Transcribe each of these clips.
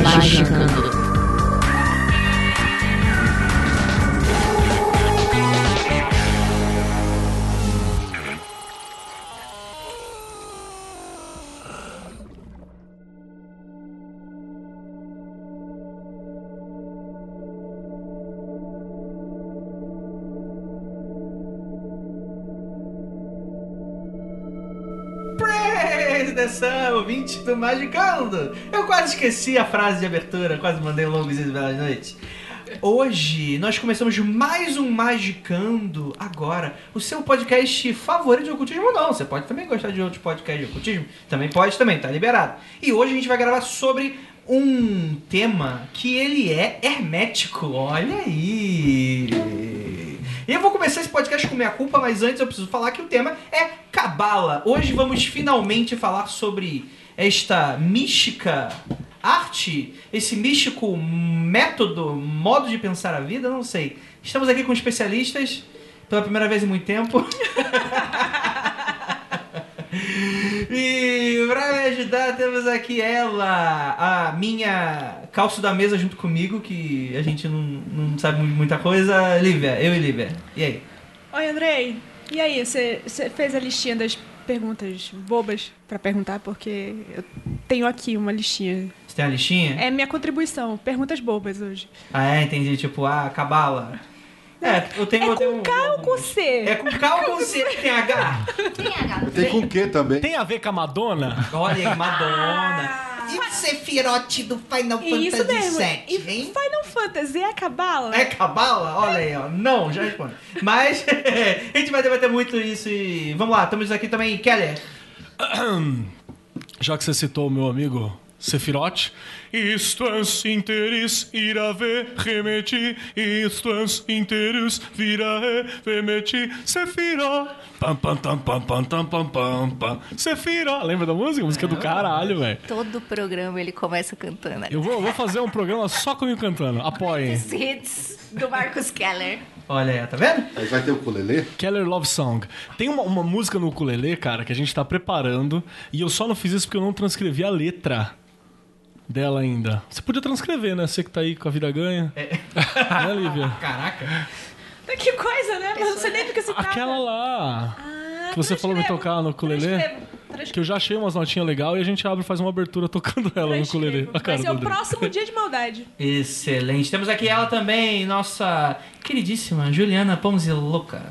Magicando. Praise ouvinte do Magicando! Eu quase esqueci a frase de abertura, quase mandei longos e belas noites. Hoje nós começamos mais um Magicando agora, o seu podcast favorito de ocultismo ou não. Você pode também gostar de outros podcasts de ocultismo, também pode também, tá liberado. E hoje a gente vai gravar sobre um tema que ele é hermético, olha aí. E eu vou começar esse podcast com minha culpa, mas antes eu preciso falar que o tema é Cabala. Hoje vamos finalmente falar sobre esta mística arte, esse místico método, modo de pensar a vida, não sei. Estamos aqui com especialistas pela primeira vez em muito tempo. E pra me ajudar temos aqui ela, a minha calço da mesa junto comigo, que a gente não, não sabe muita coisa. Lívia, eu e Lívia. E aí? Oi, Andrei. E aí, você fez a listinha das perguntas bobas pra perguntar? Porque eu tenho aqui uma listinha. Você tem a listinha? É minha contribuição. Perguntas bobas hoje. Ah, é, entendi. Tipo, ah, cabala. É, eu tenho. É eu tenho com K ou com C? É com K ou com C? Tem H? Tem H. Tem com Q também. Tem a ver com a Madonna? Olha aí, Madonna. Ah, E o Sephiroth do Final Isso Fantasy mesmo. VII, E hein? Final Fantasy é cabala? É cabala? Olha aí, ó. Não, já respondi. Mas a gente vai debater muito isso e. Vamos lá, estamos aqui também, Keller. Já que você citou o meu amigo Sephiroth. Istans interis irave remeti, istans interis virae remeti, Sephiroth. Pam, pam, tam, pam, pam, tam, pam, pam, pam. Sephiroth. Lembra da música? Música do caralho, velho. Todo programa ele começa cantando. Eu vou, eu vou fazer um programa só comigo cantando. Apoiem. Os hits do Marcos Keller. Olha aí, tá vendo? Aí vai ter o ukulele? Keller Love Song. Tem uma, uma música no ukulele, cara, que a gente tá preparando. E eu só não fiz isso porque eu não transcrevi a letra dela ainda. Você podia transcrever, né? Você que tá aí com a vida ganha. É. Né, Lívia? Caraca. Que coisa, né? Mas sei nem se trata. Aquela lá. Ah, que você falou me tocar no ukulele. Que eu já achei umas notinhas legais e a gente abre e faz uma abertura tocando ela no ukulele. A Vai cara ser do o próximo dia de maldade. Excelente. Temos aqui ela também, nossa queridíssima Juliana Ponziluca.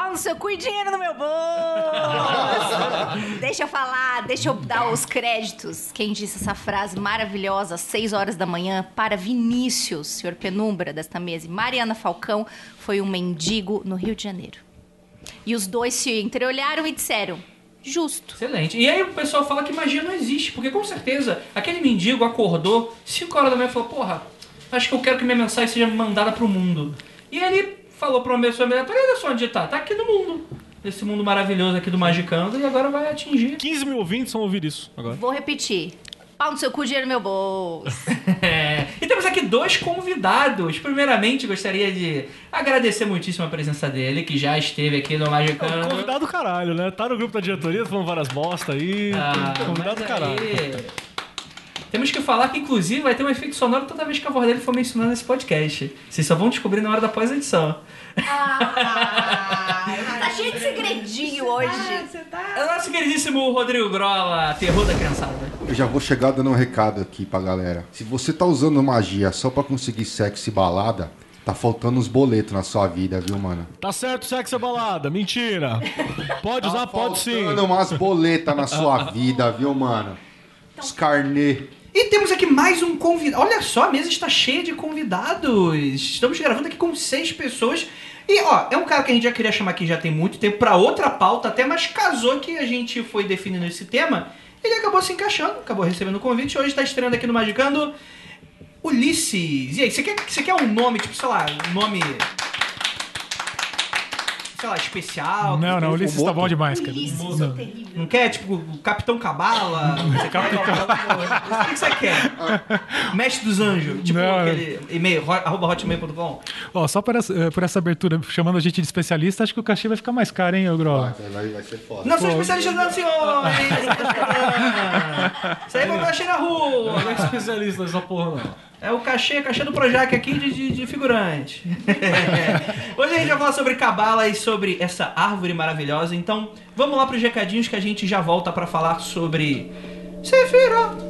Pau no seu cu e dinheiro no meu bolso. deixa eu falar, deixa eu dar os créditos. Quem disse essa frase maravilhosa às 6 horas da manhã para Vinícius, senhor Penumbra desta mesa, e Mariana Falcão, foi um mendigo no Rio de Janeiro. E os dois se entreolharam e disseram: justo. Excelente. E aí o pessoal fala que magia não existe, porque com certeza aquele mendigo acordou 5 horas da manhã e falou: Porra, acho que eu quero que minha mensagem seja mandada pro mundo. E ele falou pra uma pessoa aleatória: Olha só onde tá, tá aqui no mundo. Esse mundo maravilhoso aqui do Magicando e agora vai atingir. 15 mil ouvintes vão ouvir isso agora. Vou repetir. Pau no seu cu, dinheiro no meu bolso. É. E temos aqui dois convidados. Primeiramente, gostaria de agradecer muitíssimo a presença dele, que já esteve aqui no Magicando. Convidado do caralho, né? Tá no grupo da diretoria, falando várias bosta aí. Ah, Convidado caralho. aí- Temos que falar que, inclusive, vai ter um efeito sonoro toda vez que a voz dele for mencionada nesse podcast. Vocês só vão descobrir na hora da pós-edição. tá cheio de segredinho hoje. Ah, você tá... É o nosso queridíssimo Rodrigo Grola, terror da criançada. Eu já vou chegar dando um recado aqui pra galera. Se você tá usando magia só pra conseguir sexo e balada, tá faltando uns boletos na sua vida, viu, mano? Tá certo, sexo é balada. Mentira. Pode usar, pode sim. Faltando umas boletas na sua vida, viu, mano? Os carnê. E temos aqui mais um convidado. Olha só, a mesa está cheia de convidados. Estamos gravando aqui com seis pessoas. E, ó, é um cara que a gente já queria chamar aqui já tem muito tempo pra outra pauta até, mas casou que a gente foi definindo esse tema. Ele acabou se encaixando, acabou recebendo o convite. Hoje está estreando aqui no Magicando Ulisses. E aí, você quer, você quer um nome, tipo, sei lá, um nome. Sei lá, especial? Não, não, Ulisses tá bom demais, cara. Ulisses, é terrível. Não quer, tipo, o Capitão Cabala? Você quer Capitão O que você quer? Mestre dos Anjos? Tipo Não. aquele e-mail, arroba hotmail.com? Ó, só por essa, eh, por essa abertura, chamando a gente de especialista, acho que o cachê vai ficar mais caro, hein, ô Gro? Vai, vai, ser foda. Não sou especialista não, senhor! hein? Isso aí vai achei na rua! Não é especialista nessa porra, não. É o cachê, cachê do Projac aqui de, de, de figurante. Hoje a gente vai falar sobre cabala e sobre essa árvore maravilhosa. Então, vamos lá pros recadinhos que a gente já volta pra falar sobre Sephiroth.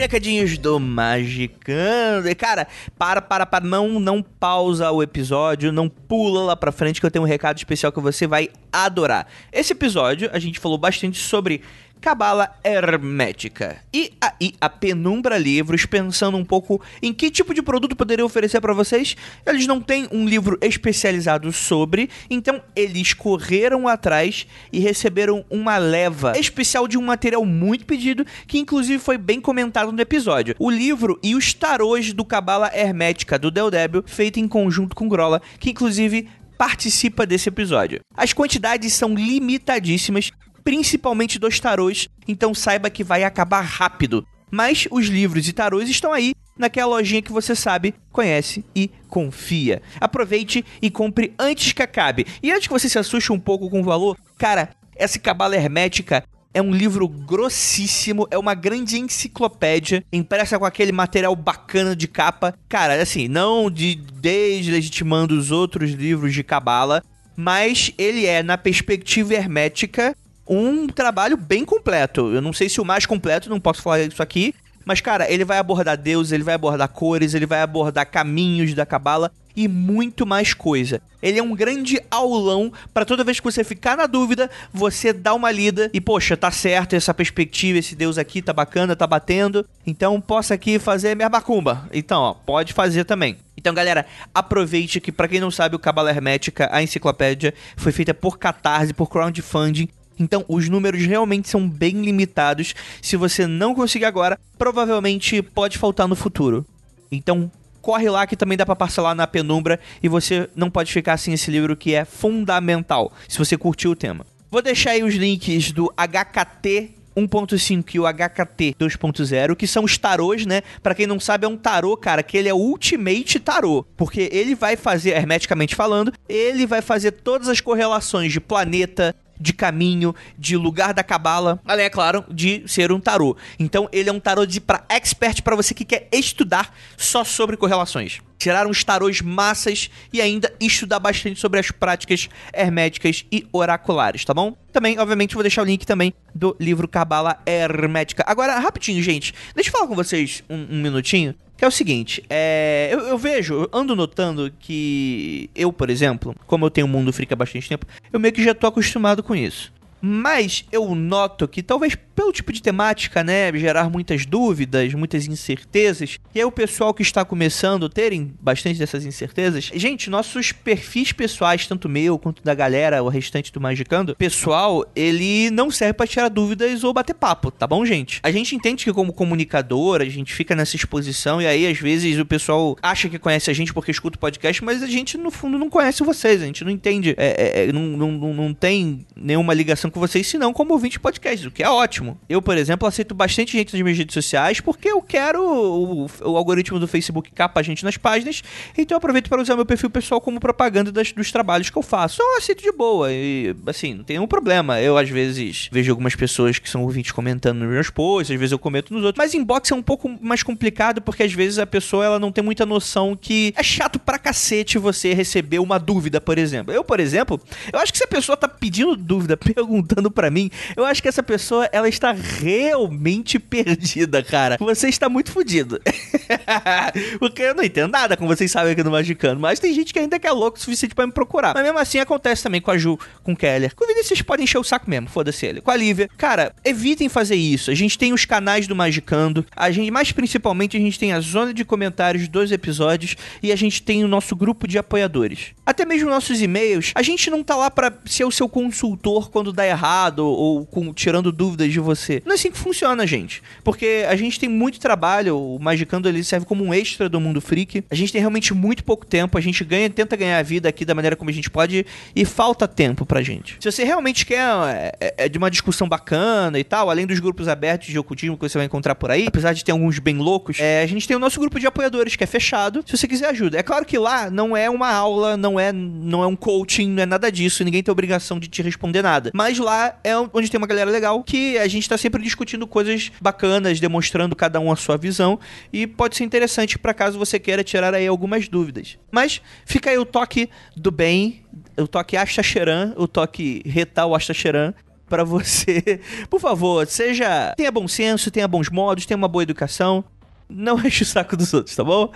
Recadinhos do Magicando. E, cara, para, para, para, não, não pausa o episódio, não pula lá pra frente que eu tenho um recado especial que você vai adorar. Esse episódio a gente falou bastante sobre cabala hermética. E aí a Penumbra Livros, pensando um pouco em que tipo de produto poderia oferecer pra vocês, eles não têm um livro especializado sobre, então eles correram atrás e receberam uma leva especial de um material muito pedido, que inclusive foi bem comentado no episódio. O livro e os tarôs do Cabala Hermética do Del Débio, feito em conjunto com Grola, que inclusive participa desse episódio. As quantidades são limitadíssimas, principalmente dos tarôs, então saiba que vai acabar rápido. Mas os livros e tarôs estão aí naquela lojinha que você sabe, conhece e confia. Aproveite e compre antes que acabe. E antes que você se assuste um pouco com o valor, cara, essa cabala hermética é um livro grossíssimo, é uma grande enciclopédia, impressa com aquele material bacana de capa. Cara, assim, não de deslegitimando os outros livros de cabala, mas ele é, na perspectiva hermética, um trabalho bem completo. Eu não sei se o mais completo, não posso falar isso aqui, mas cara, ele vai abordar Deus, ele vai abordar cores, ele vai abordar caminhos da cabala e muito mais coisa. Ele é um grande aulão para toda vez que você ficar na dúvida, você dá uma lida e poxa, tá certo essa perspectiva, esse Deus aqui tá bacana, tá batendo. Então posso aqui fazer minha macumba. Então, ó, pode fazer também. Então, galera, aproveite que, pra quem não sabe, o Cabala Hermética, a enciclopédia, foi feita por Catarse, por crowdfunding. Então, os números realmente são bem limitados. Se você não conseguir agora, provavelmente pode faltar no futuro. Então, corre lá que também dá pra parcelar na penumbra e você não pode ficar sem esse livro que é fundamental, se você curtiu o tema. Vou deixar aí os links do HKT 1.5 e o HKT 2.0, que são os tarôs, né? Pra quem não sabe, é um tarô, cara, que ele é o ultimate tarô, porque ele vai fazer, hermeticamente falando, ele vai fazer todas as correlações de planeta, de caminho, de lugar da cabala, além, é claro, de ser um tarô. Então, ele é um tarô de para expert para você que quer estudar só sobre correlações. Tirar uns tarôs massas e ainda estudar bastante sobre as práticas herméticas e oraculares, tá bom? Também, obviamente, vou deixar o link também do livro Cabala Hermética. Agora, rapidinho, gente, deixa eu falar com vocês um, um minutinho. Que é o seguinte, é, eu, eu vejo, eu ando notando que eu, por exemplo, como eu tenho um mundo freak há bastante tempo, eu meio que já tô acostumado com isso. Mas eu noto que talvez pelo tipo de temática, né, gerar muitas dúvidas, muitas incertezas, e aí o pessoal que está começando terem bastante dessas incertezas, gente, nossos perfis pessoais, tanto meu quanto da galera, o restante do Magicando, pessoal, ele não serve para tirar dúvidas ou bater papo, tá bom, gente? A gente entende que como comunicador, a gente fica nessa exposição e aí às vezes o pessoal acha que conhece a gente porque escuta o podcast, mas a gente no fundo não conhece vocês, a gente não entende, é, é, não, não, não, não tem nenhuma ligação com vocês, senão como ouvinte de podcast, o que é ótimo. Eu, por exemplo, aceito bastante gente nas minhas redes sociais porque eu quero o, o algoritmo do Facebook capa a gente nas páginas, então eu aproveito para usar meu perfil pessoal como propaganda das- dos trabalhos que eu faço. Então eu aceito de boa e, assim, não tem nenhum problema. Eu, às vezes, vejo algumas pessoas que são ouvintes comentando nos meus posts, às vezes eu comento nos outros. Mas inbox é um pouco mais complicado porque, às vezes, a pessoa ela não tem muita noção que é chato pra cacete você receber uma dúvida, por exemplo. Eu, por exemplo, eu acho que se a pessoa tá pedindo dúvida, perguntando pra mim, eu acho que essa pessoa, ela está realmente perdida, cara. Você está muito fudido. Porque eu não entendo nada, como vocês sabem aqui no Magicano. Mas tem gente que ainda é louco o suficiente pra me procurar. Mas mesmo assim acontece também com a Ju, com o Keller. Com o Vinícius podem encher o saco mesmo, foda-se ele. Com a Lívia. Cara, evitem fazer isso. A gente tem os canais do Magicando. A gente, mais principalmente, a gente tem a zona de comentários dos episódios. E a gente tem o nosso grupo de apoiadores. Até mesmo nossos e-mails. A gente não tá lá pra ser o seu consultor quando dá errado ou com- tirando dúvidas de você. Não é assim que funciona, gente. Porque a gente tem muito trabalho, o Magicando ele serve como um extra do mundo freak. A gente tem realmente muito pouco tempo, a gente ganha, tenta ganhar a vida aqui da maneira como a gente pode e falta tempo pra gente. Se você realmente quer é, é, é de uma discussão bacana e tal, além dos grupos abertos de ocultismo que você vai encontrar por aí, apesar de ter alguns bem loucos, é, a gente tem o nosso grupo de apoiadores que é fechado. Se você quiser ajuda. É claro que lá não é uma aula, não é, não é um coaching, não é nada disso, ninguém tem obrigação de te responder nada. Mas lá é onde tem uma galera legal que a gente tá sempre discutindo coisas bacanas, demonstrando cada um a sua visão e pode ser interessante para caso você queira tirar aí algumas dúvidas. Mas fica aí o toque do bem, o toque Astacheran, o toque retal Astacheran para você. Por favor, seja. Tenha bom senso, tenha bons modos, tenha uma boa educação. Não enche o saco dos outros, tá bom?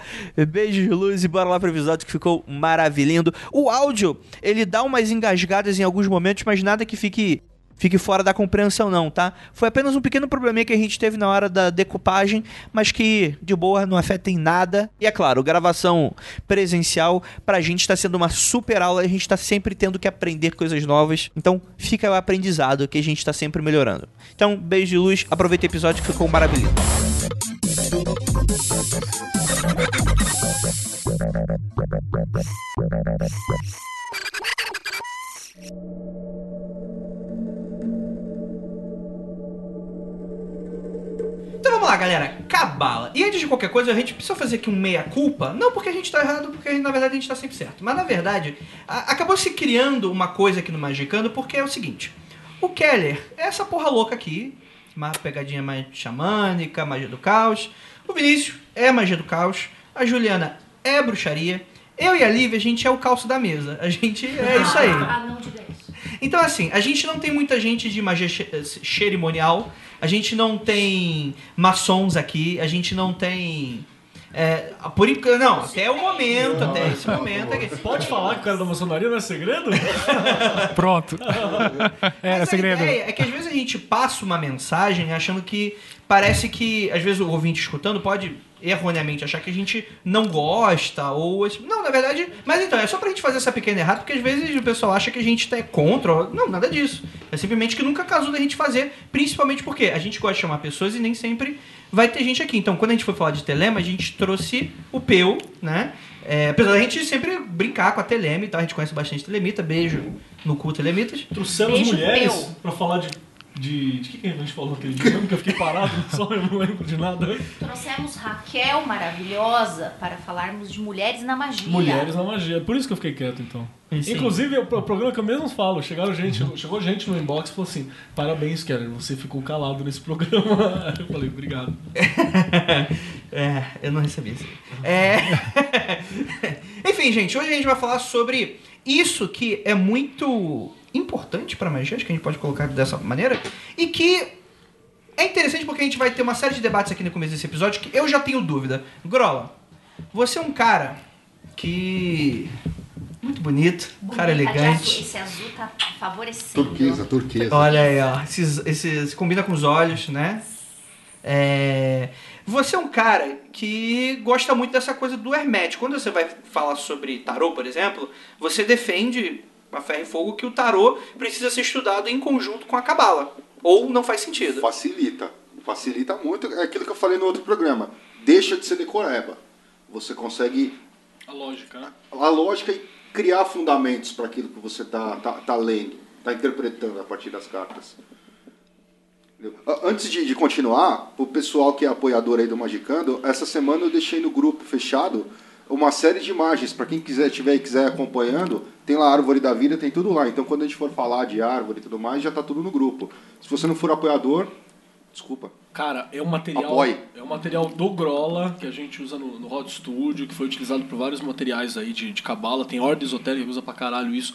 Beijo de luz e bora lá pro episódio que ficou maravilhindo. O áudio, ele dá umas engasgadas em alguns momentos, mas nada que fique fique fora da compreensão não, tá? Foi apenas um pequeno probleminha que a gente teve na hora da decupagem, mas que de boa não afeta em nada. E é claro, gravação presencial pra gente tá sendo uma super aula, a gente tá sempre tendo que aprender coisas novas. Então, fica o aprendizado que a gente tá sempre melhorando. Então, beijo de luz, aproveita o episódio que ficou maravilhoso. Então vamos lá, galera. Cabala. E antes de qualquer coisa, a gente precisa fazer aqui um meia-culpa. Não porque a gente tá errado, porque na verdade a gente tá sempre certo. Mas na verdade, acabou se criando uma coisa aqui no Magicando, porque é o seguinte. O Keller é essa porra louca aqui. Uma pegadinha mais xamânica, magia do caos. O Vinícius é magia do caos. A Juliana é bruxaria. Eu e a Lívia, a gente é o calço da mesa. A gente é isso aí. Ah, não diga isso. Então, assim, a gente não tem muita gente de magia che- cerimonial, a gente não tem maçons aqui, a gente não tem. É, por enquanto, não, até o momento, até esse momento aqui. Pode falar que o cara da maçonaria não é segredo? Pronto. Era Mas segredo. É que às vezes a gente passa uma mensagem achando que parece que, às vezes, o ouvinte escutando pode erroneamente achar que a gente não gosta ou não na verdade mas então é só pra gente fazer essa pequena errata porque às vezes o pessoal acha que a gente tá contra não nada disso é simplesmente que nunca casou da gente fazer principalmente porque a gente gosta de chamar pessoas e nem sempre vai ter gente aqui então quando a gente foi falar de telema a gente trouxe o Peu né É, apesar da gente sempre brincar com a Telema e tal, a gente conhece bastante Telemita, beijo no cu Telemitas. Trouxemos Beijo, mulheres Peu. pra falar de. De, de que, que a gente falou naquele dia? mesmo que eu fiquei parado, só eu não lembro de nada. Trouxemos Raquel maravilhosa para falarmos de mulheres na magia. Mulheres na magia. Por isso que eu fiquei quieto, então. Sim. Inclusive, é o pro- programa que eu mesmo falo, chegaram gente, chegou gente no inbox e falou assim: parabéns, Keller, você ficou calado nesse programa. Eu falei, obrigado. é, eu não recebi isso. É... Enfim, gente, hoje a gente vai falar sobre isso que é muito importante para magia, acho que a gente pode colocar dessa maneira, e que é interessante porque a gente vai ter uma série de debates aqui no começo desse episódio que eu já tenho dúvida. Grola, você é um cara que. Muito bonito, Bonita cara azul. elegante. Esse azul tá favorecendo. Turquesa, turquesa. Olha aí, ó. Esses, esses combina com os olhos, né? É, Você é um cara que gosta muito dessa coisa do hermético. Quando você vai falar sobre tarô, por exemplo, você defende a ferro e fogo que o tarô precisa ser estudado em conjunto com a cabala. Ou não faz sentido. Facilita. Facilita muito. É aquilo que eu falei no outro programa. Deixa de ser decoreba. Você consegue A lógica, né? a lógica e criar fundamentos para aquilo que você está tá, tá lendo, está interpretando a partir das cartas. Antes de, de continuar, o pessoal que é apoiador aí do Magicando, essa semana eu deixei no grupo fechado uma série de imagens. Para quem quiser tiver e quiser acompanhando, tem lá a Árvore da Vida, tem tudo lá. Então quando a gente for falar de árvore e tudo mais, já está tudo no grupo. Se você não for apoiador, desculpa. Cara, é um material. Apoie. É um material do Grola que a gente usa no, no Hot Studio, que foi utilizado por vários materiais aí de, de cabala. Tem ordem esotérica que usa pra caralho isso.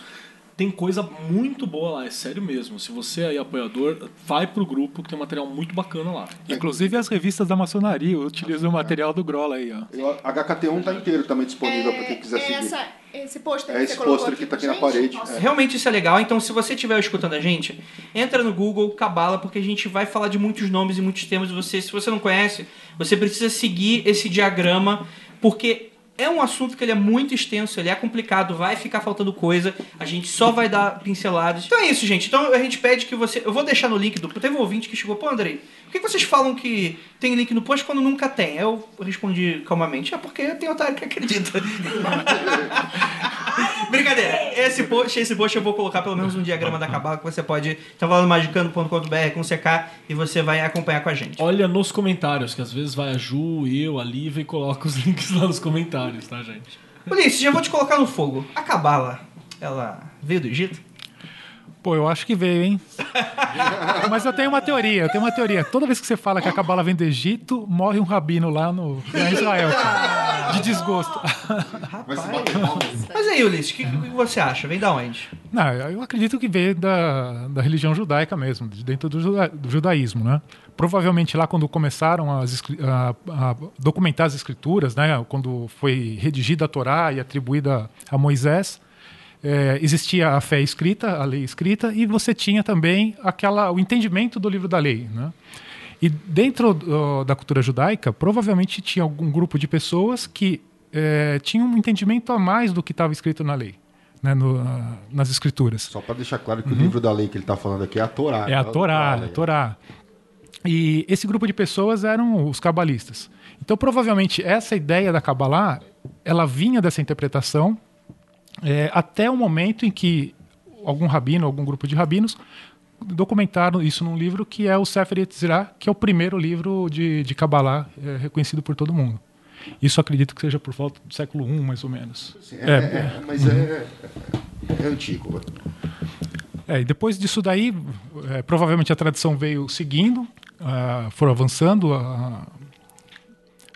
Tem coisa muito boa lá, é sério mesmo. Se você é aí apoiador, vai pro grupo que tem material muito bacana lá. Inclusive as revistas da maçonaria utilizam o material do Grola aí, ó. Eu- HKT1 está inteiro também disponível para quem quiser é seguir. essa, esse pôster É que esse você colocou pôster que tá aqui na gente? parede. Nossa. É. Realmente isso é legal, então se você estiver escutando a gente, entra no Google Cabala, porque a gente vai falar de muitos nomes e muitos temas. Você, se você não conhece, você precisa seguir esse diagrama, porque É um assunto que ele é muito extenso, ele é complicado, vai ficar faltando coisa, a gente só vai dar pinceladas. Então é isso, gente. Então a gente pede que você. Eu vou deixar no link do. Teve um ouvinte que chegou, pô, Andrei, por que vocês falam que tem link no post quando nunca tem? Eu respondi calmamente, é porque tem otário que acredita. Brincadeira. Esse post, esse post eu vou colocar pelo menos um diagrama da cabala que você pode estar lá no magicano.com.br com CK e você vai acompanhar com a gente. Olha nos comentários, que às vezes vai a Ju, eu, a Lívia e coloca os links lá nos comentários, tá, gente? Ulisses, já vou te colocar no fogo. A cabala, ela veio do Egito? Pô, eu acho que veio, hein? Mas eu tenho uma teoria, eu tenho uma teoria. Toda vez que você fala que a cabala vem do Egito, morre um rabino lá no em Israel. cara. De desgosto. Mas palmas. Mas aí, Ulisses, o que, que você acha? Vem da onde? Não, eu acredito que veio da, da religião judaica mesmo, de dentro do, juda- do judaísmo, né? Provavelmente lá quando começaram as a, a documentar as escrituras, né? Quando foi redigida a Torá e atribuída a Moisés, eh, existia a fé escrita, a lei escrita, e você tinha também aquela o entendimento do livro da lei, né? E dentro do- da cultura judaica, provavelmente tinha algum grupo de pessoas que eh, tinham um entendimento a mais do que estava escrito na lei, né, no- nas escrituras. Só para deixar claro que o livro da lei que ele tá falando aqui é a Torá. É a Torá, lei. a Torá. E esse grupo de pessoas eram os cabalistas. Então, provavelmente, essa ideia da Kabbalah, ela vinha dessa interpretação é, até o momento em que algum rabino, algum grupo de rabinos, documentaram isso num livro que é o Sefer Yetzirah, que é o primeiro livro de, de Kabbalah é, reconhecido por todo mundo. Isso acredito que seja por volta do século I, mais ou menos. É, é, mas é, é antigo. É, e depois disso daí, é, provavelmente a tradição veio seguindo, ah, foram avançando ah,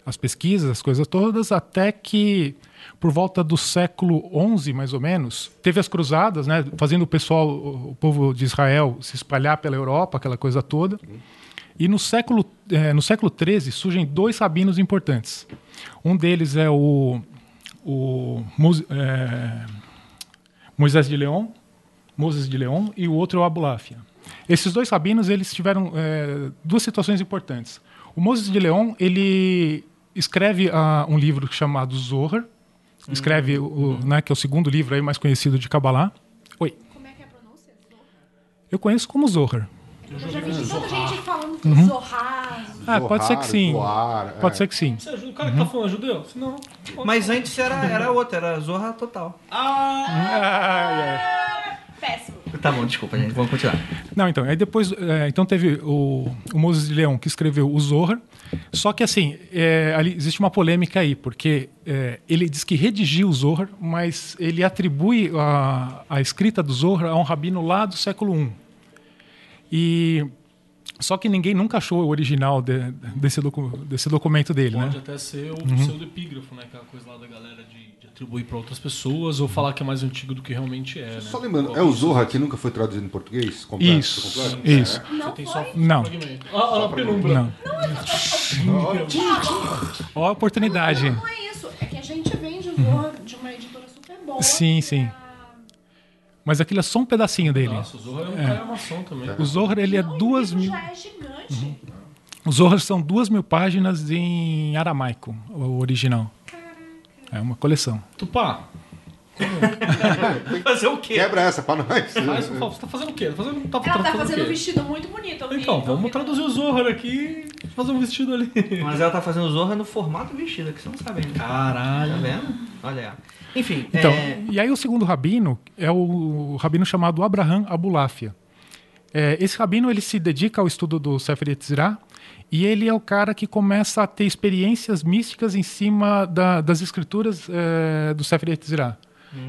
as pesquisas, as coisas todas, até que por volta do século XI, mais ou menos, teve as cruzadas, né, fazendo o pessoal, o povo de Israel, se espalhar pela Europa, aquela coisa toda. E no século, eh, no século XIII surgem dois rabinos importantes. Um deles é o, o eh, Moisés de León, Moses de León, e o outro é o Abulafia. Esses dois rabinos eles tiveram eh, duas situações importantes. O Moses de León ele escreve ah, um livro chamado Zohar, escreve o, né, que é o segundo livro aí mais conhecido de Kabbalah. Oi. Como é que é a pronúncia? Eu conheço como Zohar. Eu já vi tanta gente falando Uhum. Zorrar. Ah, pode ser que sim. Zoar, Pode é. ser que sim. Você ajuda o cara que tá falando judeu? Senão. Mas antes era, era outra, era Zorra Total. Péssimo. Tá bom, desculpa, gente. Vamos continuar. Não, então, aí depois, é, então teve o, o Moses de Leão que escreveu o Zohar, só que assim, é, ali existe uma polêmica aí, porque é, ele diz que redigiu o Zohar, mas ele atribui a, a escrita do Zohar a um rabino lá do século I. E só que ninguém nunca achou o original de- desse, docu- desse documento dele, Pode né? até ser o pseudepígrafo, né? Aquela coisa lá da galera de atribuir pra outras pessoas ou falar que é mais antigo do que realmente é, né? Só lembrando, é o Zorra que nunca foi traduzido em português? Completo, Isso, completo? isso. É. Você tem só Não, fragmento. Ah, ah, a penumbra. não. Ó a oportunidade. Não é isso. É que a gente vende Zorra de uma editora super boa. Sim, sim. Mas aquilo é só um pedacinho dele. Nossa, o Zorro é um cara maçom também. O Zohar, ele é Não, duas o mil... já é gigante. Os Zohar são duas mil páginas em aramaico, o original. É uma coleção. Tupá, Fazer o quê? Quebra essa pra nós. você tá fazendo o quê? Tá fazendo, tá, Ela tá fazendo fazendo o um vestido muito bonito. vi, Então, eu vamos traduzir o Zorro aqui e fazer um vestido ali. Mas ela tá fazendo Zorra no formato vestido, que você não sabe ainda. Tá Caralho. vendo? Olha. Enfim, Então, é, e aí o segundo rabino é o rabino chamado Abraham Abulafia. É, esse rabino ele se dedica ao estudo do Sefer Yetzirah e ele é o cara que começa a ter experiências místicas em cima da- das escrituras é, do Sefer Yetzirah.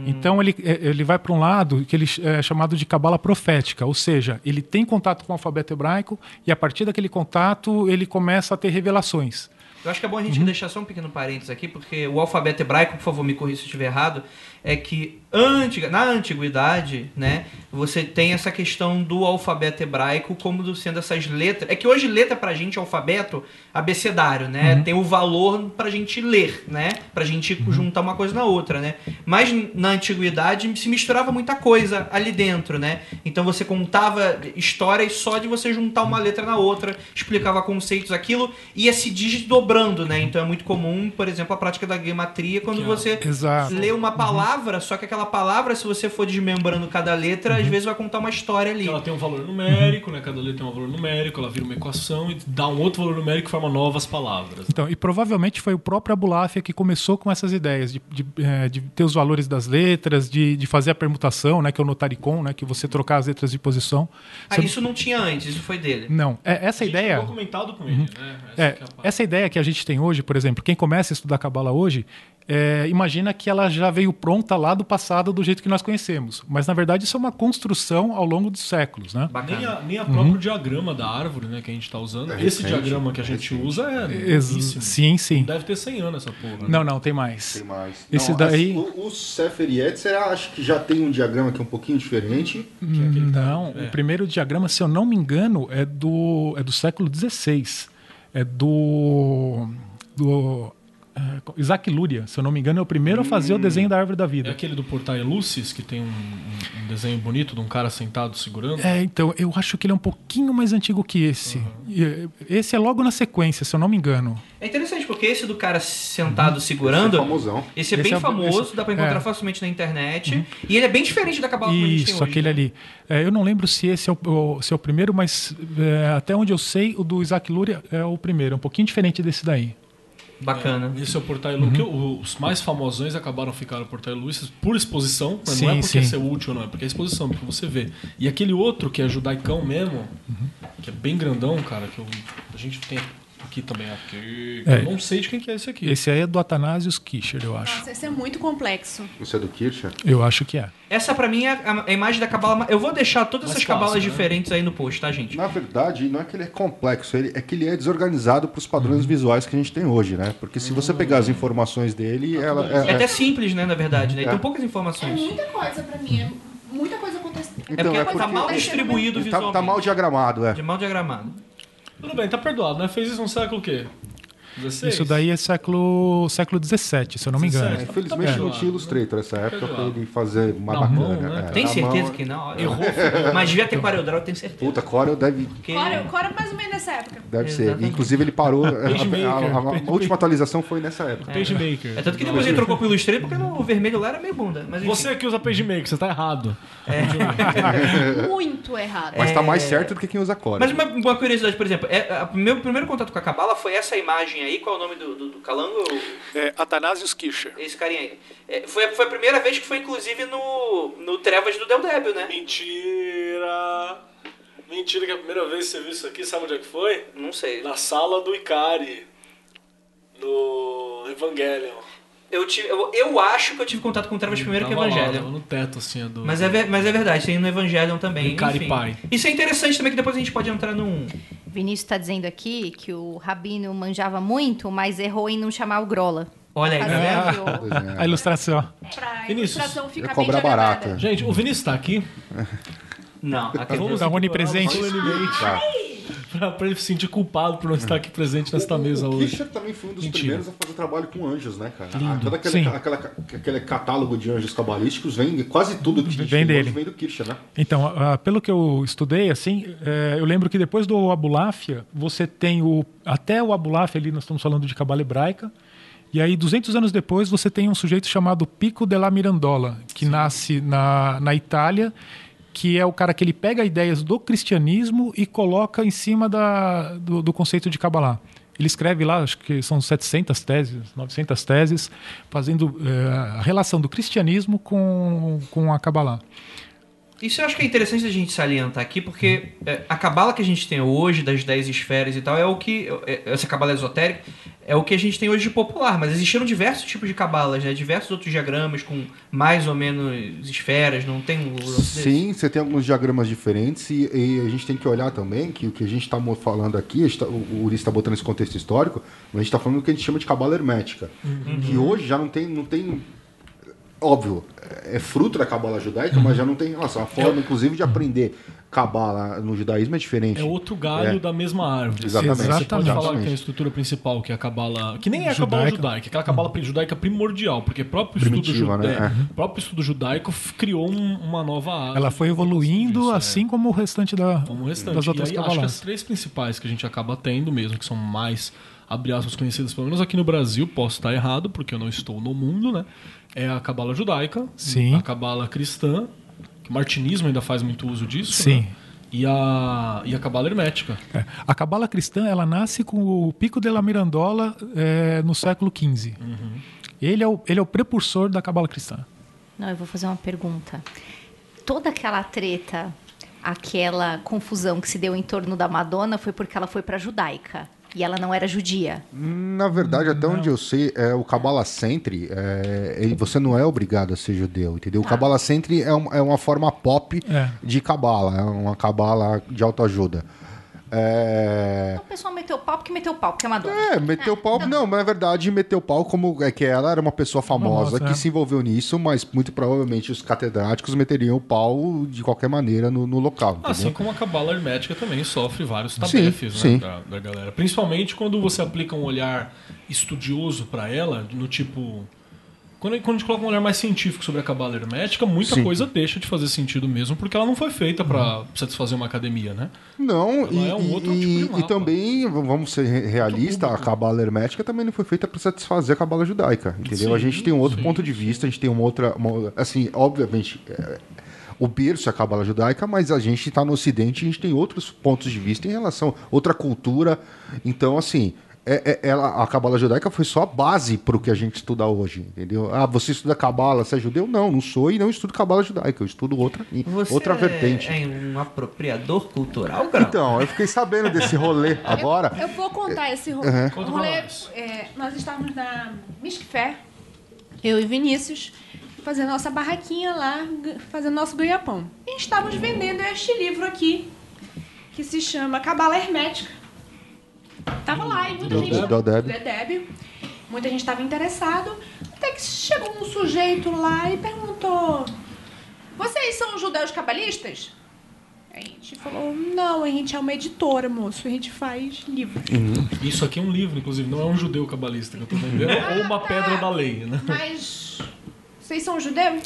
Então ele, é, ele vai para um lado que ele é chamado de cabala profética, ou seja, ele tem contato com o alfabeto hebraico e a partir daquele contato ele começa a ter revelações. eu acho que é bom a gente deixar só um pequeno parênteses aqui, porque o alfabeto hebraico, por favor, me corrija se eu estiver errado, é que antiga, na antiguidade, né, você tem essa questão do alfabeto hebraico como do- sendo essas letras. É que hoje letra pra gente, alfabeto, abecedário, né? Tem o valor pra gente ler, né? Pra gente juntar uma coisa na outra, né? Mas na antiguidade se misturava muita coisa ali dentro, né? Então você contava histórias só de você juntar uma letra na outra, explicava conceitos, aquilo ia se desdobrando né? Então é muito comum, por exemplo, a prática da gematria quando é- você Exato. lê uma palavra, só que aquela palavra, se você for desmembrando cada letra, às vezes vai contar uma história ali. Ela tem um valor numérico, né? Cada letra tem um valor numérico, ela vira uma equação e dá um outro valor numérico e forma novas palavras. Então, e provavelmente foi o próprio Abulafia que começou com essas ideias de, de, eh, de ter os valores das letras, de, de fazer a permutação, né, que é o notaricon, né, que você trocar as letras de posição. Ah, isso não tinha antes, isso foi dele. Não, é, essa A gente ideia. chegou comentado com ele, né? Essa É, é essa ideia que a gente tem hoje, por exemplo, quem começa a estudar Kabbalah hoje, é, imagina que ela já veio pronta lá do passado do jeito que nós conhecemos. Mas, na verdade, isso é uma construção ao longo dos séculos, né? Bacana. Nem a, nem a próprio diagrama da árvore, né, que a gente tá usando. É Esse recente, diagrama que a gente recente. usa é Ex- sim, sim. Deve ter 100 anos essa porra. né? Não, não, tem mais. Tem mais. Esse Não, daí- as- o, o Sefer Yetzer, acho que já tem um diagrama que é um pouquinho diferente. Não, É. o primeiro diagrama, se eu não me engano, é do, é do século XVI. É do. do é, Isaac Luria, se eu não me engano, é o primeiro a fazer o desenho da árvore da É vida. aquele do Portai Lucis, que tem um, um- um desenho bonito de um cara sentado segurando. É, então, eu acho que ele é um pouquinho mais antigo que esse. E, eh, Esse é logo na sequência, se eu não me engano. É interessante, porque esse do cara sentado segurando. Esse é famosão. Esse é Esse bem é- famoso, esse- dá pra encontrar é. facilmente na internet. E ele é bem diferente da Cabala que a gente tem Isso, hoje. aquele né? ali. É, eu não lembro se esse é o, o- se é o primeiro, mas é, até onde eu sei, o do Isaac Luria é o primeiro. É um pouquinho diferente desse daí. Bacana. Esse é o Portai Lu, que o- os mais famosões acabaram ficando Portai Lucis por exposição, mas Sim, não é porque sim. ser útil, não, é porque é exposição, porque você vê. E aquele outro que é judaicão mesmo, que é bem grandão, cara, que eu- a gente tem aqui também, aqui, É. eu não sei de quem que é esse aqui. Esse aí é do Athanasius Kischer, eu acho. Nossa, esse é muito complexo. Você é do Kircher? Eu acho que é. Essa pra mim é a, a imagem da cabala. Eu vou deixar todas Mais essas fácil, cabalas né? diferentes aí no post, tá, gente? Na verdade, não é que ele é complexo, ele, é que ele é desorganizado para os padrões visuais que a gente tem hoje, né? Porque se você pegar as informações dele, ela É é, até simples, né, na verdade, né? É. Tem poucas É informações. muita coisa pra mim. É muita coisa acontecendo. É porque, Então, tá mal ele- distribuído ele tá, visualmente. tá mal diagramado, é. De mal diagramado. Tudo bem, tá perdoado, né? Fez isso no século o quê? 16? Isso daí é século século 17, se eu não me engano. 17. É, infelizmente Tá não tinha Illustrator nessa época para ele fazer mais Na bacana. mão, né, é. Tem certeza mão, que não? Errou. Mas devia ter CorelDRAW, eu tenho certeza. Puta, Corel deve, Porque... Cora, Cora mais ou menos nessa época. deve ser. Exatamente. Inclusive ele parou. a, Pagemaker, a- a- a Pagemaker. última atualização foi nessa época. PageMaker. É tanto que depois ele trocou pro Illustrator porque no vermelho lá era meio bunda. Mas enfim. Você que usa PageMaker, você tá errado. Muito errado. Mas tá mais É. certo do que quem usa Corel. Mas uma, uma curiosidade, por exemplo, é, a- meu primeiro contato com a Cabala foi essa imagem aí, qual é o nome do, do, do calango? É Athanasius Kischer. Esse carinha aí. É, foi, a- foi a primeira vez que foi, inclusive, no, no Trevas do Del Débil, né? Mentira! Mentira que a primeira vez que você viu isso aqui, sabe onde é que foi? Não sei. Na sala do Ikari. No Evangelion. Eu, tive, eu, eu acho que eu tive contato com o Trevas primeiro que o lá, Evangelho. no teto, assim, do... Mas é, mas é verdade, tem no Evangelion também. Enfim. Pai. Isso é interessante também, que depois a gente pode entrar num... Vinícius está dizendo aqui que o Rabino manjava muito, mas errou em não chamar o Grola. Olha aí, tá vendo? Fazendo Pois é. A ilustração. Pra Vinícius, ilustração Ia ficar bem cobrar barato. Gente, o Vinícius tá aqui. Não, aquele... Vamos Tá onipresente. solenemente Tá. Pra, pra ele se sentir culpado por não estar aqui presente nesta mesa o hoje. Kircher também foi um dos Mentira. primeiros a fazer trabalho com anjos, né, cara? Lindo. Todo aquele, Sim. aquela- aquele catálogo de anjos cabalísticos vem, quase tudo que a gente Vem hoje dele. vem do Kircher, né? Então, ah, pelo que eu estudei, assim, eh, eu lembro que depois do Abulafia, você tem o. Até o Abulafia ali, nós estamos falando de cabala hebraica. E aí, 200 anos depois, você tem um sujeito chamado Pico della Mirandola, que nasce na, na Itália, que é o cara que ele pega ideias do cristianismo e coloca em cima da, do, do conceito de Kabbalah. Ele escreve lá, acho que são 700 teses, 900 teses, fazendo eh, a relação do cristianismo com, com a Kabbalah. Isso eu acho que é interessante a gente salientar aqui, porque é, a cabala que a gente tem hoje, das 10 esferas e tal, é o que. é- essa cabala esotérica é o que a gente tem hoje de popular, mas existiram diversos tipos de cabalas, né? Diversos outros diagramas com mais ou menos esferas, não tem um? Sim, você tem alguns diagramas diferentes e, e a gente tem que olhar também que o que a gente está falando aqui, tá- o Uri está botando esse contexto histórico, mas a gente está falando do que a gente chama de cabala hermética, que hoje já não tem, não tem óbvio, é fruto da cabala judaica, mas já não tem relação. A forma, inclusive, de aprender cabala no judaísmo é diferente. É outro galho É. da mesma árvore. Exatamente. Você pode Exatamente. falar que tem a estrutura principal, que é a cabala. Que nem é a cabala Judaica. judaica, aquela cabala judaica primordial, porque próprio estudo, Primitiva, ju- né? é, É. próprio estudo judaico criou um- uma nova árvore. Ela foi evoluindo Isso, é. assim como o restante da, como o restante. das outras e aí, acho que as cabalas. três principais que a gente acaba tendo mesmo, que são mais, abre aspas, conhecidas, pelo menos aqui no Brasil, posso estar errado, porque eu não estou no mundo, né? É a cabala judaica, Sim. a cabala cristã, que o martinismo ainda faz muito uso disso, Sim. né? E a, e a cabala hermética. É. A cabala cristã ela nasce com o Pico de la Mirandola é, no século XV. Ele, é o, ele é o precursor da cabala cristã. Não, eu vou fazer uma pergunta. Toda aquela treta, aquela confusão que se deu em torno da Madonna foi porque ela foi pra judaica. E ela não era judia. Na verdade, até onde eu sei, é, o Kabbalah Centri, é, ele- você não é obrigado a ser judeu, entendeu? O Kabbalah Centri é, um- é uma forma pop É. de Kabbalah, é uma Kabbalah de autoajuda. É... Então o pessoal meteu pau porque meteu pau, porque é Madonna. É, meteu pau. Não, mas na verdade meteu pau como é que ela era uma pessoa famosa Famosa, que é. se envolveu nisso, mas muito provavelmente os catedráticos meteriam o pau de qualquer maneira no, no local. Entendeu? Assim como a cabala hermética também sofre vários Sim, tabefes né, sim. Da, da galera. Principalmente quando você aplica um olhar estudioso pra ela, no tipo. Quando, quando a gente coloca um olhar mais científico sobre a cabala hermética, muita Sim. coisa deixa de fazer sentido mesmo, porque ela não foi feita pra satisfazer uma academia, né? Não, e, é um outro e- tipo de e mapa. também, v- vamos ser re- realistas, a cabala hermética também não foi feita para satisfazer a cabala judaica, entendeu? a Sim, gente tem um outro sim, ponto de vista, a gente tem uma outra, uma- assim, obviamente, é, o berço é a cabala judaica, mas a gente está no ocidente e a gente tem outros pontos de vista em relação, outra cultura, então, assim... é- é- ela, a cabala judaica foi só a base para o que a gente estuda hoje, entendeu? Ah, você estuda cabala, você é judeu? Não, não sou e não estudo cabala judaica, eu estudo outra, Você outra é, vertente. é um apropriador cultural, Grau? Então, eu fiquei sabendo desse rolê agora. Eu vou contar esse rolê. Uhum. Conta rolê nós. é, nós estávamos na Fair, eu e Vinícius, fazendo nossa barraquinha lá, fazendo nosso ganha-pão. E estávamos vendendo este livro aqui, que se chama Cabala Hermética. Tava lá e muita Do- gente... do Deb. Do Deb. Muita gente estava interessado. Até que chegou um sujeito lá e perguntou... Vocês são judeus cabalistas? A gente falou, não, a gente é uma editora, moço. A gente faz livros. Isso aqui é um livro, inclusive, não é um judeu cabalista que eu tô vendendo, ou uma pedra da lei, né? Mas vocês são judeus?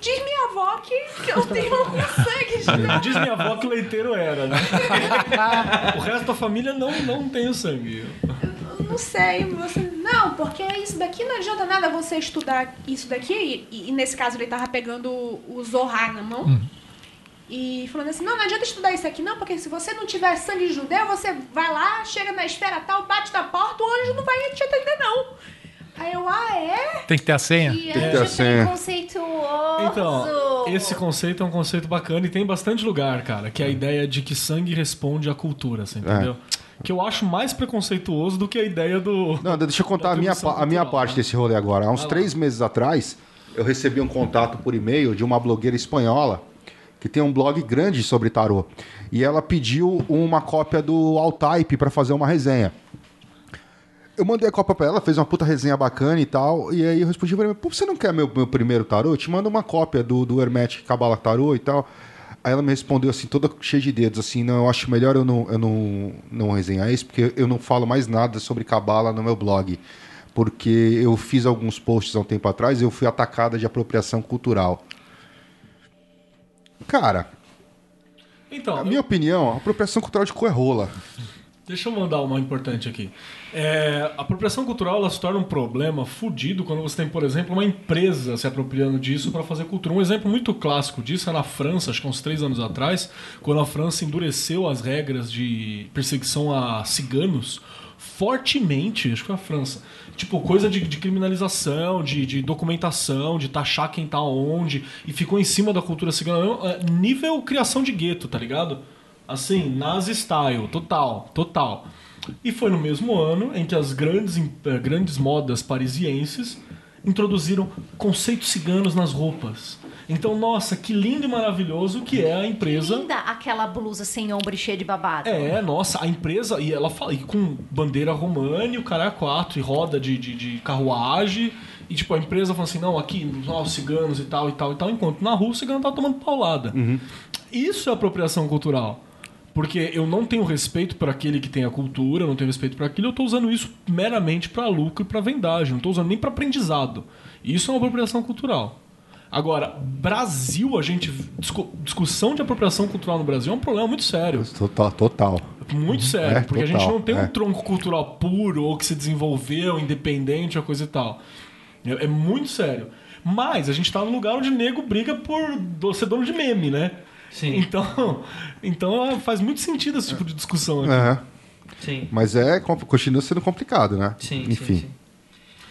Diz minha avó que, que eu tenho algum sangue. Diz minha avó que leiteiro era, né? o resto da família não, não tem o sangue. Eu Não sei, você. Não, porque isso daqui não adianta nada você estudar isso daqui. E, e nesse caso ele tava pegando o Zohar na mão. E falando assim, não, não adianta estudar isso aqui não, porque se você não tiver sangue judeu, você vai lá, chega na esfera tal, bate na porta, o anjo não vai te atender não. Aí eu, ah, é? Tem que ter a senha? Que que ter a senha. preconceituoso. Então, esse conceito é um conceito bacana e tem bastante lugar, cara, que é a ideia de que sangue responde à cultura, você entendeu? Que eu acho mais preconceituoso do que a ideia do. Não, deixa eu contar a minha, pa- a minha cultural, parte né? desse rolê agora. Há uns Vai lá. três meses atrás, eu recebi um contato por e-mail de uma blogueira espanhola que tem um blog grande sobre tarô. E ela pediu uma cópia do Altype para fazer uma resenha. Eu mandei a cópia pra ela, fez uma puta resenha bacana e tal. E aí eu respondi pra ela, pô, você não quer meu, meu primeiro tarô? Eu te mando uma cópia do, do Hermetic Cabala Tarô e tal. Aí ela me respondeu assim, toda cheia de dedos, assim, não, eu acho melhor eu não, eu não, não resenhar isso, porque eu não falo mais nada sobre Cabala no meu blog. Porque eu fiz alguns posts há um tempo atrás e eu fui atacada de apropriação cultural. Cara, Então, a minha opinião, apropriação cultural de cu é rola. Deixa eu mandar uma importante aqui. É, a apropriação cultural ela se torna um problema fudido quando você tem, por exemplo, uma empresa se apropriando disso para fazer cultura. Um exemplo muito clássico disso é na França, acho que uns três anos atrás, quando a França endureceu as regras de perseguição a ciganos fortemente, acho que foi a França. Tipo, coisa de, de criminalização, de, de documentação, de taxar quem tá onde, e ficou em cima da cultura cigana. É, Nível criação de gueto, tá ligado? Assim, nazi style, total, total. E foi no mesmo ano em que as grandes, eh, grandes modas parisienses introduziram conceitos ciganos nas roupas. Então, nossa, que lindo e maravilhoso que é a empresa. Linda aquela blusa sem ombro e cheia de babado. É, nossa, a empresa, e ela fala, e com bandeira romana e o cara é quatro, e roda de, de, de carruagem, e tipo, a empresa fala assim, não, aqui, ó, os ciganos e tal, e tal, e tal, enquanto na rua o cigano tá tomando paulada. Isso é apropriação cultural. Porque eu não tenho respeito para aquele que tem a cultura, eu não tenho respeito para aquilo, eu tô usando isso meramente para lucro e para vendagem, não tô usando nem para aprendizado. Isso é uma apropriação cultural. Agora, Brasil, a gente. discu- discussão de apropriação cultural no Brasil é um problema muito sério. Total. total. Muito sério, É, porque a gente total, não tem é. um tronco cultural puro ou que se desenvolveu, independente, ou coisa e tal. É, é muito sério. Mas a gente tá num lugar onde nego briga por ser dono de meme, né? Sim. Então, então é, faz muito sentido esse tipo de discussão aqui. É. Sim. Mas é, continua sendo complicado, né? Sim, sim, Enfim, sim.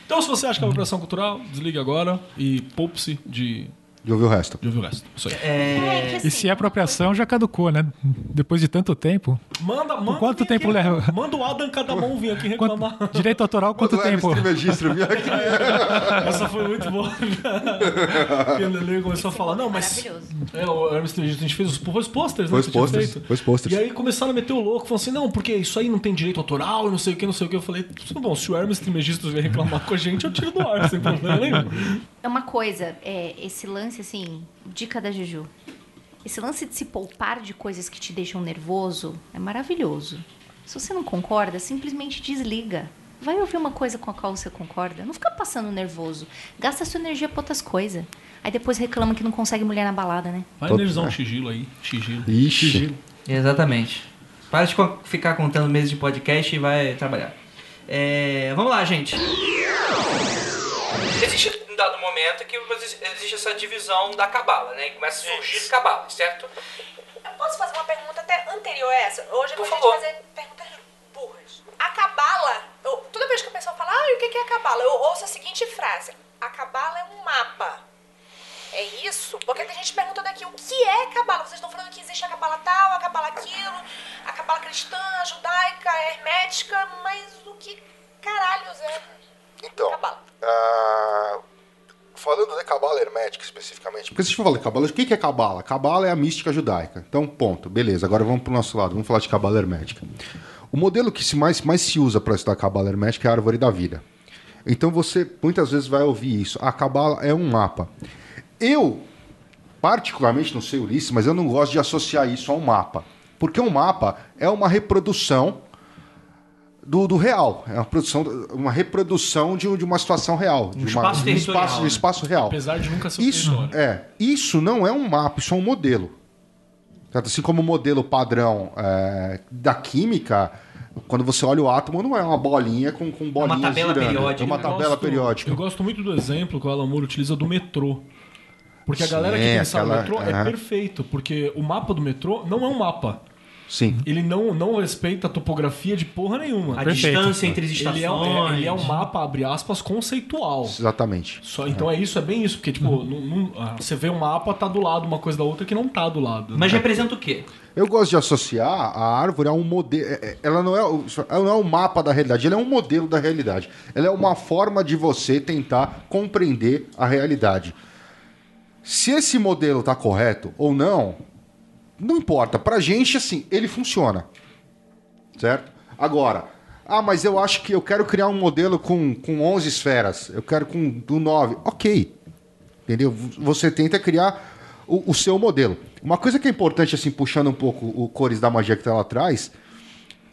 Então, se você acha que é apropriação cultural, desligue agora e poupe-se de, de ouvir o resto. de ouvir o resto. Isso aí. É, E assim, se é apropriação, já caducou, né? Depois de tanto tempo. Manda, manda. quanto tempo aqui- leva? Manda o Adam cada mão vir aqui Quanto- reclamar. direito autoral, quanto o tempo? Hermes Trimegistro vinha aqui. Essa foi muito boa. Lele começou a falar, não, mas. É, o Hermes Trismegisto, a gente fez os, foi os posters, né? Foi os posters, foi os posters. E aí começaram a meter o louco, falando assim, não, porque isso aí não tem direito autoral não sei o que, não sei o que. Eu falei, tudo bom, se o Hermes Trismegisto vier reclamar com a gente, eu tiro do ar, sem problema nenhum. É uma coisa, é, esse lance, assim, dica da Juju. Esse lance de se poupar de coisas que te deixam nervoso é maravilhoso. Se você não concorda, simplesmente desliga. Vai ouvir uma coisa com a qual você concorda. Não fica passando nervoso. Gasta sua energia pra outras coisas. Aí depois reclama que não consegue mulher na balada, né? Vai energizar um sigilo aí. Sigilo. Ixi. Sigilo. Exatamente. Para de ficar contando meses de podcast e vai trabalhar. É, vamos lá, gente. Existe momento que existe essa divisão da cabala, né? E começa a surgir cabala, certo? Eu posso fazer uma pergunta até anterior a essa? Hoje Por eu gostaria de fazer perguntas burras. A cabala, eu- toda vez que a pessoa fala, ah, o que é a cabala? Eu ouço a seguinte frase: A cabala é um mapa. É isso? Porque tem gente perguntando aqui o que é cabala. Vocês estão falando que existe a cabala tal, a cabala aquilo, a cabala cristã, a judaica, a hermética, mas o que caralhos é Então, cabala? ah, falando de cabala hermética especificamente, porque se a gente falar de cabala, o que é cabala? Cabala é a mística judaica. Então, ponto. Beleza, agora vamos pro nosso lado, vamos falar de cabala hermética. O modelo que se mais, mais se usa para estudar cabala hermética é a árvore da vida. Então você muitas vezes vai ouvir isso. A cabala é um mapa. Eu, particularmente, não sei Ulisses, mas eu não gosto de associar isso a um mapa. Porque um mapa é uma reprodução do, do real. É uma, produção, uma reprodução de, de uma situação real. De, Um uma, espaço de um espaço, de né? espaço real. Apesar de nunca ser Isso, é, isso não é um mapa, isso é um modelo. Assim como o modelo padrão é, da química, quando você olha o átomo, não é uma bolinha com, com bolinhas tabela girando. periódica, É uma tabela gosto- periódica. Eu gosto muito do exemplo que o Alan Moore utiliza do metrô. Porque a Sim, galera que pensa no aquela- metrô é perfeito, porque o mapa do metrô não é um mapa. Sim. Ele não, não respeita a topografia de porra nenhuma. A Perfeito. distância entre as estações. Ele é, um- é- ele é um mapa, abre aspas, conceitual. Exatamente. Só, então é isso, é bem isso. Porque, tipo, não- não- ah, você vê um mapa, tá do lado uma coisa da outra que não tá do lado. Mas né? representa o quê? Eu gosto de associar a árvore a um modelo. Ela não é, o- ela não é um mapa da realidade, ela é um modelo da realidade. Ela é uma forma de você tentar compreender a realidade. Se esse modelo está correto ou não, não importa. Pra gente, assim, ele funciona. Certo? Agora, ah, mas eu acho que eu quero criar um modelo com, com 11 esferas. Eu quero com, com 9. Ok. Entendeu? Você tenta criar o, o seu modelo. Uma coisa que é importante, assim, puxando um pouco o Cores da Magia que tá lá atrás,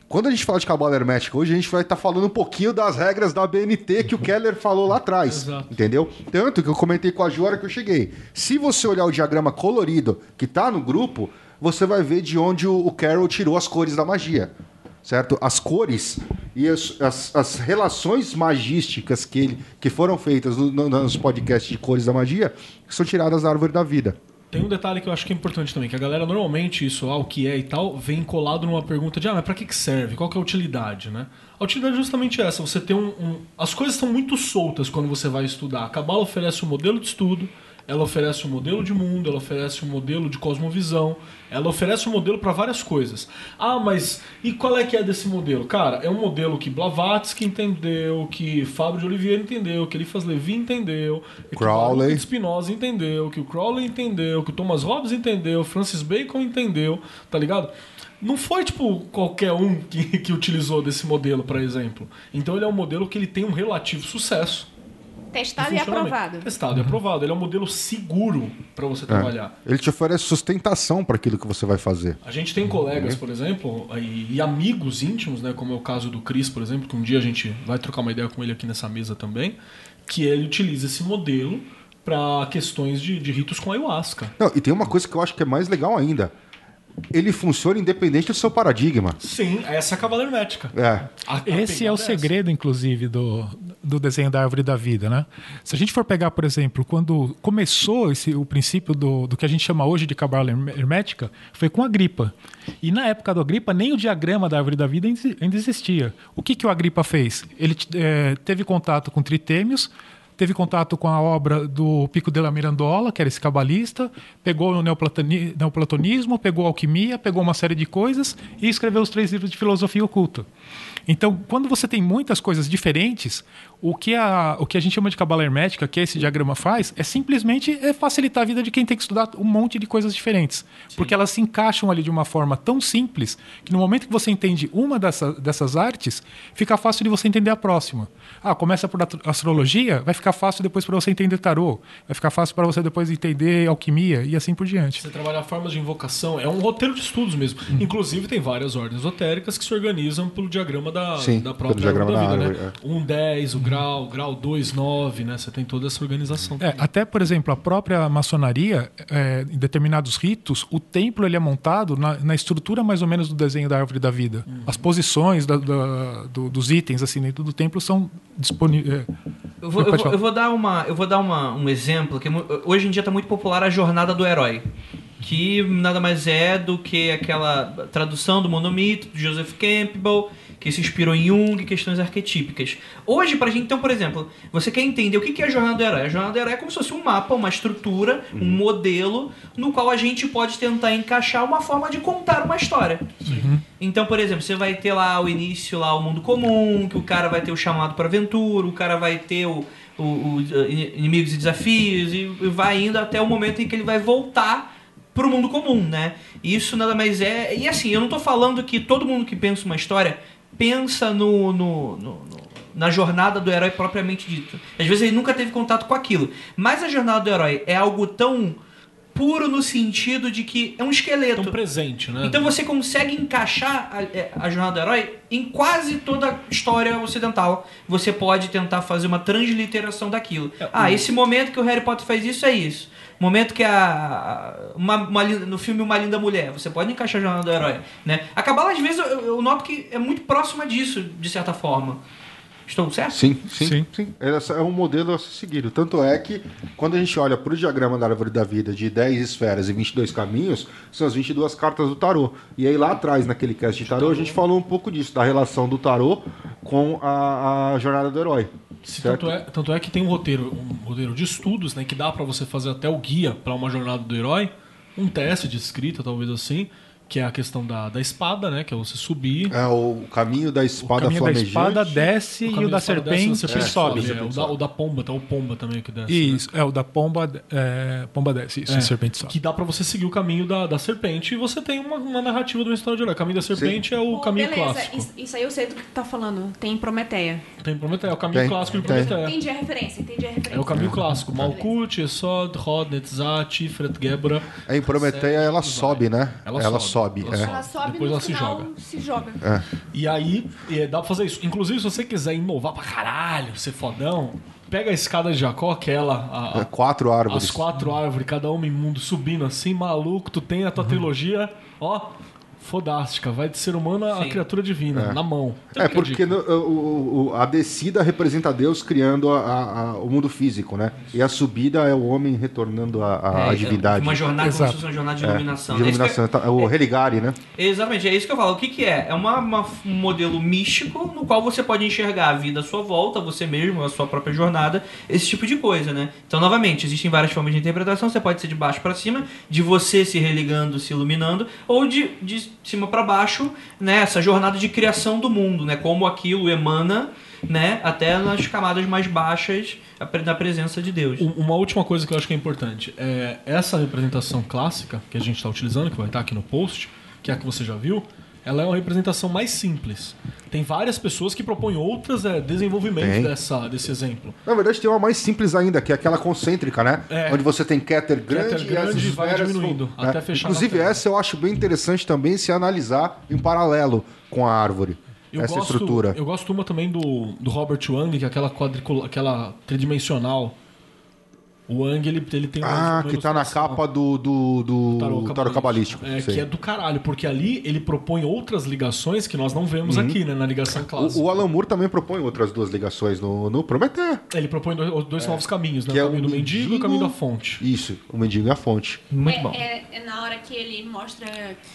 quando a gente fala de cabala hermética hoje, a gente vai estar falando um pouquinho das regras da BNT que o Keller falou lá atrás. Exato. Entendeu? Tanto que eu comentei com a Ju hora que eu cheguei. Se você olhar o diagrama colorido que tá no grupo, você vai ver de onde o, o Carroll tirou as cores da magia. Certo? As cores e as, as- as relações magísticas que, ele, que foram feitas no- no- nos podcasts de cores da magia são tiradas da árvore da vida. Tem um detalhe que eu acho que é importante também, que a galera normalmente isso, ah, o que é e tal, vem colado numa pergunta de, ah, mas pra que que serve? Qual que é a utilidade, né? A utilidade é justamente essa, você tem um... um- As coisas estão muito soltas quando você vai estudar. A oferece um modelo de estudo, ela oferece um modelo de mundo, ela oferece um modelo de cosmovisão, ela oferece um modelo para várias coisas. Ah, mas e qual é que é desse modelo? Cara, é um modelo que Blavatsky entendeu, que Fábio de Oliveira entendeu, que Eliphas Levi entendeu, que Crowley. Baruch de Spinoza entendeu, que o Crowley entendeu, que o Thomas Hobbes entendeu, Francis Bacon entendeu, tá ligado? Não foi, tipo, qualquer um que, que utilizou desse modelo, por exemplo. Então ele é um modelo que ele tem um relativo sucesso. Testado e aprovado. Testado e aprovado. Ele é um modelo seguro para você É. trabalhar. Ele te oferece sustentação para aquilo que você vai fazer. A gente tem colegas, por exemplo, e, e amigos íntimos, né, como é o caso do Cris, por exemplo, que um dia a gente vai trocar uma ideia com ele aqui nessa mesa também, que ele utiliza esse modelo para questões de, de ritos com ayahuasca. Não, e tem uma coisa que eu acho que é mais legal ainda. Ele funciona independente do seu paradigma. Sim, essa é a Cavaleira Hermética. É. A- a Esse é o segredo, inclusive, do, do desenho da árvore da vida, né? Se a gente for pegar, por exemplo, quando começou esse, o princípio do, do que a gente chama hoje de cabala hermética, foi com a gripa. E na época da gripa, nem o diagrama da árvore da vida ainda existia. O que, que o Agripa fez? Ele eh, teve contato com tritêmios, teve contato com a obra do Pico della Mirandola, que era esse cabalista, pegou o neoplatoni- neoplatonismo, pegou alquimia, pegou uma série de coisas e escreveu os três livros de filosofia oculta. Então, quando você tem muitas coisas diferentes, o que a, o que a gente chama de cabala hermética, que esse diagrama faz, é simplesmente é facilitar a vida de quem tem que estudar um monte de coisas diferentes. Porque elas se encaixam ali de uma forma tão simples que no momento que você entende uma dessa, dessas artes, fica fácil de você entender a próxima. Ah, começa por astrologia, vai ficar fácil depois para você entender tarô, vai ficar fácil para você depois entender alquimia e assim por diante. Você trabalhar formas de invocação, é um roteiro de estudos mesmo. Uhum. Inclusive, tem várias ordens esotéricas que se organizam pelo diagrama da, Sim, da própria diagrama árvore da da vida, árvore, né? Um 10, o grau, grau 2, 9, né? Você tem toda essa organização. É, até, por exemplo, a própria maçonaria, é, em determinados ritos, o templo ele é montado na, na estrutura mais ou menos do desenho da árvore da vida. As posições da- da- do- dos itens assim dentro do templo são disponíveis. Eu vou, eu vou- eu vou dar, uma, eu vou dar uma, um exemplo que mu- hoje em dia está muito popular a jornada do herói. Que nada mais é do que aquela tradução do monomito de Joseph Campbell, que se inspirou em Jung, questões arquetípicas. Hoje, pra gente, então, por exemplo, você quer entender o que é a jornada do herói? A jornada do herói é como se fosse um mapa, uma estrutura, um modelo, no qual a gente pode tentar encaixar uma forma de contar uma história. Então, por exemplo, você vai ter lá o início, lá o mundo comum, que o cara vai ter o chamado para aventura, o cara vai ter o, o- o, inimigos e desafios, e, e vai indo até o momento em que ele vai voltar pro mundo comum, né? Isso nada mais é. E assim, eu não tô falando que todo mundo que pensa uma história pensa no- no- no- na jornada do herói propriamente dito. Às vezes ele nunca teve contato com aquilo. Mas a jornada do herói é algo tão puro no sentido de que é um esqueleto. Tão presente, né? Então você consegue encaixar a, é, a jornada do herói em quase toda a história ocidental. Você pode tentar fazer uma transliteração daquilo. Ah, esse momento que o Harry Potter faz isso é isso. Momento que a. Uma, uma no filme Uma Linda Mulher, você pode encaixar a jornada do herói. Né? A Cabala, às vezes, eu, eu noto que é muito próxima disso, de certa forma. Estou certo? Sim, sim, sim. Essa É um modelo a ser seguido. Tanto é que, quando a gente olha para o diagrama da árvore da vida de 10 esferas e 22 caminhos, são as 22 cartas do tarô. E aí lá atrás, naquele cast de tarô, a gente falou um pouco disso, da relação do tarô com a, a jornada do herói. Se certo? tanto, é, tanto é que tem um roteiro, um roteiro de estudos, né, que dá pra você fazer até o guia pra uma jornada do herói, um teste de escrita, talvez assim, que é a questão da, da espada, né, que é você subir. É o caminho da O espada caminho da flamejante. espada desce O e caminho o da da desce, serpente, da serpente sobe. É, o, da, o da pomba, tá o pomba também que desce. né? Isso, é o da pomba, é, pomba desce, isso, É, a serpente sobe. Que dá pra você seguir o caminho da, da serpente e você tem uma, uma narrativa do história de herói. O caminho da serpente é o Pô, caminho beleza, clássico. Isso, isso aí eu sei do que tu tá falando. Tem em Prometeia. Tem Prometeia, é o caminho Tem, clássico de. Prometeia. Entendi a referência, entendi a referência. É o caminho clássico. Malkuth, Esod, Rod, Netzat, Fret Gebra. Em Prometeia ela sobe, né? Ela Ela, sobe, sobe. ela é. Ela sobe Depois no ela se joga. se joga. E aí, é, dá pra fazer isso. Inclusive, se você quiser inovar pra caralho, ser fodão, pega a escada de Jacó, aquela. a- a- É, Quatro árvores. as quatro árvores, cada uma em mundo subindo assim, maluco. Tu tem a tua Uhum. trilogia, ó. Fodástica, vai de ser humano a Sim. criatura divina, na mão. Então É, fica a porque no- o- o- a descida representa Deus criando a- a- a- o mundo físico, né? E a subida é o homem retornando à É, divindade. Uma jornada como Exato. se fosse uma jornada de É, iluminação. de É isso que- iluminação. tá- o religare, né? Exatamente, é isso que eu falo. O que, que é? É uma, uma- um modelo místico no qual você pode enxergar a vida à sua volta, você mesmo, a sua própria jornada, esse tipo de coisa, né? Então, novamente, existem várias formas de interpretação. Você pode ser de baixo para cima, de você se religando, se iluminando, ou de, de cima para baixo, né? Essa jornada de criação do mundo, né? Como aquilo emana, né? Até nas camadas mais baixas da presença de Deus. Um- Uma última coisa que eu acho que é importante é essa representação clássica que a gente está utilizando, que vai estar aqui no post, que é a que você já viu, ela é uma representação mais simples. Tem várias pessoas que propõem outras é, desenvolvimentos dessa, desse exemplo. Na verdade, tem uma mais simples ainda, que é aquela concêntrica, né? É. Onde você tem Keter grande, e grande e vai esferas diminuindo, vão- até é. fechar Inclusive, essa eu acho bem interessante também se analisar em paralelo com a árvore. Eu essa gosto, estrutura. Eu gosto uma também do, do Robert Wang, que é aquela quadricula, aquela tridimensional. O Wang, ele, ele tem uma- Ah, uma que tá na capa do, do, do Tarô tarô cabalístico. É, sei. que é do caralho, porque ali ele propõe outras ligações que nós não vemos aqui, né, na ligação clássica. Uhum. O, o Alan Moore também propõe outras duas ligações no, no Prometeu. Ele propõe dois, dois novos caminhos, né? Que é o caminho o do mendigo e o caminho da fonte. Isso, o mendigo e a fonte. Muito é, bom. É, é na hora que ele mostra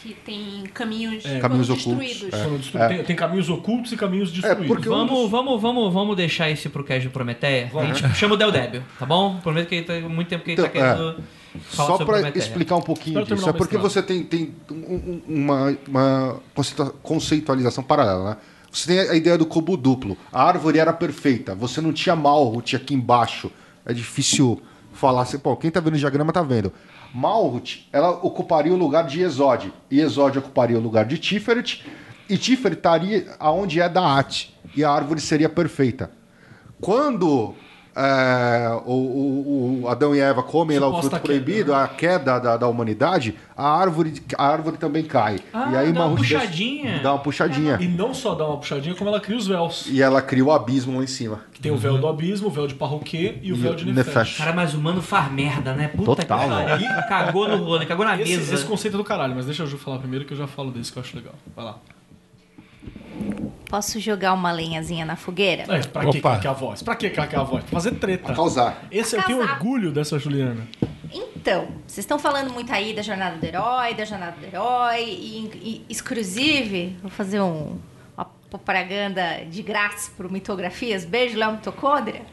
que tem caminhos, É. Caminhos ocultos, é. Tem, tem caminhos ocultos e caminhos destruídos. porque um Vamos, vamos, vamos, vamos deixar esse pro cast do Prometeia? A gente chama o Del Débio, tá bom? Prometo que ele tá muito tempo que ele tá Então, é. querendo falar Só para explicar um pouquinho disso. É porque você tem, tem um- um- uma, uma conceitua- conceitualização paralela, né? Você tem a ideia do cubo duplo. A árvore era perfeita. Você não tinha Malhut aqui embaixo. É difícil falar assim. Pô, quem tá vendo o diagrama tá vendo. Malhut, ela ocuparia o lugar de Exod. E Exod ocuparia o lugar de Tiferet. E Tiferet estaria aonde é Daat. E a árvore seria perfeita. Quando é, o, o- o Adão e Eva comem lá o fruto queda, proibido, a queda da, da humanidade, a árvore, a árvore também cai. Ah, e aí dá uma puxadinha. Dá uma puxadinha. E não só dá uma puxadinha, como ela cria os véus. E ela cria o abismo lá em cima. Que tem o véu do abismo, o véu de Parroquet e o véu de Nefesh. Nefesh. Cara, mas o mano faz merda, né? Puta Total, que pariu. Cagou no rolê, cagou na Esse, mesa. esse conceito é do caralho, mas deixa eu falar primeiro que eu já falo desse que eu acho legal. Vai lá. Posso jogar uma lenhazinha na fogueira? É, pra que Opa. craquear a voz? Pra que craquear a voz? Pra fazer treta. Causar. Esse eu tenho orgulho dessa Juliana. Então, vocês estão falando muito aí da jornada do herói, da jornada do herói, e, e exclusive, vou fazer um, uma propaganda de graça pro Mitografias, beijo Léo Mitocôndria.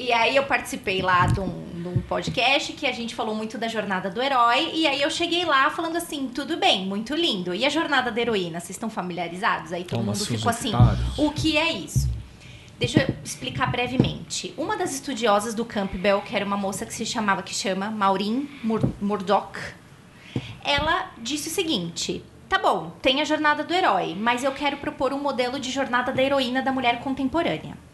E aí eu participei lá de um, de um podcast que a gente falou muito da jornada do herói, e aí eu cheguei lá falando assim, tudo bem, muito lindo. E a jornada da heroína, vocês estão familiarizados? Aí todo Toma, mundo ficou assim, o que é isso? Deixa eu explicar brevemente. Uma das estudiosas do Campbell, que era uma moça que se chamava, que chama Maureen Mur Murdoch, ela disse o seguinte: tá bom, tem a jornada do herói, mas eu quero propor um modelo de jornada da heroína da mulher contemporânea.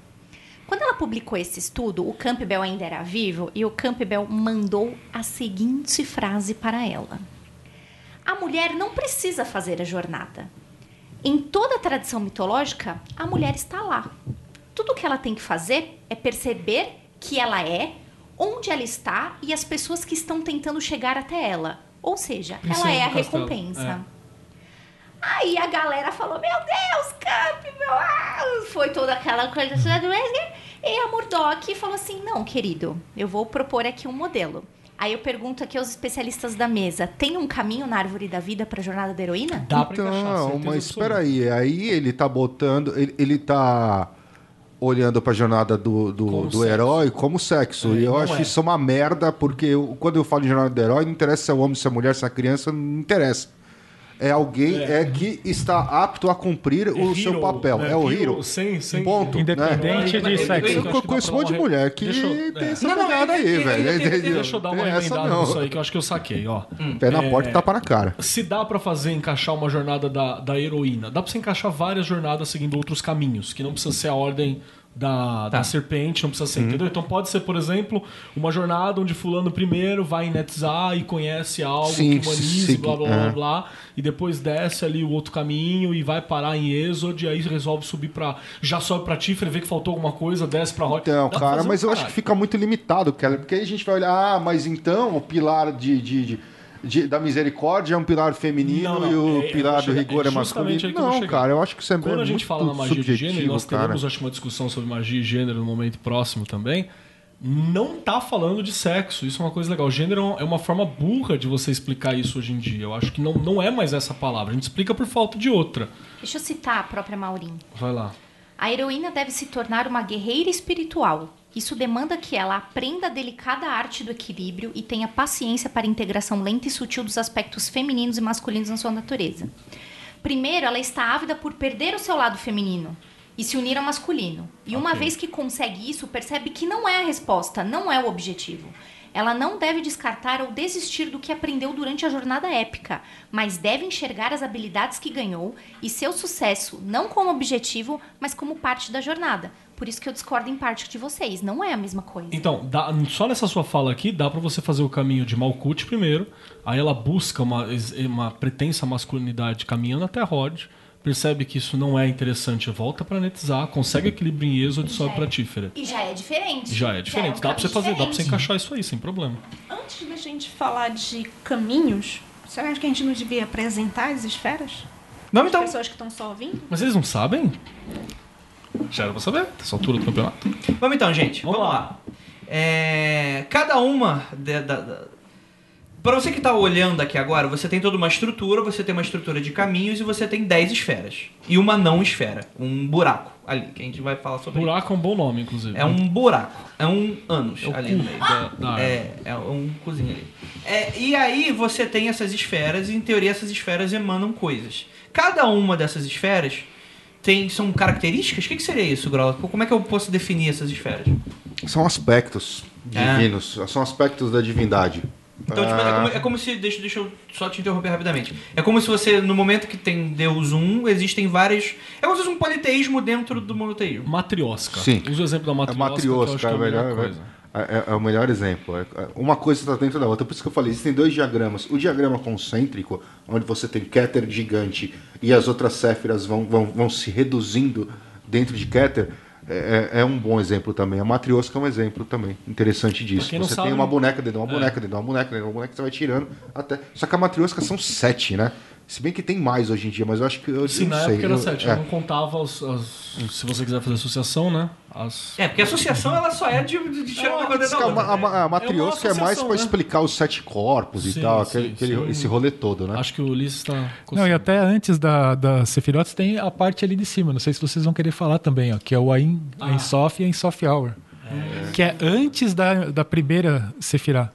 Quando ela publicou esse estudo, o Campbell ainda era vivo e o Campbell mandou a seguinte frase para ela: A mulher não precisa fazer a jornada. Em toda a tradição mitológica, a mulher está lá. Tudo que ela tem que fazer é perceber que ela é, onde ela está e as pessoas que estão tentando chegar até ela. Ou seja, ela é a do castelo, recompensa. Aí a galera falou: Meu Deus, Campbell! Ah! Foi toda aquela coisa. E a Murdoch falou assim: Não, querido, eu vou propor aqui um modelo. Aí eu pergunto aqui aos especialistas da mesa: tem um caminho na árvore da vida para a jornada da heroína? Dá pra encaixar, Então, mas espera aí. Aí ele tá botando... Ele, ele tá olhando pra jornada do, do, Como do sexo. herói como sexo. É, e eu acho é. isso uma merda, porque eu- quando eu falo de jornada do herói, não interessa se é homem, se é mulher, se é criança, não interessa. É alguém É. é. que está apto a cumprir o seu hero, papel. né? É o Hero sem- sem- Ponto. Independente né? de sexo. Eu, eu conheço um monte de mulher que Deixa tem é. essa Não, pegada aí, ele- velho. ele- ele-? Deixa eu dar uma emendada não. nisso aí que eu acho que eu saquei, ó. Pé na É, porta e tapa na cara. Se dá pra fazer, encaixar uma jornada da, da heroína, dá pra você encaixar várias jornadas seguindo outros caminhos, que não precisa ser a ordem da, Tá. da serpente, não precisa ser, Uhum. entendeu? Então pode ser, por exemplo, uma jornada onde fulano primeiro vai em Netzah e conhece algo Sim, que humanize, sim, blá blá blá é. blá, e depois desce ali o outro caminho e vai parar em Êxodo, e aí resolve subir pra. Já sobe pra Tifre, vê que faltou alguma coisa, desce pra Rocha. Então, Dá cara, mas eu acho caralho. que fica muito limitado, Keller, porque aí a gente vai olhar, ah, mas então o pilar de, de, de, de- da misericórdia é um pilar feminino Não, não, e o é- é- pilar do rigor é é masculino. Não, cara, eu acho que isso é Quando a muito gente fala na magia de gênero, e nós subjetivo, teremos, cara. acho uma discussão sobre magia e gênero no momento próximo também, não tá falando de sexo. Isso é uma coisa legal. Gênero é uma forma burra de você explicar isso hoje em dia. Eu acho que não, não é mais essa palavra. A gente explica por falta de outra. Deixa eu citar a própria Maureen. Vai lá. A heroína deve se tornar uma guerreira espiritual. Isso demanda que ela aprenda a delicada arte do equilíbrio e tenha paciência para a integração lenta e sutil dos aspectos femininos e masculinos na sua natureza. Primeiro, ela está ávida por perder o seu lado feminino e se unir ao masculino. E uma vez que consegue isso, percebe que não é a resposta, não é o objetivo. Ela não deve descartar ou desistir do que aprendeu durante a jornada épica, mas deve enxergar as habilidades que ganhou e seu sucesso não como objetivo, mas como parte da jornada. Por isso que eu discordo em parte de vocês, não é a mesma coisa. Então, dá- só nessa sua fala aqui, dá pra você fazer o caminho de Malkuth primeiro, aí ela busca uma, uma pretensa masculinidade caminhando até Rod, percebe que isso não é interessante, volta pra Netizar, consegue equilíbrio em Êxodo e sobe pra Tífera. E já é diferente. Já é diferente, um dá pra você fazer, dá pra você diferente. encaixar isso aí, sem problema. Antes da gente falar de caminhos, você acha que a gente não devia apresentar as esferas? Vamos então. As pessoas que estão só ouvindo? Mas eles não sabem? Já era pra saber, nessa altura do campeonato. Vamos então, gente. Vamos, lá. É, cada uma. de- da, da- Pra você que tá olhando aqui agora, você tem toda uma estrutura, você tem uma estrutura de caminhos e você tem 10 esferas. E uma não esfera. Um buraco ali, que a gente vai falar sobre Buraco é um bom nome, inclusive. É um buraco. É um ânus É ali no meio. da- da é, é um cozinho ali. É, e aí você tem essas esferas e em teoria essas esferas emanam coisas. Cada uma dessas esferas tem são características? O que, que seria isso, Grola? Como é que eu posso definir essas esferas? São aspectos É. divinos, são aspectos da divindade. Então, tipo, é, como, é como se. Deixa, deixa eu só te interromper rapidamente. É como se você, no momento que tem Deus um, existem várias. É como se fosse um politeísmo dentro do monoteísmo. Matriosca. Sim. Usa o exemplo da É matriosca, que eu acho matriosca, que é, é a o melhor melhor, coisa. É, é- é o melhor exemplo. É- é- Uma coisa está dentro da outra. Por isso que eu falei, existem dois diagramas. O diagrama concêntrico, onde você tem Keter gigante e as outras céfiras vão, vão, vão se reduzindo dentro de Keter, é, é- é um bom exemplo também. A matriosca é um exemplo também interessante disso. Você sabe- tem uma boneca dentro de uma É. boneca, dentro de uma boneca, dentro de uma boneca, você vai tirando até. Só que a matriosca são sete, né? Se bem que tem mais hoje em dia, mas eu acho que eu, Sim, eu na não sei. época era eu- 7. é. Eu não contava os, as- Se você quiser fazer associação, né? As... É, porque a associação ela só é de, de tirar uma coisa Diz da que a, ma- a, a matriosca é, mais associação, para né? explicar os sete corpos e Sim, tal, sim, aquele, aquele- sim. esse rolê todo, né? Acho que o Ulisses tá. Não, e até antes da, da Sephiroth tem a parte ali de cima. Não sei se vocês vão querer falar também, ó, que é o Ain, Ah. E Ain Sof Hour. Que é antes da, da primeira Sephiroth.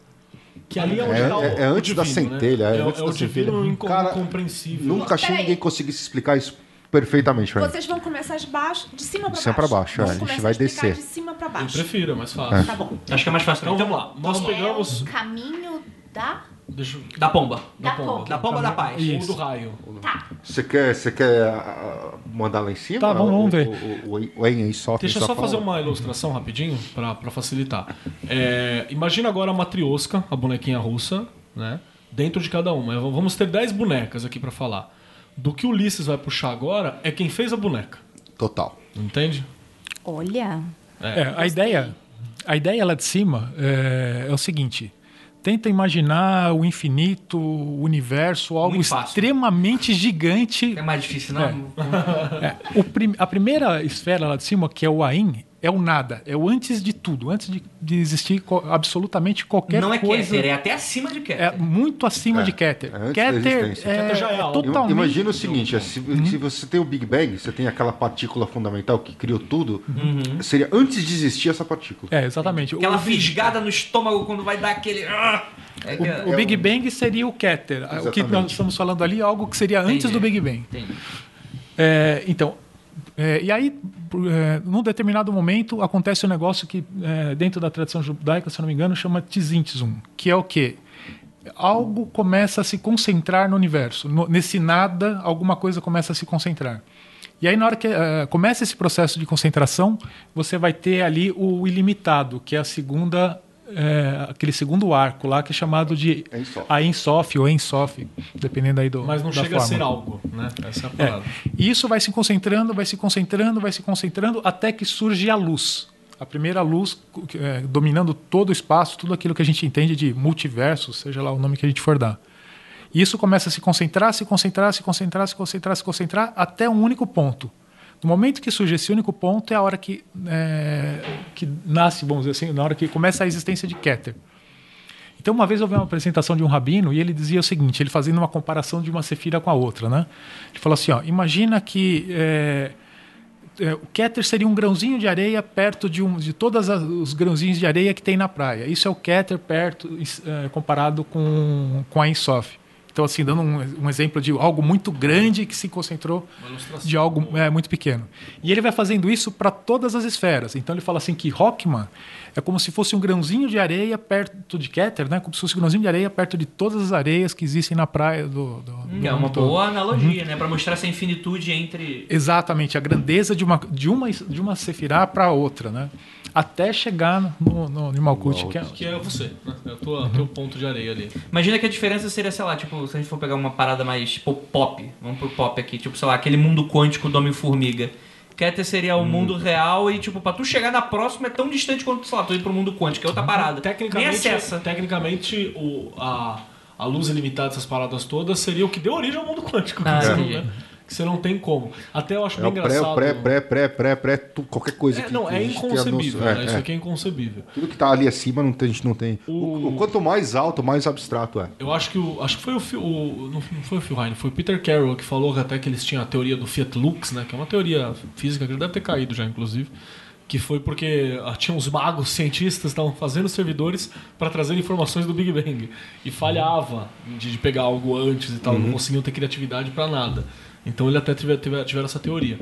Que ali é onde É, tá o, é- é o antes da divino, né? centelha, é, É, o- antes é o da centelha. divino incom- Cara, incompreensível. Nunca achei ninguém conseguisse explicar isso perfeitamente. Vocês vão começar de baixo, de cima pra De cima baixo. pra baixo, é, a gente vai descer. de cima Eu baixo. prefiro, é mais fácil. É. Tá bom. Acho que é mais fácil. Então vamos lá. Nós pegamos. É o caminho da... Deixa eu- Da pomba. Da pomba. Da pomba da paz. Ou do raio. Tá. Você quer, você quer ah, mandar lá em cima? Tá, vamos- vamos ver. O, o, o, o Sof Deixa eu só fazer uma ilustração rapidinho pra pra facilitar. É, imagina agora a matriosca, a bonequinha russa, né? Dentro de cada uma. Vamos ter 10 bonecas aqui pra falar. Do que o Ulisses vai puxar agora é quem fez a boneca. Total. Entende? Olha... É, a ideia, a ideia lá de cima é, é o seguinte: tenta imaginar o infinito, o universo, algo extremamente gigante. É mais difícil, não? É, o prim- a primeira esfera lá de cima, que é o Ain, é o nada, é o antes de tudo, antes de, de existir co- absolutamente qualquer Não é coisa. Keter, é até acima de Keter. É muito acima É, de Keter. é Keter é, Keter já é é totalmente. Imagina o seguinte, é, se, se você tem o Big Bang, você tem aquela partícula fundamental que criou tudo, seria antes de existir essa partícula. É, exatamente. Aquela o, fisgada no estômago quando vai dar aquele. ah! É que- o Big Bang seria o Keter. O que Exatamente. nós estamos falando ali é algo que seria antes Entendi. do Big Bang. Entendi. É, então, é, e aí, é, num determinado momento, acontece um negócio que, é, dentro da tradição judaica, se não me engano, chama Tzintizum, que é o quê? Algo começa a se concentrar no universo. No- nesse nada, alguma coisa começa a se concentrar. E aí, na hora que é, começa esse processo de concentração, você vai ter ali o ilimitado, que é a segunda, é, aquele segundo arco lá, que é chamado de Ein Sof. a Ensof ou Ensof, dependendo aí do Mas não da chega a forma. ser algo, né? Essa é a É. parada. E isso vai se concentrando, vai se concentrando, vai se concentrando até que surge a luz. A primeira luz é, dominando todo o espaço, tudo aquilo que a gente entende de multiverso, seja lá o nome que a gente for dar. E isso começa a se concentrar, se concentrar, se concentrar, se concentrar, se concentrar, até um único ponto. No momento que surge esse único ponto, é a hora que, é, que nasce, vamos dizer assim, na hora que começa a existência de Keter. Então, uma vez eu vi uma apresentação de um rabino e ele dizia o seguinte: ele fazendo uma comparação de uma sefira com a outra, né? Ele falou assim: ó, imagina que é, é, o Keter seria um grãozinho de areia perto de, um, de todos os grãozinhos de areia que tem na praia. Isso é o Keter perto, é, comparado com, com a Insof. Então, assim, dando um, um, exemplo de algo muito grande que se concentrou de algo é, muito pequeno. E ele vai fazendo isso para todas as esferas. Então, ele fala assim que Rockman é como se fosse um grãozinho de areia perto de Keter, né? como se fosse um grãozinho de areia perto de todas as areias que existem na praia do. do, do é uma boa analogia, uhum. né? Para mostrar essa infinitude entre. Exatamente, a grandeza de uma, de uma, de uma sefirá para outra. Né? até chegar no, no, no Malkuth, que é... Que é você, né? É o teu, uhum. teu ponto de areia ali. Imagina que a diferença seria, sei lá, tipo, se a gente for pegar uma parada mais, tipo, pop, vamos pro pop aqui, tipo, sei lá, aquele mundo quântico do Homem-Formiga. Keter seria o hum. mundo real e, tipo, pra tu chegar na próxima é tão distante quanto, sei lá, tu ir pro mundo quântico, é outra parada. Tecnicamente, Nem acessa. Tecnicamente, o, a, a luz ilimitada dessas paradas todas seria o que deu origem ao mundo quântico. Ah, né? Que você não tem como. Até eu acho é bem engraçado. Pré, pré, pré, pré, pré, tu, qualquer coisa é, que Não, que é inconcebível. É, né? Isso aqui é inconcebível. Tudo que está ali acima não tem, a gente não tem. O... O, quanto mais alto, mais abstrato é. Eu acho que o, acho que foi o, o não foi o Phil Heine, foi o Peter Carroll que falou até que eles tinham a teoria do Fiat Lux, né, que é uma teoria física que deve ter caído já inclusive que foi porque ah, tinha uns magos cientistas que estavam fazendo servidores para trazer informações do Big Bang e falhava de, de pegar algo antes e tal, uhum. não conseguiam ter criatividade para nada. Então ele até tiver, tiver, tiveram essa teoria.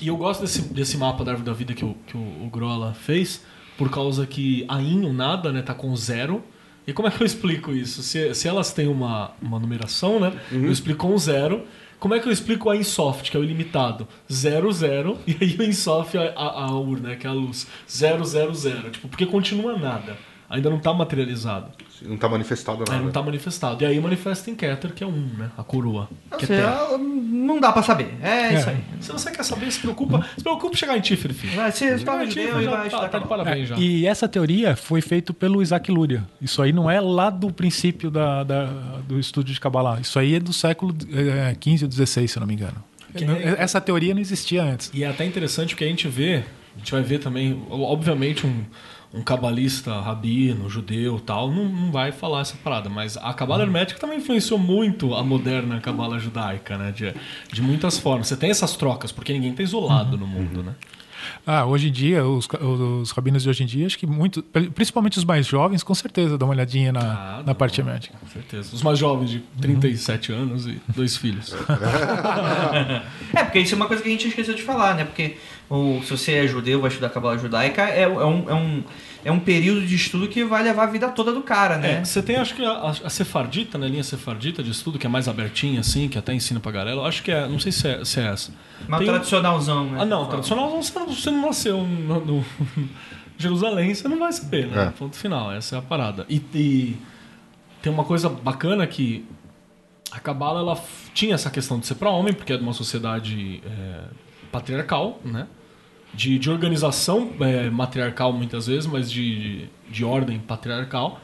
E eu gosto desse, desse mapa da árvore da vida que o, que o, o Grola fez, por causa que a In, o nada, né, tá com zero. E como é que eu explico isso? Se, se elas têm uma, uma numeração, né? Uhum. Eu explico um zero. Como é que eu explico a Insoft, que é o ilimitado? Zero, zero. E aí o Insoft, a, a, a UR, né? Que é a luz. Zero, zero, zero. Tipo, porque continua nada. Ainda não está materializado. Não está manifestado nada. É, não está manifestado. E aí manifesta em Keter, que é um, né? A coroa. Não, sei, é não dá para saber. É, é, isso aí. Se você quer saber, se preocupa. Se preocupa chegar em Tifre, filho. Vai, se está em Tifre, vai tá, tá de parabéns já. E essa teoria foi feita pelo Isaac Luria. Isso aí não é lá do princípio da, da do estúdio de Kabbalah. Isso aí é do século XV ou XVI, se não me engano. Essa teoria não existia antes. E é até interessante porque a gente vê, a gente vai ver também, obviamente, um um cabalista rabino, judeu tal, não, não vai falar essa parada. Mas a cabala hermética também influenciou muito a moderna cabala judaica, né? De, de muitas formas. Você tem essas trocas, porque ninguém está isolado no mundo, né? Ah, hoje em dia, os, os rabinos de hoje em dia, acho que muito, principalmente os mais jovens, com certeza dão uma olhadinha na, ah, na parte médica. Com certeza. Os mais jovens de 37 uhum. anos e dois filhos. é, porque isso é uma coisa que a gente esqueceu de falar, né? Porque ou se você é judeu, vai estudar cabala judaica, é, é, um, é, um, é um período de estudo que vai levar a vida toda do cara, né? É, você tem, acho que a, a Sefardita, né, linha Sefardita de estudo, que é mais abertinha, assim, que até ensina pra galera. Eu acho que é, não sei se é, se é essa. Mas tem tradicionalzão, né? Ah, não, tradicionalzão você não, você não nasceu no, no Jerusalém, você não vai saber, né? É. Ponto final, essa é a parada. E, e tem uma coisa bacana que a Cabala ela tinha essa questão de ser para homem, porque é de uma sociedade é, patriarcal, né? De, de organização é, matriarcal muitas vezes, mas de, de ordem patriarcal.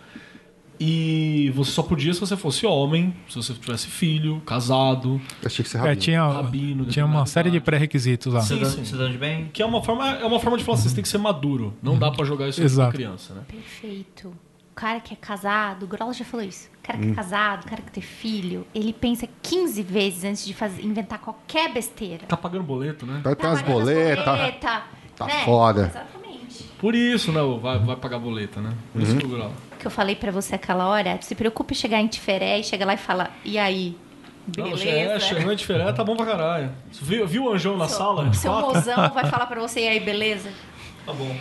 E você só podia se você fosse homem, se você tivesse filho, casado. Achei que você rabino. É, tinha, rabino, tinha uma série de pré-requisitos lá. Sim, sim. Cidadão de bem. Que é uma forma, é uma forma de falar assim, você tem que ser maduro. Não dá para jogar isso Exato. pra criança, né? Perfeito cara que é casado, o Grola já falou isso. O cara que é hum. casado, o cara que tem filho, ele pensa 15 vezes antes de fazer, inventar qualquer besteira. Tá pagando boleto, né? Vai tá as boletas. Boleta, tá né? foda. Exatamente. Por isso, né? Vai, vai pagar boleta, né? Por isso Uhum. que o Grola. que eu falei pra você aquela hora, se preocupe em chegar em Tiferé e chega lá e fala, e aí? Não, Beleza? é, chegando de diferente, tá bom pra caralho. Viu, viu o anjão na seu, sala? Seu mozão vai falar pra você, e aí, beleza? Tá bom.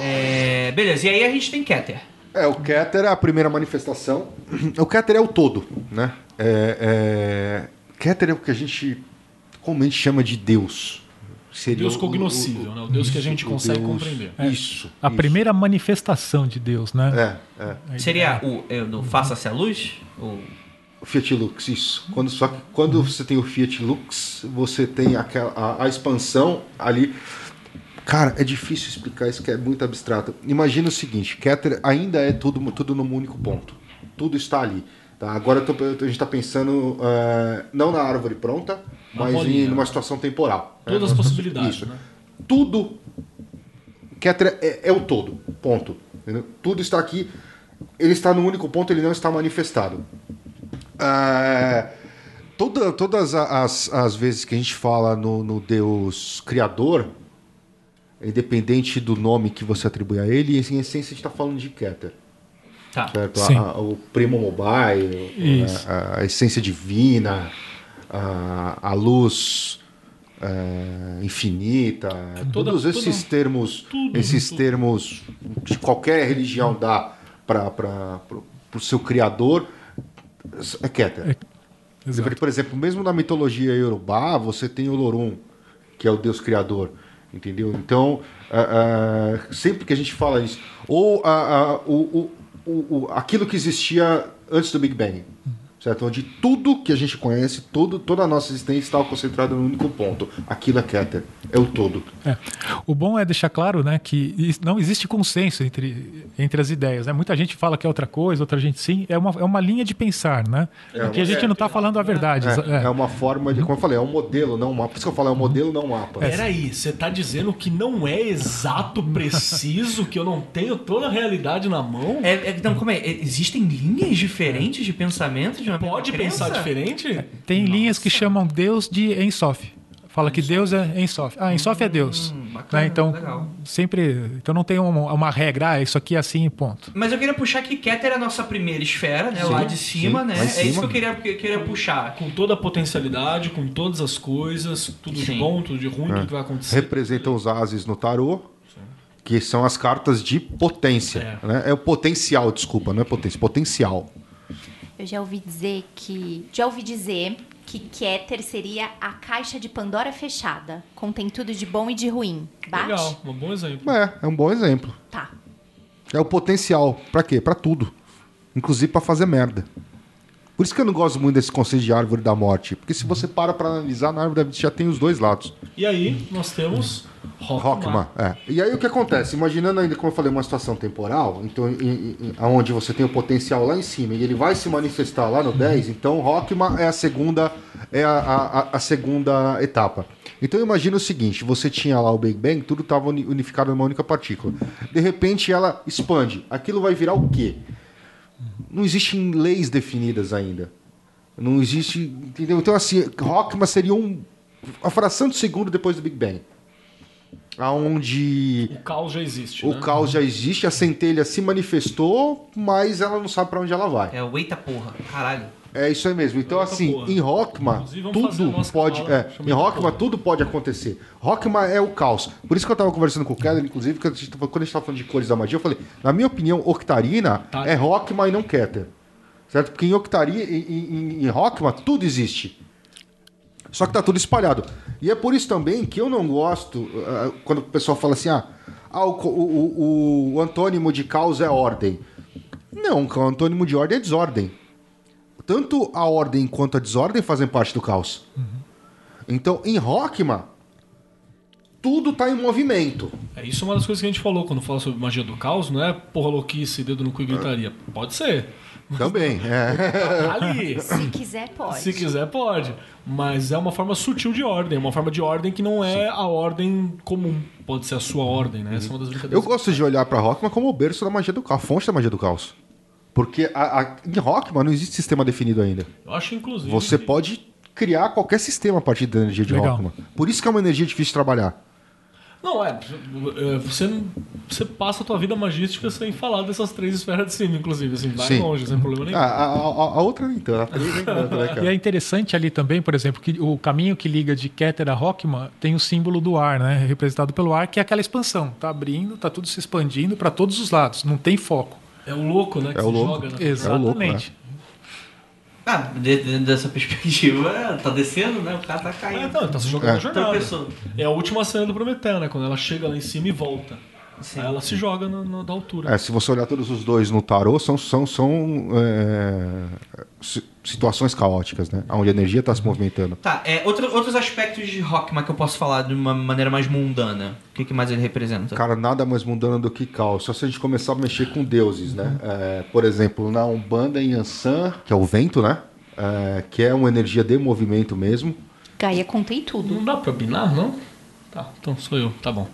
É, beleza, e aí a gente tem Keter. É, o Keter é a primeira manifestação. O Keter é o todo, né? É, é... Keter é o que a gente comumente chama de Deus. Seria Deus o- cognoscível, o- né? O Deus que a gente o consegue Deus- compreender. Isso. A isso. primeira manifestação de Deus, né? É, é. Seria o é, do Faça-se a Luz? O... O Fiat Lux, isso. Quando, só que quando você tem o Fiat Lux, você tem aquela, a, a expansão ali. Cara, é difícil explicar isso que é muito abstrato. Imagina o seguinte, Keter ainda é tudo, tudo num único ponto. Tudo está ali. Tá? Agora tô- a gente está pensando eh, não na árvore pronta, Na mas bolinha. em uma situação temporal. né? Todas as possibilidades, Isso. né? Tudo. Keter é, é o todo. Ponto. Entendeu? Tudo está aqui. Ele está no único ponto, ele não está manifestado. Ah, toda- todas as, as vezes que a gente fala no, no Deus Criador, independente do nome que você atribui a ele, em essência a gente está falando de Keter. Tá. Certo? Sim. A- a- o primo mobile, a, a essência divina, a, a luz é, infinita, toda- todos esses toda- termos, tudo, esses tudo. termos que qualquer religião dá para o seu criador, é Keter. Exato. Por exemplo, mesmo na mitologia iorubá, você tem o Lorum, que é o deus criador, entendeu? Então, sempre que a gente fala isso, ou o- aquilo que existia antes do Big Bang, certo? Onde tudo que a gente conhece, tudo, toda a nossa existência estava concentrada num único ponto. Aquilo é Keter, é o todo. É. O bom é deixar claro né, que não existe consenso entre, entre as ideias. Né? Muita gente fala que é outra coisa, outra gente sim. É uma, é uma linha de pensar, né? Aqui a gente não está falando a verdade. É, É. é uma forma de, como eu falei, é um modelo, não um mapa. Por isso que eu falo, é um modelo, não um mapa. Peraí, você tá dizendo que não é exato, preciso, que eu não tenho toda a realidade na mão? É, é, então, como é? Existem linhas diferentes de pensamento de Pode pensar diferente? Tem linhas que chamam Deus de Ensof. Fala que Deus é Ensof. Ah, Ensof é Deus. Hum, bacana, Né? Então, legal. sempre. Então não tem uma, uma regra, ah, isso aqui é assim, ponto. Mas eu queria puxar que Keter é a nossa primeira esfera, né? lá de cima, sim, né? É isso que eu queria, que eu queria puxar. Com toda a potencialidade, com todas as coisas, tudo Sim. de bom, tudo de ruim, tudo que vai acontecer. representam os ases no tarô, que são as cartas de potência. É. né? É o potencial, desculpa, não é potência, potencial. Eu já ouvi dizer que. Já ouvi dizer que Keter seria a caixa de Pandora fechada. Contém tudo de bom e de ruim. Bate? Legal, um bom exemplo. É, é um bom exemplo. Tá. É o potencial. Pra quê? Pra tudo. Inclusive pra fazer merda. Por isso que eu não gosto muito desse conceito de árvore da morte. Porque se você para pra analisar, na árvore da vida já tem os dois lados. E aí, nós temos. Rockman, é. E aí o que acontece? Imaginando ainda, como eu falei, uma situação temporal, então, em, em, onde você tem o potencial lá em cima e ele vai se manifestar lá no 10, então Rockman é a segunda, é a, a, a segunda etapa. Então imagina o seguinte, você tinha lá o Big Bang, tudo estava unificado numa única partícula. De repente ela expande. Aquilo vai virar o quê? Não existem leis definidas ainda. Não existe. Entendeu? Então, assim, Rockman seria um, uma fração de segundo depois do Big Bang. Onde O caos já existe, o né? caos já existe, a centelha se manifestou, mas ela não sabe para onde ela vai. É o eita porra, caralho. É isso aí mesmo. Então, assim, em Rockman, tudo pode. É, em Rockman, tudo pode acontecer. Rockman é o caos. Por isso que eu tava conversando com o Keller, inclusive, que a gente tava- quando a gente tava falando de cores da magia, eu falei, na minha opinião, Octarina Tá. é Rockman e não Keter. Certo? Porque em Octarina, em, em, em Rockman, tudo existe. Só que tá tudo espalhado. E é por isso também que eu não gosto ah, quando o pessoal fala assim: ah, ah, o, o, o- o antônimo de caos é ordem. Não, o antônimo de ordem é desordem. Tanto a ordem quanto a desordem fazem parte do caos. Então, em Rockman, tudo tá em movimento. É isso é uma das coisas que a gente falou quando fala sobre magia do caos, não é porra louquice, dedo no cu e gritaria. Pode ser. Também. É. Ali. Se quiser, pode. Se quiser, pode. Mas é uma forma sutil de ordem. É uma forma de ordem que não é a ordem comum. Pode ser a sua ordem, né? Essa é uma das Eu brincadeiras. gosto de olhar pra Rockman como o berço da magia do caos, a fonte da magia do caos. Porque a- a- em Rockman não existe sistema definido ainda. Eu acho, inclusive. Você que- pode criar qualquer sistema a partir da energia de Legal. Rockman. Por isso que é uma energia difícil de trabalhar. Não, é. é, Você, você passa a tua vida magística sem falar dessas três esferas de cima, inclusive. Assim, vai Sim. longe, sem problema nenhum. Ah, a, a- a- a outra nem tanto. A três nem tanto, né, E é interessante ali também, por exemplo, que o caminho que liga de Keter a Rockman tem o símbolo do ar, né? Representado pelo ar, que é aquela expansão. Tá abrindo, tá tudo se expandindo para todos os lados, não tem foco. É o louco, né? Que É se o louco. joga, né? Exatamente. Ah, de- de- dessa perspectiva, tá descendo, né? O cara tá É, caindo. então, tá se jogando É. na jornada. Tropeçou. É a última cena do Prometeu, né? Quando ela chega lá em cima e volta. Sim. Ela se joga no, no- da altura. É, se você olhar todos os dois no tarô, são, são, são é, si- situações caóticas, né? Onde a energia está se movimentando. Tá, é, outro- outros aspectos de Rockman que eu posso falar de uma maneira mais mundana. O que, que mais ele representa? Cara, nada mais mundano do que caos. Só se a gente começar a mexer com deuses, né? É, por exemplo, na Umbanda em Yansan, que é o vento, né? É, que é uma energia de movimento mesmo. Gaia, contei tudo. Não dá pra binar, não? Tá, então sou eu, tá bom.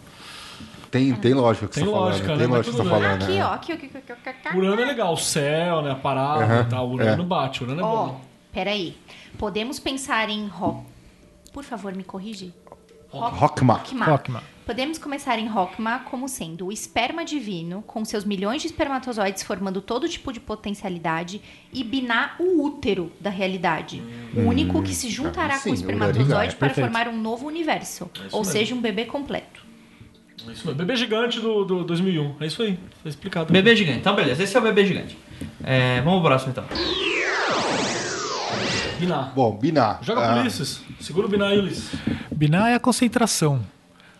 Tem, tem lógica que Tem você tá lógica, falando. né? Tem lógica que você tá falando. Aqui, né? ó. Aqui, aqui, aqui, aqui, aqui. Urano é legal, o céu, né? A parada Aham, e tal. Urano é. bate, Urano é Ó, bom. peraí. Podemos pensar em Rock. Por favor, me corrige. Rockma. Rockma. Rockma. Podemos começar em Rockma como sendo o esperma divino, com seus milhões de espermatozoides formando todo tipo de potencialidade, e Biná o útero da realidade. O único que se juntará Hum. sim, com o o espermatozoide Uraninga, para perfeito. formar um novo universo. ou mesmo. seja, um bebê completo. É isso mesmo. Bebê gigante do, do 2001. É isso aí. Tá explicado. Bebê gigante. Então, beleza. Esse é o bebê gigante. É, vamos pro próximo, então. Binar. Bom, Binar. Joga Ah, Ulisses. Segura o Binar aí, Ulisses. Binar é a concentração.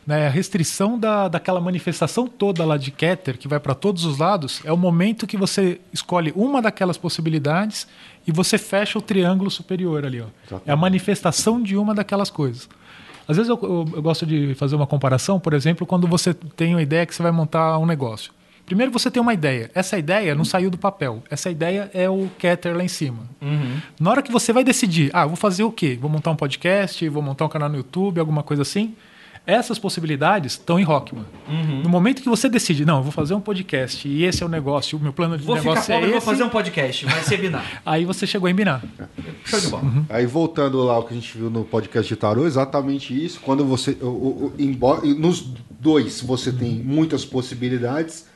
Né? A restrição da, daquela manifestação toda lá de Keter, que vai para todos os lados, é o momento que você escolhe uma daquelas possibilidades e você fecha o triângulo superior ali. Ó. É a manifestação de uma daquelas coisas. Às vezes eu, eu- eu gosto de fazer uma comparação, por exemplo, quando você tem uma ideia que você vai montar um negócio. Primeiro você tem uma ideia. Essa ideia não saiu do papel. Essa ideia é o Keter lá em cima. Na hora que você vai decidir, ah, vou fazer o quê? Vou montar um podcast, vou montar um canal no YouTube, alguma coisa assim. Essas possibilidades estão em Rockman. No momento que você decide, não, eu vou fazer um podcast e esse é o negócio, o meu plano de Vou ficar negócio pobre, é vou esse, fazer um podcast. Vai ser binar. aí você chegou em Binar. Show de bola. Aí voltando lá o que a gente viu no podcast de tarô, exatamente isso. Quando você, o- o- embora, nos dois você tem muitas possibilidades.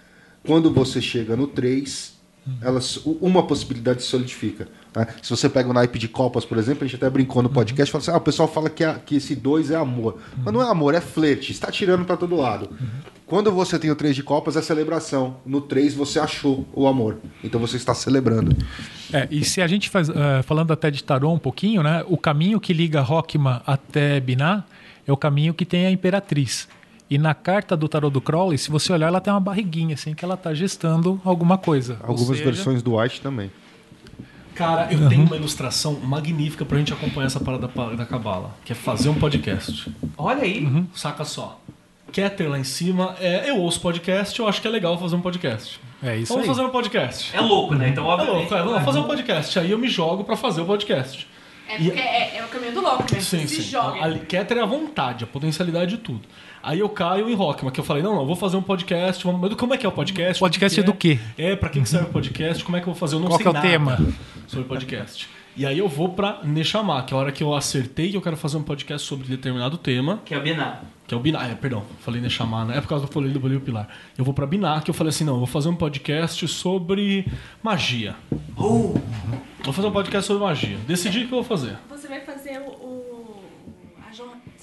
Quando você chega no 3, elas, u- uma possibilidade se solidifica. Né? Se você pega o naipe de copas, por exemplo, a gente até brincou no podcast, fala assim, ah, o pessoal fala que, a- que esse 2 é amor. Mas não é amor, é flerte, está tirando para todo lado. Quando você tem o 3 de copas, é celebração. No 3 você achou o amor. Então você está celebrando. É, e se a gente faz, eh, falando até de tarô um pouquinho, né? O caminho que liga Rockman até Binar é o caminho que tem a Imperatriz. E na carta do tarô do Crowley, se você olhar, ela tem uma barriguinha, assim, que ela está gestando alguma coisa. Algumas seja, versões do White também. Cara, eu tenho uma ilustração magnífica pra gente acompanhar essa parada pa- da Cabala, que é fazer um podcast. Olha aí. Uhum. Saca só. Keter lá em cima, é, eu ouço podcast, eu acho que é legal fazer um podcast. É isso Vamos aí. fazer um podcast. É louco, né? Então, É obviamente. louco, é, vamos fazer um podcast. Aí eu me jogo pra fazer o podcast. É porque é, é o caminho do louco mesmo. Sim, se sim. joga. A, Keter é a vontade, a potencialidade de tudo. Aí eu caio em Rockman, que eu falei, não, não, eu vou fazer um podcast. Mas como é que é o podcast? Podcast O que do que quê? é? É, pra que que serve o podcast? Como é que eu vou fazer? Eu não Qual sei que é o nada tema? sobre podcast. E aí eu vou pra Nechamar, que é a hora que eu acertei que eu quero fazer um podcast sobre determinado tema, Que é binar. que é o Binar. É, perdão, falei Nechamar, né? É por causa do Folha do Bolívar Pilar. Eu vou pra Binar, que eu falei assim, não, eu vou fazer um podcast sobre magia. Uh, Vou fazer um podcast sobre magia. Decidi o que eu vou fazer. Você vai fazer o.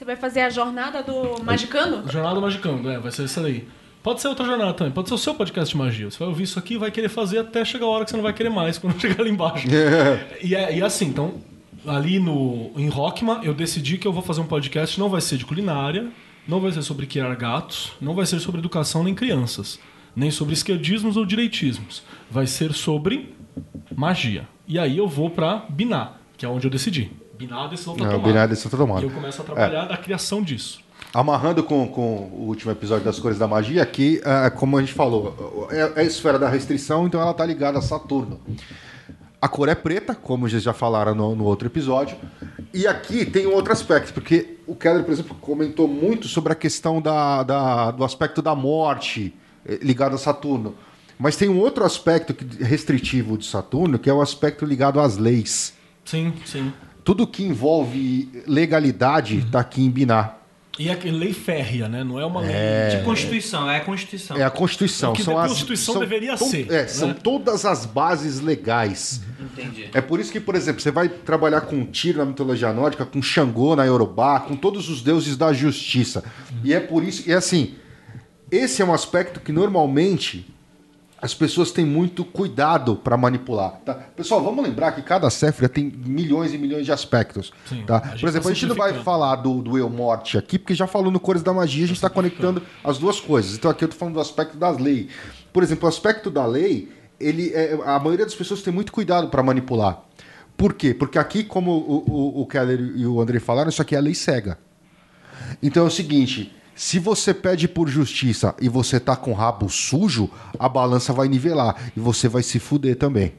Você vai fazer a jornada do Magicando? Jornada Magicando, é, vai ser isso daí. Pode ser outra jornada também, pode ser o seu podcast de magia. Você vai ouvir isso aqui e vai querer fazer até chegar a hora que você não vai querer mais, quando chegar ali embaixo. E, é, e assim, então, ali no, em Rockman, eu decidi que eu vou fazer um podcast, não vai ser de culinária, não vai ser sobre criar gatos, não vai ser sobre educação nem crianças, nem sobre esquerdismos ou direitismos. Vai ser sobre magia. E aí eu vou pra Biná, que é onde eu decidi. Biná, a decisão tá É, o tomada. Binar desse tomado. E eu começo a trabalhar da criação disso. Amarrando com, com o último episódio das cores da magia, aqui, é, como a gente falou, é, é a esfera da restrição, então ela está ligada a Saturno. A cor é preta, como vocês já falaram no, no outro episódio. E aqui tem um outro aspecto, porque o Keller, por exemplo, comentou muito sobre a questão da, da- do aspecto da morte eh, ligado a Saturno. Mas tem um outro aspecto restritivo de Saturno, que é o aspecto ligado às leis. Sim, sim. Tudo que envolve legalidade está aqui em Binar. E é lei férrea, né? Não é uma lei. de Constituição, é a Constituição. É a Constituição. O que são a as- Constituição são deveria to- ser, É, né? são todas as bases legais. Entendi. É por isso que, por exemplo, você vai trabalhar com Tyr na mitologia nórdica, com Xangô na Yorubá, com todos os deuses da justiça. E é por isso, e assim, esse é um aspecto que normalmente as pessoas têm muito cuidado para manipular. Tá? Pessoal, vamos lembrar que cada Séfira tem milhões e milhões de aspectos. Sim, tá? Por exemplo, tá a gente não vai falar do, do Eu Morte aqui, porque já falou no Cores da Magia, a gente está conectando as duas coisas. Então aqui eu tô falando do aspecto das leis. Por exemplo, o aspecto da lei, ele, é, a maioria das pessoas tem muito cuidado para manipular. Por quê? Porque aqui, como o, o, o Keller e o André falaram, isso aqui é a lei cega. Então é o seguinte: se você pede por justiça e você tá com o rabo sujo, a balança vai nivelar e você vai se fuder também.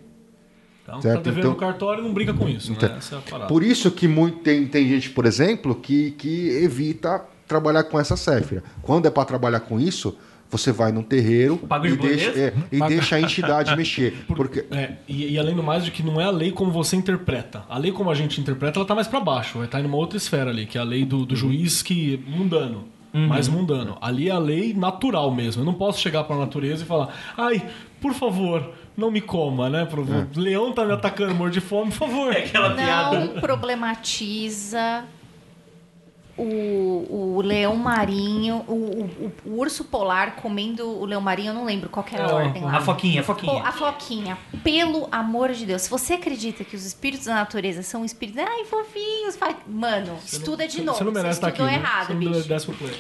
Então, Certo, tá devendo então- cartório, não brinca com isso, Então, né? É. Por isso que muito, tem, tem gente, por exemplo, que, que evita trabalhar com essa céfira. Quando é para trabalhar com isso, você vai num terreiro Paga e deixa, é, e deixa a entidade mexer. Porque É, e, e além do mais de que não é a lei como você interpreta. A lei como a gente interpreta, ela tá mais pra baixo, vai estar em uma outra esfera ali, que é a lei do, Uhum. do juiz que mundano. Mais mundano. Ali é a lei natural mesmo. Eu não posso chegar pra natureza e falar: "Ai, por favor, não me coma, né? Pro, É. O leão tá me atacando, morro de fome, por favor". É aquela piada. Não problematiza o, o leão marinho, o, o- o urso polar comendo o leão marinho, eu não lembro qual que era a ordem lá. A foquinha, a Pô, foquinha. a Floquinha, pelo amor de Deus, se você acredita que os espíritos da natureza são espíritos, ai, fofinhos, fa- mano, estuda de novo. Você não merece estar aqui. estudou né? errado, Você não bicho.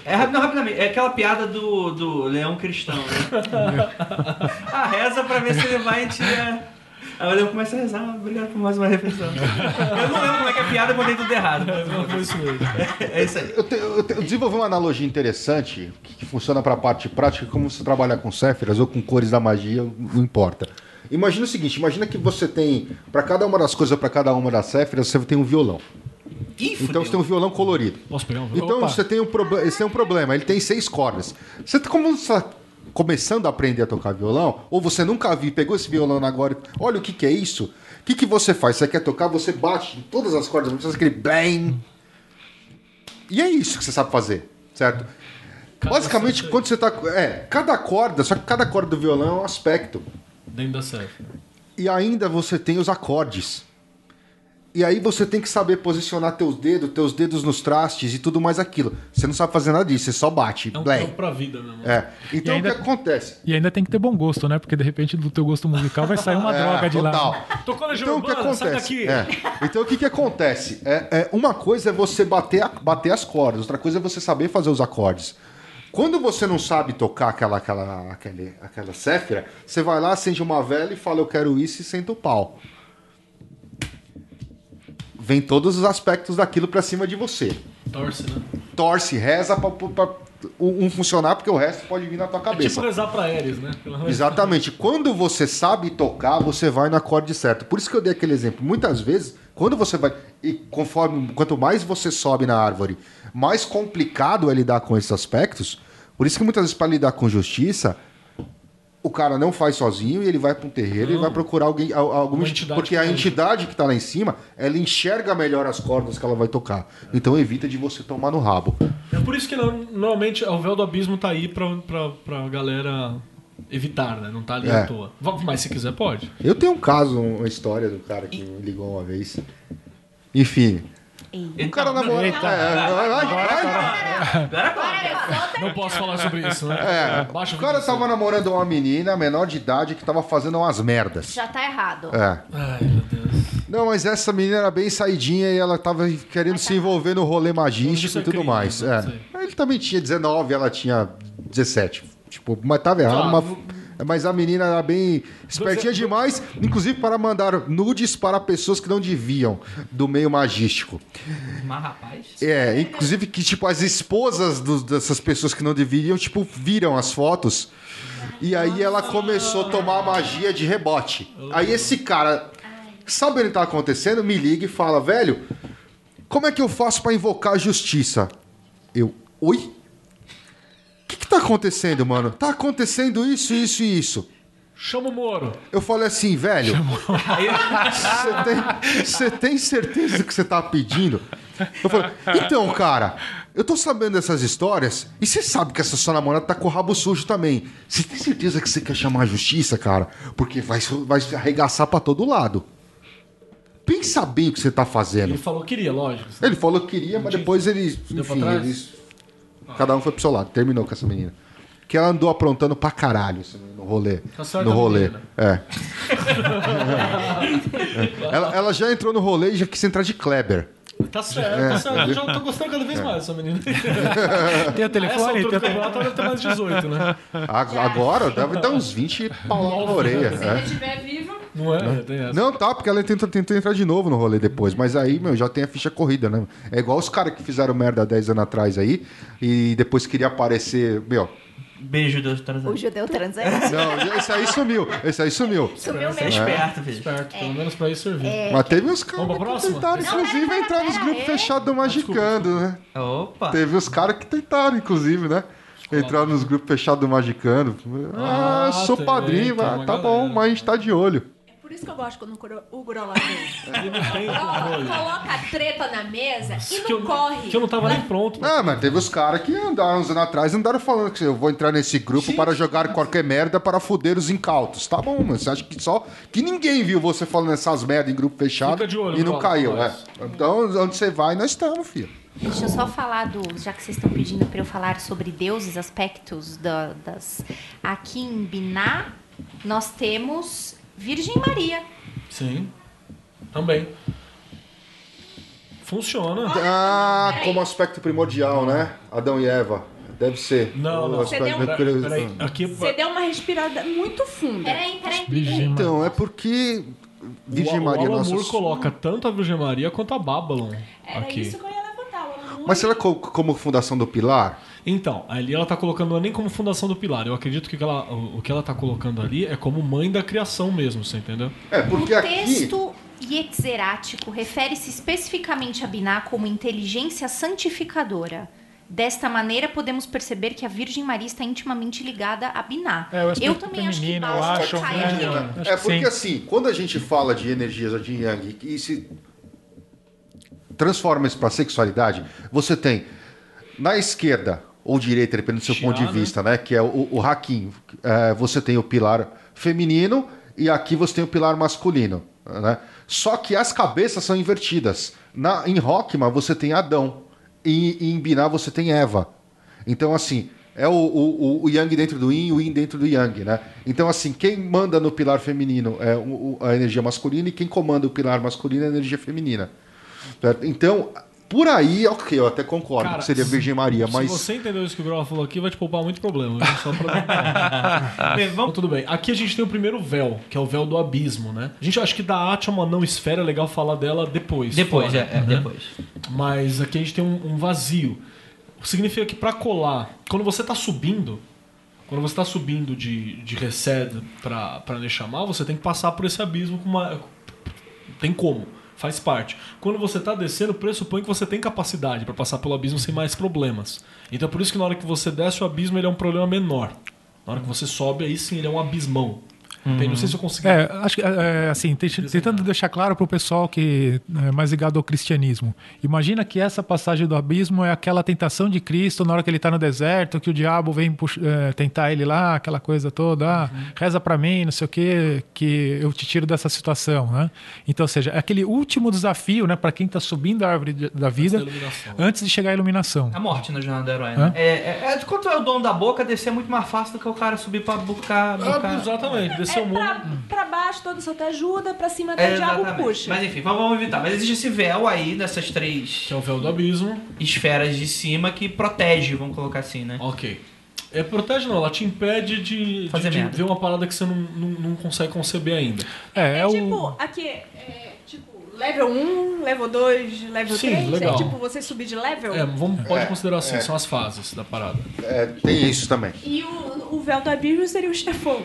É, não, rapidamente, é aquela piada do, do leão cristão, né? ah, reza pra ver se ele vai te. é. Aí o leão começa a rezar, "Ah, obrigado por mais uma refeição. Eu não lembro como é que é a piada, eu botei tudo errado. Não, foi isso mesmo. É isso aí. eu, te- eu te- eu desenvolvi uma analogia interessante que, que funciona para a parte prática, como você trabalhar com céfiras ou com cores da magia, não importa. Imagina o seguinte, imagina que você tem, para cada uma das coisas, para cada uma das céfiras, você tem um violão. Ih, Então você tem um violão colorido. Posso pegar um Então Opa. você tem um, proble- esse é um problema, ele tem seis cordas. Você como você começando a aprender a tocar violão, ou você nunca viu, pegou esse violão agora, e- olha o que, que é isso. O que, que você faz? Você quer tocar, você bate em todas as cordas, você faz aquele bang. E é isso que você sabe fazer, certo? Cada Basicamente, quando você tá. É, cada corda, só que cada corda do violão é um aspecto. Dentro da série. E ainda você tem os acordes. E aí você tem que saber posicionar teus dedos, teus dedos nos trastes e tudo mais aquilo. Você não sabe fazer nada disso, você só bate. É um pra vida mesmo. É. Então ainda- o que acontece? E ainda tem que ter bom gosto, né? Porque de repente do teu gosto musical vai sair uma droga de total. lá. Tocou na Então o que acontece? daqui. É. Então o que, que acontece? É, é, uma coisa é você bater, a- bater as cordas, outra coisa é você saber fazer os acordes. Quando você não sabe tocar aquela, aquela, aquela, aquela céfira, você vai lá, acende uma vela e fala, eu quero isso e senta o pau. Vem todos os aspectos daquilo pra cima de você. Torce, né? Torce, reza pra, pra um funcionar, porque o resto pode vir na tua É cabeça. tipo rezar pra Ares, né? Exatamente. Quando você sabe tocar, você vai no acorde certo. Por isso que eu dei aquele exemplo. Muitas vezes, quando você vai. E conforme. Quanto mais você sobe na árvore, mais complicado é lidar com esses aspectos. Por isso que muitas vezes, para lidar com justiça, o cara não faz sozinho e ele vai para um terreiro e vai procurar alguém. al- Alguma Uma entidade, entidade porque que a entidade que está lá em cima, ela enxerga melhor as cordas que ela vai tocar. Então evita de você tomar no rabo. É por isso que no- normalmente o véu do abismo tá aí pra, pra, pra galera evitar, né? Não tá ali É. à toa. Mas se quiser, pode. Eu tenho um caso, uma história do cara que me ligou uma vez. Enfim. O cara namora. Eita. É, vai, vai, vai. Agora conta. Não posso falar sobre isso, né? É, Baixa o cara tava namorando uma menina menor de idade que tava fazendo umas merdas. Já tá errado. É. Ai, meu Deus. Não, mas essa menina era bem saidinha e ela tava querendo se envolver no rolê magístico é e tudo crime, mais. né? É. Ele também tinha 19, ela tinha 17. Tipo, mas tava errado. Ah, uma- Mas a menina era bem espertinha demais, inclusive para mandar nudes para pessoas que não deviam do meio magístico. Mas, rapaz. É, inclusive que, tipo, as esposas dos- dessas pessoas que não deveriam, tipo, viram as fotos. E aí ela começou a tomar magia de rebote. Aí esse cara, sabendo o que tá acontecendo, me liga e fala, velho, como é que eu faço pra invocar a justiça? Eu, oi? O que que tá acontecendo, mano? Tá acontecendo isso, isso e isso. Chama o Moro. Eu falei assim, velho, você tem, tem certeza do que você tá pedindo? Eu falei, então, cara, eu tô sabendo dessas histórias e você sabe que essa sua namorada tá com o rabo sujo também. Você tem certeza que você quer chamar a justiça, cara? Porque vai, vai se arregaçar pra todo lado. Pensa bem o que você tá fazendo. Ele falou que queria, lógico. Ele falou que queria, mas depois ele. Enfim, trás? Cada um foi pro seu lado. Terminou com essa menina. que ela andou aprontando pra caralho assim, no rolê. Tá certo no a rolê. menina. É. ela, ela já entrou no rolê e já quis entrar de Kleber. Tá certo, É. tá certo. Eu já tô gostando cada vez mais dessa menina. Tem o telefone? Tem o te- campeonato ela deve ter mais 18, né? Ag- Agora deve dar uns 20 pau na orelha. Se é. ele estiver vivo, Não é? Tem essa. Não, tá, porque ela tentou, tentou entrar de novo no rolê depois. Mas aí, meu, já tem a ficha corrida, né? É igual os caras que fizeram merda 10 anos atrás aí e depois queria aparecer. Meu, Beijo, Deus O transante. judeu transante. não, esse aí sumiu. Esse aí sumiu. Sumiu Você é mesmo. esperto, filho. Certo, pelo menos pra isso servir. Mas teve uns caras que tentaram, Não, inclusive, pera, entrar nos grupos é? fechados do Magicando, né? Opa. Teve os caras que tentaram, inclusive, né? Entrar nos grupos fechados do Magicando. Ah, Ah, sou padrinho, tá galera. bom, mas a gente tá de olho. É por isso que eu gosto quando o Guro- o Gurola vem. Ele não tem Coloca, controle. coloca a treta na mesa e Que não eu, corre. que eu não tava nem pronto. Ah, mas teve os caras que andaram uns anos atrás e andaram falando que eu vou entrar nesse grupo para jogar qualquer merda para foder os incautos. Tá bom, mas você acha que só. Que ninguém viu você falando essas merdas em grupo fechado Fica de olho, e não Paulo, caiu, é. Então, onde você vai, nós estamos, filho. Deixa eu só falar do. Já que vocês estão pedindo para eu falar sobre deuses, aspectos da- das. Aqui em Biná, nós temos Virgem Maria. Sim. Também. Funciona. Ah, peraí. como aspecto primordial, né? Adão e Eva. Deve ser. Não, não. aspecto Você deu- primordial. Peraí, aqui Você deu uma respirada muito funda. Peraí, peraí. Então, é porque. Virgem o, Maria o Alan Moore coloca tanto a Virgem Maria quanto a Babylon Era aqui. isso que eu ia levantar. o Alan Moore. Mas será co- como fundação do pilar? Então, ali ela tá colocando nem como fundação do pilar. Eu acredito que ela, o, que ela tá colocando ali é como mãe da criação mesmo, você entendeu? É, porque o aqui. texto iexerático refere-se especificamente a Biná como inteligência santificadora. Desta maneira, podemos perceber que a Virgem Maria está intimamente ligada a Biná. É, eu também acho que basta acho, cair né? É que porque sim. assim, quando a gente fala de energias de Yang e se transforma isso para sexualidade, você tem na esquerda ou direita, dependendo do seu ponto de né? vista, né? Que é o, o Hakim. É, você tem o pilar feminino e aqui você tem o pilar masculino. Né? Só que as cabeças são invertidas. Na, em Rockman você tem Adão. E, e em Biná você tem Eva. Então, assim, é o, o, o Yang dentro do Yin e o Yin dentro do Yang, né? Então, assim, quem manda no pilar feminino é a energia masculina e quem comanda o pilar masculino é a energia feminina. Então, por aí, ok, eu até concordo Cara, que seria Virgem Maria, Se mas. você entendeu isso que o Grola falou aqui, vai te poupar muito problema. Só pra... Bem, vamos... tudo bem. Aqui a gente tem o primeiro véu, que é o véu do abismo, né? A gente acha que da é uma não esfera, é legal falar dela depois. Depois, fora, é, é, né? depois. Mas aqui a gente tem um, um vazio. Significa que pra colar, quando você tá subindo, quando você tá subindo de, de Resed pra, pra Neshama, você tem que passar por esse abismo com uma. Tem como, faz parte. Quando você tá descendo, pressupõe que você tem capacidade pra passar pelo abismo sem mais problemas. Então é por isso que na hora que você desce o abismo, ele é um problema menor. Na hora que você sobe, aí sim ele é um abismão. Não sei se eu consegui. É, acho que, é, assim, te- tentando deixar claro para o pessoal que é mais ligado ao cristianismo. Imagina que essa passagem do abismo é aquela tentação de Cristo na hora que ele está no deserto, que o diabo vem pux- é, tentar ele lá, aquela coisa toda, ah, reza para mim, não sei o que, que eu te tiro dessa situação, né? Então, ou seja, é aquele último desafio, né, para quem está subindo a árvore de- da vida, da iluminação. antes de chegar à iluminação. A morte na jornada do herói, né? É, é, é, quanto é o dono da boca, descer é muito mais fácil do que o cara subir pra buscar. Ah, buscar... exatamente, desceu É o mundo. pra, pra baixo, todo santo ajuda, pra cima até É, o diabo puxa. Mas enfim, vamos, vamos evitar. Mas existe esse véu aí dessas três Que é o véu do abismo. esferas de cima que protege, vamos colocar assim, né? Ok. É, protege não, ela te impede de, de, Fazer de merda. ver uma parada que você não, não, não consegue conceber ainda. É, É, é o... tipo, aqui, é, tipo, level 1, level 2, level Sim, 3. legal. É tipo você subir de level. É, vamos, pode É, considerar assim, é. são as fases da parada. É, tem isso também. E o, o véu do abismo seria o chefão.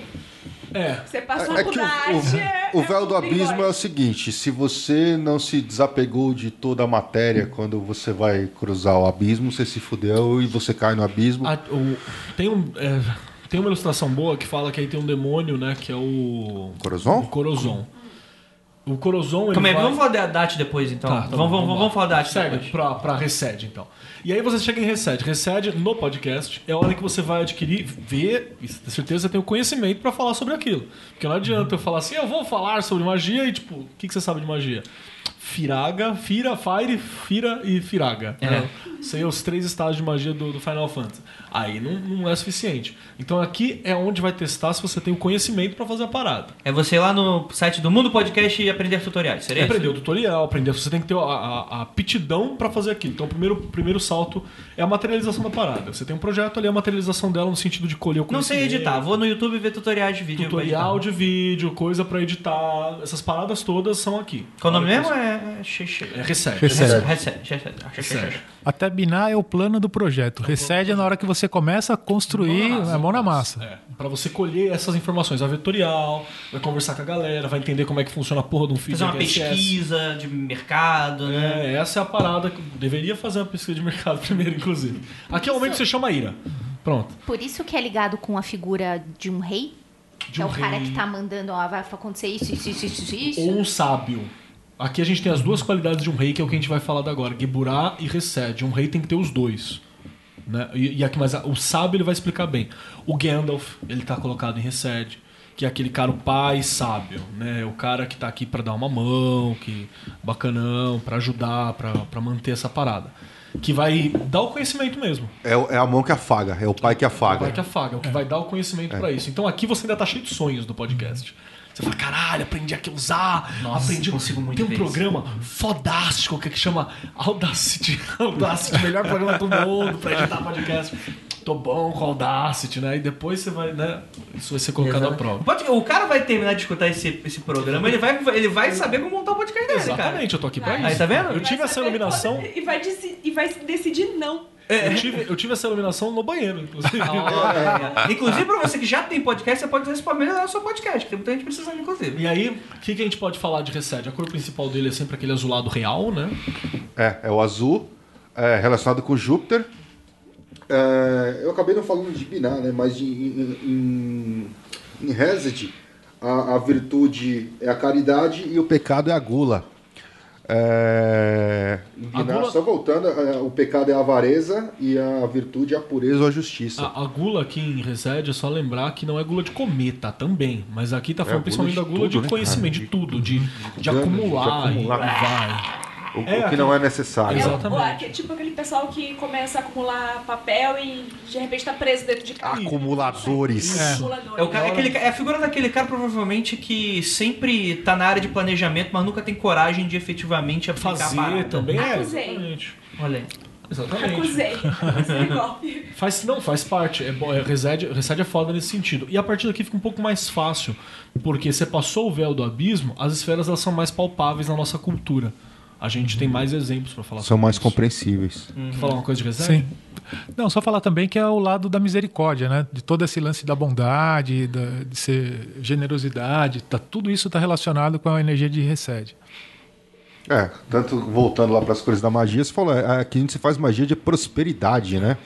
É, Você passou É a que o, o- o véu do abismo é o seguinte: se você não se desapegou de toda a matéria quando você vai cruzar o abismo, você se fudeu e você cai no abismo. a- o- tem, um, é, tem uma ilustração boa que fala que aí tem um demônio, né, que é o... Corozon? O Corozon. O Corozon, Calma aí, vai... vamos falar da DAT depois, então. Tá, tá vamos, vamos, lá. vamos falar da DAT Segue depois. pra, pra Resed, então. E aí você chega em Resed. Resed, no podcast, é a hora que você vai adquirir, ver e ter certeza tem o conhecimento pra falar sobre aquilo. Porque não adianta eu falar assim, eu vou falar sobre magia e, tipo, o que, que você sabe de magia? Firaga, Fira, Fire, Fira e Firaga. É. né? São os três estágios de magia do, do Final Fantasy. Aí não, não é suficiente. Então aqui é onde vai testar se você tem o conhecimento pra fazer a parada. É você ir lá no site do Mundo Podcast e aprender tutoriais, seria isso? aprender o tutorial, aprender. Você tem que ter a, a, a aptidão pra fazer aquilo. Então, o primeiro, primeiro salto é a materialização da parada. Você tem um projeto ali, a materialização dela no sentido de colher o Não sei conhecimento. editar, vou no YouTube ver tutoriais de vídeo. Tutorial de vídeo, coisa pra editar. Essas paradas todas são aqui. Qual o nome mesmo? É. é... Xe- É Reset. Reset. Reset. Reset. Reset. Até binar é o plano do projeto. Recede é na hora que você começa a construir, é mão na massa. É, pra você colher essas informações. Vai ver tutorial, vai conversar com a galera, vai entender como é que funciona a porra de um feed Fazer uma RSS. pesquisa de mercado, né? É, essa é a parada que deveria fazer uma pesquisa de mercado primeiro, inclusive. Aqui é o momento que você chama a Ira. Pronto. Por isso que é ligado com a figura de um rei? De que é um o cara rei. que tá mandando, ó, vai acontecer isso, isso, isso, isso, isso. Ou um sábio. Aqui a gente tem as duas qualidades de um rei, que é o que a gente vai falar agora. Geburá e Resed. Um rei tem que ter os dois. Né? E, e aqui, mas o sábio ele vai explicar bem. O Gandalf, ele tá colocado em Resed. Que é aquele cara, o pai sábio, né? O cara que tá aqui pra dar uma mão, que bacanão, pra ajudar, pra pra manter essa parada. Que vai dar o conhecimento mesmo. É, o- é a mão que afaga, é o pai que O afaga. pai que afaga, é o que vai dar o conhecimento pra isso. Então aqui você ainda tá cheio de sonhos do podcast. Você fala, caralho, aprendi aqui a usar, Nossa, aprendi. consigo muito Tem um programa fodástico que, que chama Audacity. Audacity, melhor programa do mundo pra editar podcast. Tô bom com Audacity, né? E depois você vai, né? Isso vai ser colocado à prova. Pode- o cara vai terminar de escutar esse, esse programa, ele vai, ele vai saber como montar o podcast dele, cara. Exatamente, eu tô aqui pra Aí, isso. Aí, tá vendo? Eu tive essa iluminação. quando- E vai, e vai decidir não. Eu tive, eu tive essa iluminação no banheiro, inclusive. É. Inclusive, pra você que já tem podcast, você pode usar isso pra melhorar o seu podcast, que tem muita gente precisando, inclusive. E aí, o que, que a gente pode falar de Reset? A cor principal dele é sempre aquele azulado real, né? É, é o azul, é, relacionado com Júpiter. É, eu acabei não falando de Binar, né? Mas de- em, em, em Reset, a, a virtude é a caridade e o pecado é a gula. É, A gula- só voltando, é, o pecado é a avareza e a virtude é a pureza ou a justiça. A, a gula aqui em Resed é só lembrar que não é gula de comer, tá? Também. Mas aqui tá falando É, principalmente gula da de gula tudo, de né, conhecimento, cara? de tudo, de, de, Gana, de acumular, acumular. e vai. O, é, o que não é necessário. É, o- Exatamente. o- aque- tipo aquele pessoal que começa a acumular papel e de repente tá preso dentro de casa. Acumuladores. Acumulador. É, o cara, é, aquele, é a figura daquele cara, provavelmente, que sempre tá na área de planejamento, mas nunca tem coragem de efetivamente aplicar a Fazer parada. também é. Acusei. Exatamente. Olha aí. Exatamente. Acusei. Acusei golpe. Faz, não, faz parte. É, é, Resed, Resed é foda nesse sentido. E a partir daqui fica um pouco mais fácil. Porque você passou o véu do abismo, as esferas elas são mais palpáveis na nossa cultura. A gente tem mais exemplos pra falar São sobre mais isso. compreensíveis. Quer falar uma coisa de Resed? Sim. Não, só falar também que é o lado da misericórdia, né? De todo esse lance da bondade, da, de ser generosidade, tá, tudo isso está relacionado com a energia de recede. É, tanto voltando lá para as coisas da magia, você falou, é, aqui a gente faz magia de prosperidade, né?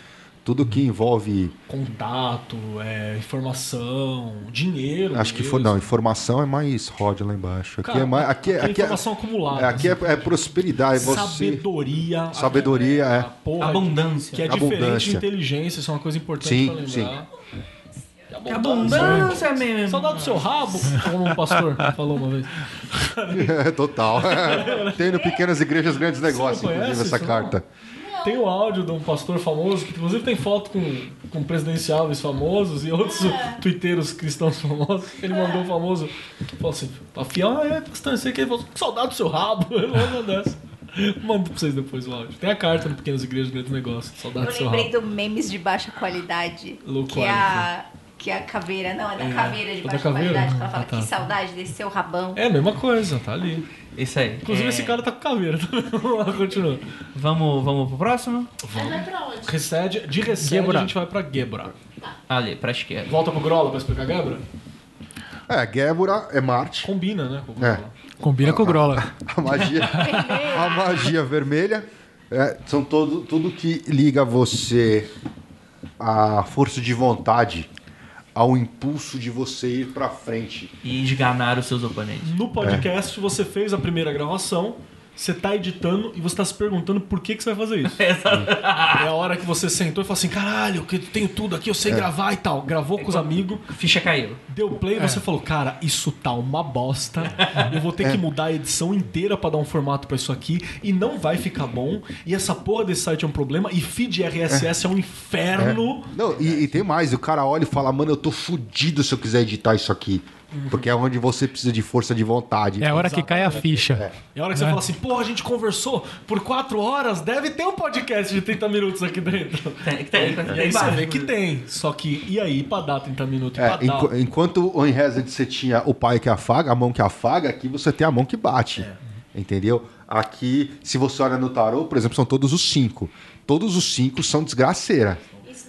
Tudo que envolve. Contato, é, informação, dinheiro. Acho que mesmo. for, não, informação é mais Rod lá embaixo. Aqui Cara, é mais. Aqui, é- aqui é aqui é, informação acumulada. é, aqui é, assim. é prosperidade. Você, Sabedoria. Sabedoria, é. porra, Abundância. Que é diferente de Abundância. inteligência, isso é uma coisa importante Sim, pra lembrar. sim. Que abundância mesmo. Saudade do seu rabo, como um pastor falou uma vez. É, total. Tem no Pequenas Igrejas Grandes Negócios, inclusive, essa carta. Tem o áudio de um pastor famoso, que inclusive tem foto com, com presidenciáveis famosos e outros twitteiros cristãos famosos. Ele mandou um famoso, falou assim, afiar, ah, é, pastor, sei que, ele falou, saudade do seu rabo. Ele mandou dessa. Mando pra vocês depois o áudio. Tem a carta no Pequenas Igrejas Grandes Negócios, saudade Eu do seu lembrei do memes de baixa qualidade. Low que é a. Que é a caveira, não, é da É, caveira de é baixa caveira? qualidade. Que ela fala, Ah, tá. que saudade desse seu rabão. É a mesma coisa, tá ali. Isso aí. Inclusive É, esse cara tá com caveira. Vamos lá, continua. Vamos, vamos pro próximo? Mas vai pra onde? Recede, de Recede Gebra. a gente vai pra Gebra. Ali, pra esquerda. Volta pro Grola pra explicar Gebra? É, Gébora é Marte. Combina, né? Com o É. Combina com o Grola. A magia, a magia vermelha é, são todo, tudo que liga você à força de vontade, ao impulso de você ir pra frente. E esganar os seus oponentes. No podcast você fez a primeira gravação Você tá editando e você tá se perguntando por que, que você vai fazer isso. É a hora que você sentou e falou assim: caralho, que eu tenho tudo aqui, eu sei gravar e tal. Gravou com os amigos, Ficha caiu. deu play e você falou: cara, isso tá uma bosta. Eu vou ter que mudar a edição inteira pra dar um formato pra isso aqui e não vai ficar bom. E essa porra desse site é um problema e feed RSS é, um inferno. Não, e, e tem mais, o cara olha e fala, mano, eu tô fudido se eu quiser editar isso aqui. Porque é onde você precisa de força de vontade. É a hora que cai a ficha. É a hora que você fala assim: porra, a gente conversou por quatro horas, deve ter um podcast de 30 minutos aqui dentro. Tem, tem, E tem aí você vê que inclusive. tem. Só que, e aí, pra dar 30 minutos? É, pra dar... enqu- enquanto o Enreset você tinha o pai que afaga, a mão que afaga, aqui você tem a mão que bate. Entendeu? Aqui, se você olha no tarô, por exemplo, são todos os cinco. Todos os cinco são desgraceira.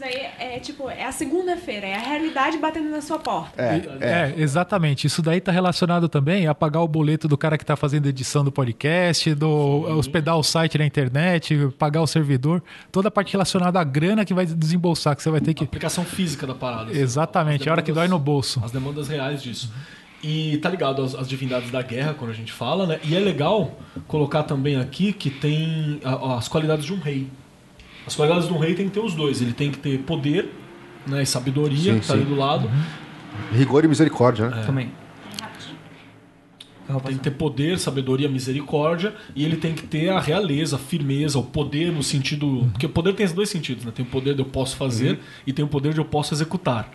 Isso daí é tipo, é a segunda-feira, é a realidade batendo na sua porta. É, É, exatamente. Isso daí tá relacionado também a pagar o boleto do cara que tá fazendo edição do podcast, do hospedar o site na internet, pagar o servidor, toda a parte relacionada à grana que vai desembolsar, que você vai ter que. aplicação física da parada. assim. Exatamente, é a hora que dói no bolso. As demandas reais disso. E tá ligado às, às divindades da guerra, quando a gente fala, né? E é legal colocar também aqui que tem a- as qualidades de um rei. As qualidades de um rei tem que ter os dois. Ele tem que ter poder né, e sabedoria, Sim, que tá sim. ali do lado. rigor e misericórdia, né? Também. Tem que ter poder, sabedoria, misericórdia, e ele tem que ter a realeza, a firmeza, o poder no sentido. Porque o poder tem esses dois sentidos, né? Tem o poder de eu posso fazer e tem o poder de eu posso executar.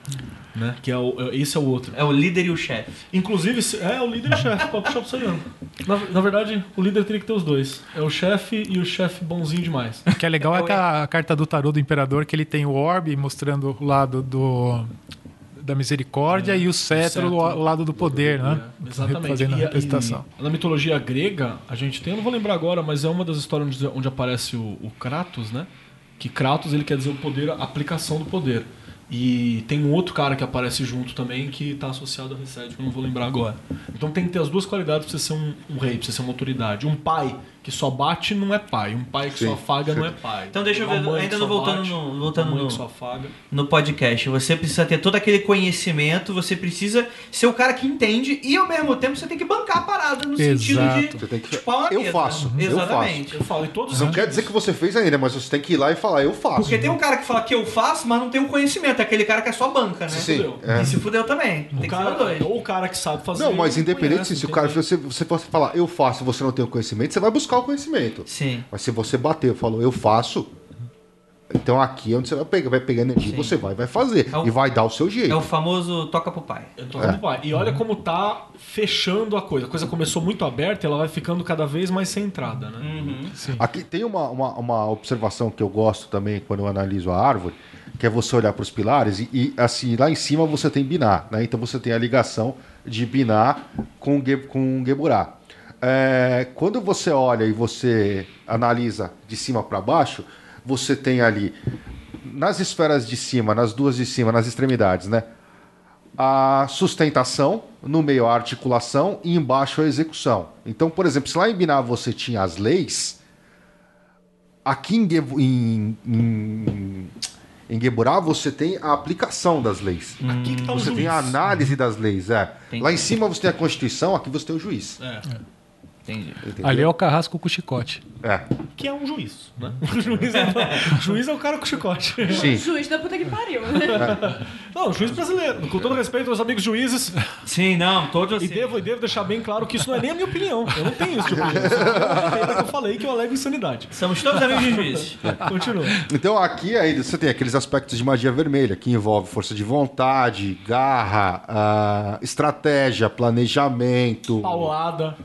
Né? Que é o, é- esse é o outro. É o líder e o chefe. Inclusive, se- é o líder e o chefe, pra puxar pro Sayano. Na, na verdade, o líder teria que ter os dois. É o chefe e o chefe bonzinho demais. O que é legal é que a, a carta do tarô do imperador, que ele tem o orbe mostrando o lado do, da misericórdia e o cetro, cetro. o, o lado do poder, né? É, exatamente. Fazendo a E- representação. e na mitologia grega, a gente tem, eu não vou lembrar agora, mas é uma das histórias onde, onde aparece o, o Kratos, né? Que Kratos ele quer dizer o poder, a aplicação do poder. E tem um outro cara que aparece junto também que está associado a Reset, que eu não vou lembrar agora. Então tem que ter as duas qualidades para você ser um, um rei, para você ser uma autoridade. Um pai que só bate não é pai. Um pai que Sim. só afaga não é pai. Então deixa eu ver, ainda que não voltando bate, no- voltando no- que só afaga. No podcast, você precisa ter todo aquele conhecimento, você precisa ser o cara que entende e ao mesmo tempo você tem que bancar a parada no sentido Exato. de. Você tem que- pau na Eu faço, eu Exatamente. Eu falo, e todos Não quer dizer que você fez ainda, mas você tem que ir lá e falar, eu faço. Porque tem um cara que fala que eu faço, mas não tem o conhecimento. É aquele cara que é só banca, né? Sim, fudeu. é. E se fudeu também. Tem O que cara, ser os dois. ou o cara que sabe fazer. Não, mas independente conhece, se o cara, tem você, você pode falar, eu faço, você não tem o conhecimento, você vai buscar o conhecimento. Sim. Mas se você bater, falou, eu faço, então aqui é onde você vai pegar, vai pegar energia, Sim. você vai, vai fazer. É o- E vai dar o seu jeito. É o famoso toca pro pai. Eu tô falando, pai. E olha como tá fechando a coisa. A coisa começou muito aberta e ela vai ficando cada vez mais centrada, né? Aqui tem uma, uma, uma observação que eu gosto também quando eu analiso a árvore, que é você olhar para os pilares e, e, assim, lá em cima você tem Biná, né? Então você tem a ligação de Biná com, com Geburá. É, quando você olha e você analisa de cima para baixo, você tem ali nas esferas de cima, nas duas de cima, nas extremidades, né? a sustentação, no meio a articulação e embaixo a execução. Então, por exemplo, se lá em Biná você tinha as leis, aqui em, Gebu- em, em, em Geburá você tem a aplicação das leis. Aqui que tá o Você juiz. tem a análise das leis, é. Lá em cima você tem a Constituição, aqui você tem o juiz. É. Entendi. Entendeu? Ali é o carrasco com chicote. É, Que é um juiz, né? O juiz é, o juiz é o cara com chicote. sim. Juiz da puta que pariu, né? Não, juiz brasileiro. Com todo respeito aos amigos juízes. Sim, não, todos E assim. devo, e devo deixar bem claro que isso não é nem a minha opinião. Eu não tenho isso de opinião. É eu falei que eu alego insanidade. Somos todos amigos de juízes. Continua. Então aqui aí você tem aqueles aspectos de magia vermelha que envolve força de vontade, garra, ah, estratégia, planejamento, Paulada.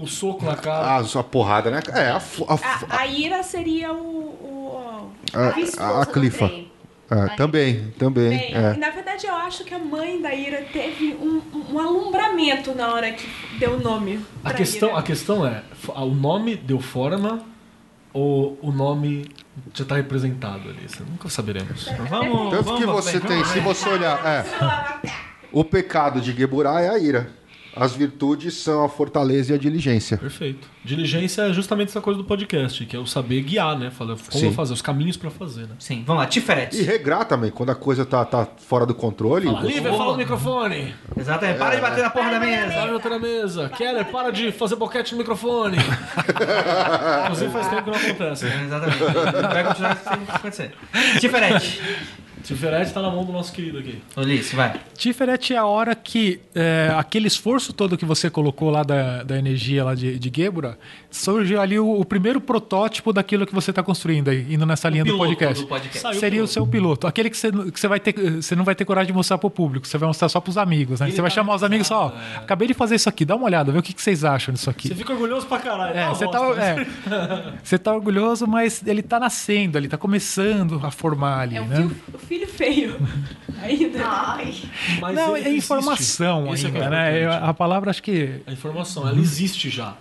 O soco na cara. a sua porrada, né? É, a, a, A, a ira seria o. o a, a, a do clifa. trem. É, também, também. Bem, é. Na verdade, eu acho que a mãe da Ira teve um, um alumbramento na hora que deu o nome. A questão, Ira. a questão é, o nome deu forma ou o nome já está representado ali? Isso nunca saberemos. Vamos, Tanto vamos que você bem, tem, vamos se você olhar, é, o pecado de Geburá é a ira. As virtudes são a fortaleza e a diligência. Perfeito. Diligência é justamente essa coisa do podcast, que é o saber guiar, né? Falar como Sim. fazer, os caminhos pra fazer, né? Sim, vamos lá, Tiferet. E regrar também, quando a coisa tá, tá fora do controle. Fala, Lívia, fala no microfone. Exatamente, para de bater na porra da mesa. Para de bater na mesa. Keller, para de fazer boquete no microfone. Inclusive faz tempo que não acontece. né? Exatamente. Vai continuar sem acontecer. Tiferet. Tiferete tá na mão do nosso querido aqui. Ulisses, vai. Tiferet é a hora que é, aquele esforço todo que você colocou lá da, da energia lá de, de Gebra, surgiu ali o, o primeiro protótipo daquilo que você está construindo aí, indo nessa linha do podcast. do podcast. Saiu o Seria o piloto. seu piloto. Aquele que você, que você vai ter, você não vai ter coragem de mostrar para o público, você vai mostrar só para os amigos, né? Ele Você vai tá chamar os amigos só, ó, é. acabei de fazer isso aqui, dá uma olhada, vê o que, que vocês acham disso aqui. Você fica orgulhoso pra caralho. É, uma você tá, é, você tá orgulhoso, mas ele tá nascendo, ele tá começando a formar ali, É um né? filho, o filho feio. Ainda. Ai. Mas Não, é existe. informação Esse é que é ainda, né? A palavra acho que A informação, ela existe já.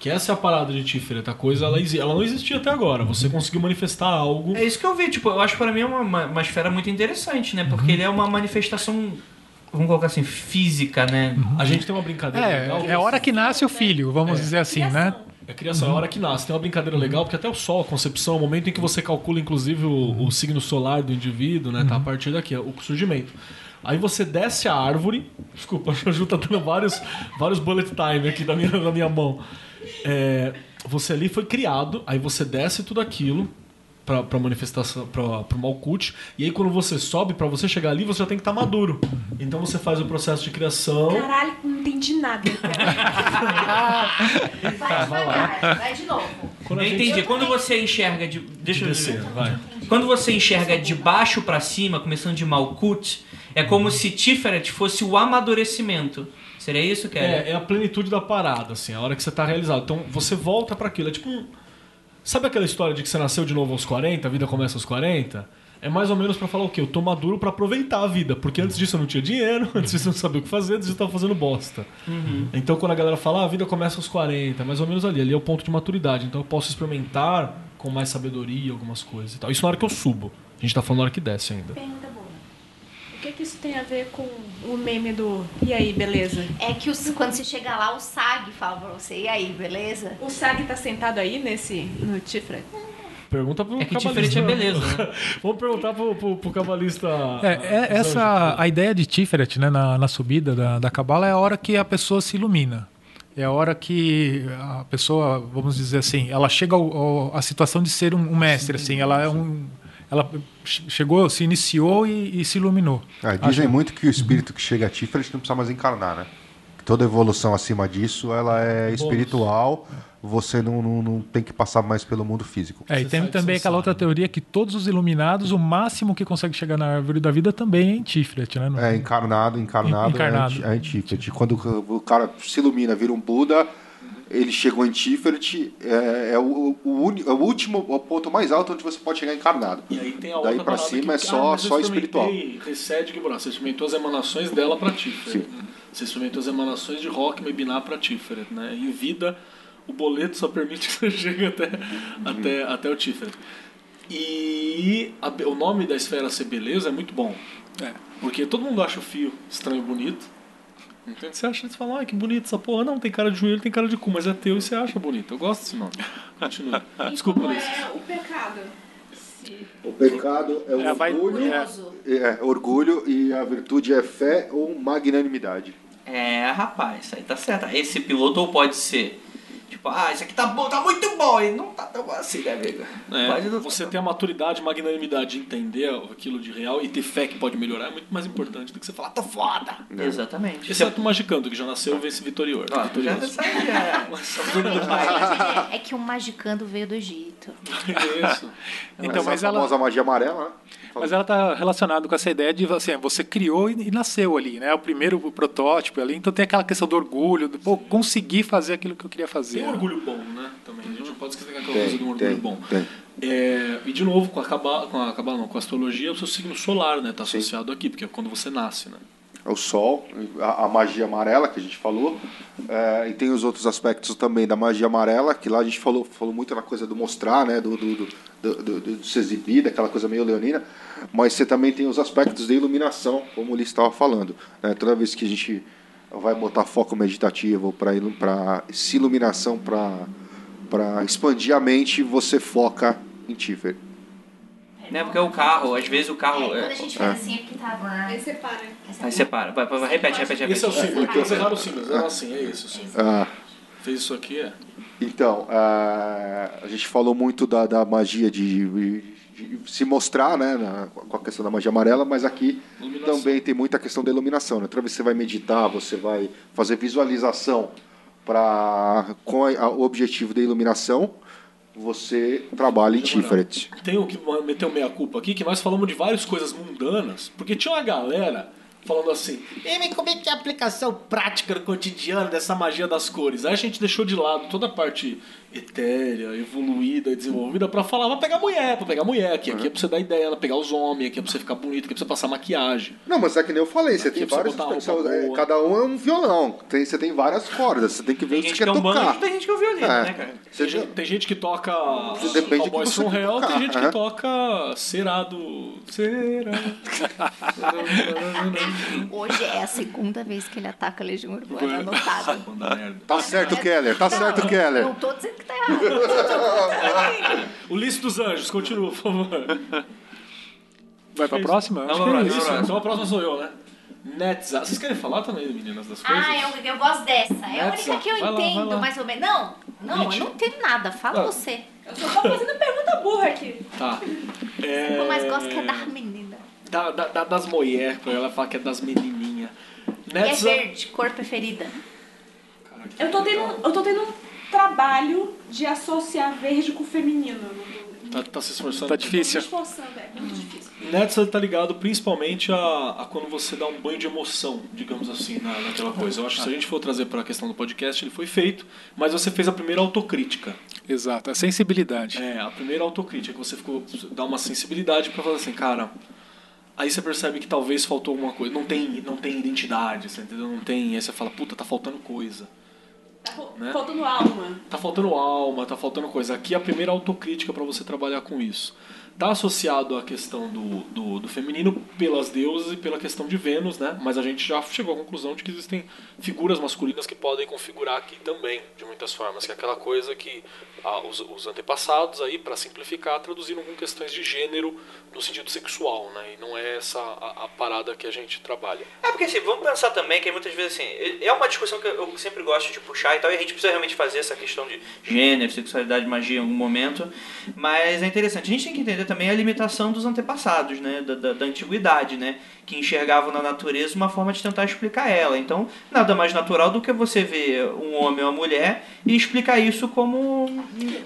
Que essa é a parada de Tiferet, a coisa ela, ela não existia até agora. Você conseguiu manifestar algo. É isso que eu vi, tipo, eu acho que pra mim é uma, uma, uma esfera muito interessante, né? Porque ele é uma manifestação, vamos colocar assim, física, né? A gente tem uma brincadeira legal. é, é a hora que nasce o filho, vamos dizer assim, né? É criação, é a hora que nasce. Tem uma brincadeira legal, porque até o sol, a concepção, é o momento em que você calcula, inclusive, o, o signo solar do indivíduo, né? Tá a partir daqui, é o surgimento. Aí você desce a árvore. Desculpa, a Ju tá dando vários, vários bullet time aqui da minha, da minha mão. É, você ali foi criado, aí você desce tudo aquilo pra, pra manifestação, pra, pro Malkuth, e aí quando você sobe, pra você chegar ali, você já tem que estar maduro. Então você faz o processo de criação. Caralho, não entendi nada. Vai devagar, vai de novo. Quando Eu gente entendi. Quando você enxerga de. Deixa eu descer, vai. Quando você enxerga de baixo pra cima, começando de Malkut, é como se Tiferet fosse o amadurecimento. Seria isso, Kelly? É, é a plenitude da parada, assim, a hora que você tá realizado. Então você volta pra aquilo. É tipo um. Sabe aquela história de que você nasceu de novo aos 40, a vida começa aos 40? É mais ou menos pra falar o quê? Eu tô maduro pra aproveitar a vida. Porque antes disso eu não tinha dinheiro, antes disso eu não sabia o que fazer, antes disso eu tava fazendo bosta. Então quando a galera fala, ah, a vida começa aos 40, mais ou menos ali. Ali é o ponto de maturidade. Então eu posso experimentar com mais sabedoria algumas coisas e tal. Isso na hora que eu subo. A gente tá falando na hora que desce ainda. Pergunta boa. O que, que isso tem a ver com o meme do E aí, beleza? É que os- quando você chegar lá, o SAG fala pra você, e aí, beleza? O Sag tá sentado aí nesse. no Tifret? Pergunta pro É que cabalista. É beleza, né? Vamos perguntar pro, pro, pro cabalista. É, é- essa a ideia de Tiferet, né, na, na subida da, da Cabala é a hora que a pessoa se ilumina. É a hora que a pessoa, vamos dizer assim, ela chega ao, ao- à situação de ser um, um mestre, assim, ela é um ela che- chegou, se iniciou e, e se iluminou. Ah, dizem muito que o espírito que chega a Tiferet não precisa mais encarnar, né? Que Toda evolução acima disso, ela é espiritual. Você não, não, não tem que passar mais pelo mundo físico. É, e tem também aquela sabe. outra teoria que todos os iluminados, o máximo que consegue chegar na árvore da vida também é em né? No- É encarnado, encarnado, Encarnado. é é antífete. Quando o cara se ilumina, vira um Buda, ele chegou em Tiferet, é, é o, o, uni- é o último, o ponto mais alto onde você pode chegar encarnado. E aí tem a Daí parada cima que- é só- eu só espiritual. Recede Gibran. Você experimentou as emanações dela pra Tiferet. Sim. Você experimentou as emanações de Rock Mebiná pra Tiferet, né? Em vida, o boleto só permite que você chegue até, até, até o Tiferet. E a o nome da esfera ser beleza é muito bom. Porque todo mundo acha o fio estranho e bonito. Entende? Você acha, você fala, ah, que bonito essa porra. Não, tem cara de joelho, tem cara de cu, mas é teu e você acha bonito. Eu gosto desse nome. Continua. Desculpa, Como Ulisses. é o pecado? Se- O pecado é o É, orgulho, é. é, orgulho e a virtude é fé ou magnanimidade. É, rapaz, isso aí tá certo. Esse piloto ou pode ser. Tipo, ah, isso aqui tá bom, tá muito bom. E não tá tão bom assim, né, amigo? É, você ter a maturidade, magnanimidade de entender aquilo de real e ter fé que pode melhorar é muito mais importante do que você falar, tô foda. Exatamente. Exceto o Magicando, que já nasceu vence vitorioso. Ó, já vitorioso. essa aí já é. É que o Magicando veio do Egito. Isso. Então, Essa mas ela, famosa magia amarela, né? Mas ela está relacionada com essa ideia de assim, você criou e, e nasceu ali, né? O primeiro protótipo ali, então tem aquela questão do orgulho, do pô, conseguir fazer aquilo que eu queria fazer. Tem um orgulho bom, né? Também. A gente não pode esquecer aquela Tem, coisa do orgulho tem, bom. tem. É, e de novo, com a cabala, com a cabala não, com a astrologia, o seu signo solar, né? Tá Sim. associado aqui, porque é quando você nasce, né? O sol, a, a magia amarela que a gente falou, é, e tem os outros aspectos também da magia amarela, que lá a gente falou, falou muito na coisa do mostrar, né, do, do, do, do, do- se exibir, daquela coisa meio leonina, mas você também tem os aspectos da iluminação, como Ulisses estava falando. né, toda vez que a gente vai botar foco meditativo para se iluminação, para expandir a mente, você foca em Tiferet. Né? Porque o carro, às vezes o carro. Quando a é- gente faz assim, é porque tava... Aí separa. Aí separa. Vai, vai, vai, repete, repete, repete. Esse é o símbolo. Eles erraram o símbolo. Era assim, é isso. Ah, Fez isso aqui, é. então, ah, a gente falou muito da, da magia de, de se mostrar, né, na- com a questão da magia amarela, mas aqui Iluminação. também tem muita questão da iluminação. Né? Toda vez que você vai meditar, você vai fazer visualização para com a- o objetivo da iluminação, você trabalha em Tiferet. Tenho que meter meia-culpa aqui, que nós falamos de várias coisas mundanas, porque tinha uma galera falando assim, "Ei, mas como é que é a aplicação prática no cotidiano dessa magia das cores? Aí a gente deixou de lado toda a parte etérea, evoluída, desenvolvida pra falar, vai pegar mulher, pra pegar mulher, aqui, aqui é pra você dar ideia, pegar os homens, aqui é pra você ficar bonito, aqui é pra você passar maquiagem. Não, mas é que nem eu falei, você Aqui tem expressões, roupa é, cada um é um violão, tem, você tem várias cordas, você tem que ver Tem o que gente você que é quer um tocar. banjo, tem gente que é um violino, É. né, cara? Tem, gente- tem gente que toca Depende Cowboy Real, tem gente é. que toca Cerado. Cerado. Hoje é a segunda vez que ele ataca a Legião Urbana, anotado. Tá certo, Keller, tá certo, Keller. Não tô dizendo que tá errado. Ulisses dos Anjos, continua, por favor. Vai pra próxima? Pra é próxima. Isso, então a próxima sou eu, né? Netza. Vocês querem falar também, meninas, das coisas? Ah, eu, eu gosto dessa. É a única que eu Vai lá, entendo, lá. mais ou menos. Não, não, Nietzsche. eu não entendo nada. Fala Ah. você. Eu só tô fazendo pergunta burra aqui. Tá. O É... que eu mais gosto que é da menina. Da, da- da- das mulheres, pra ela falar que é das menininhas. E é Netza... verde, cor preferida. Eu tô tendo, eu tô tendo um trabalho de associar verde com feminino. Tá, tá se esforçando. Tá Tô me difícil. esforçando, é muito difícil. Tá ligado principalmente a, a quando você dá um banho de emoção, digamos assim, na, naquela coisa. Eu acho que se a gente for trazer para a questão do podcast, ele foi feito, mas você fez a primeira autocrítica. Exato, a sensibilidade. É, a primeira autocrítica, que você ficou dá uma sensibilidade para falar assim, cara, aí você percebe que talvez faltou alguma coisa, não tem, não tem identidade, você entendeu? Não tem, aí você fala, puta, tá faltando coisa. Tá Né? faltando alma. Tá faltando alma, tá faltando coisa. Aqui é a primeira autocrítica para você trabalhar com isso. Tá associado à questão do, do, do feminino pelas deusas e pela questão de Vênus, né? Mas a gente já chegou à conclusão de que existem figuras masculinas que podem configurar aqui também, de muitas formas. Que é aquela coisa que ah, os, os antepassados, aí, para simplificar, traduziram com questões de gênero no sentido sexual, né? E não é essa a, a parada que a gente trabalha. É porque assim, vamos pensar também que muitas vezes assim, é uma discussão que eu sempre gosto de puxar e tal, e a gente precisa realmente fazer essa questão de gênero, sexualidade, magia em algum momento, mas é interessante. A gente tem que entender também a limitação dos antepassados, né, da, da, da antiguidade, né, que enxergavam na natureza uma forma de tentar explicar ela. Então, nada mais natural do que você ver um homem ou uma mulher e explicar isso como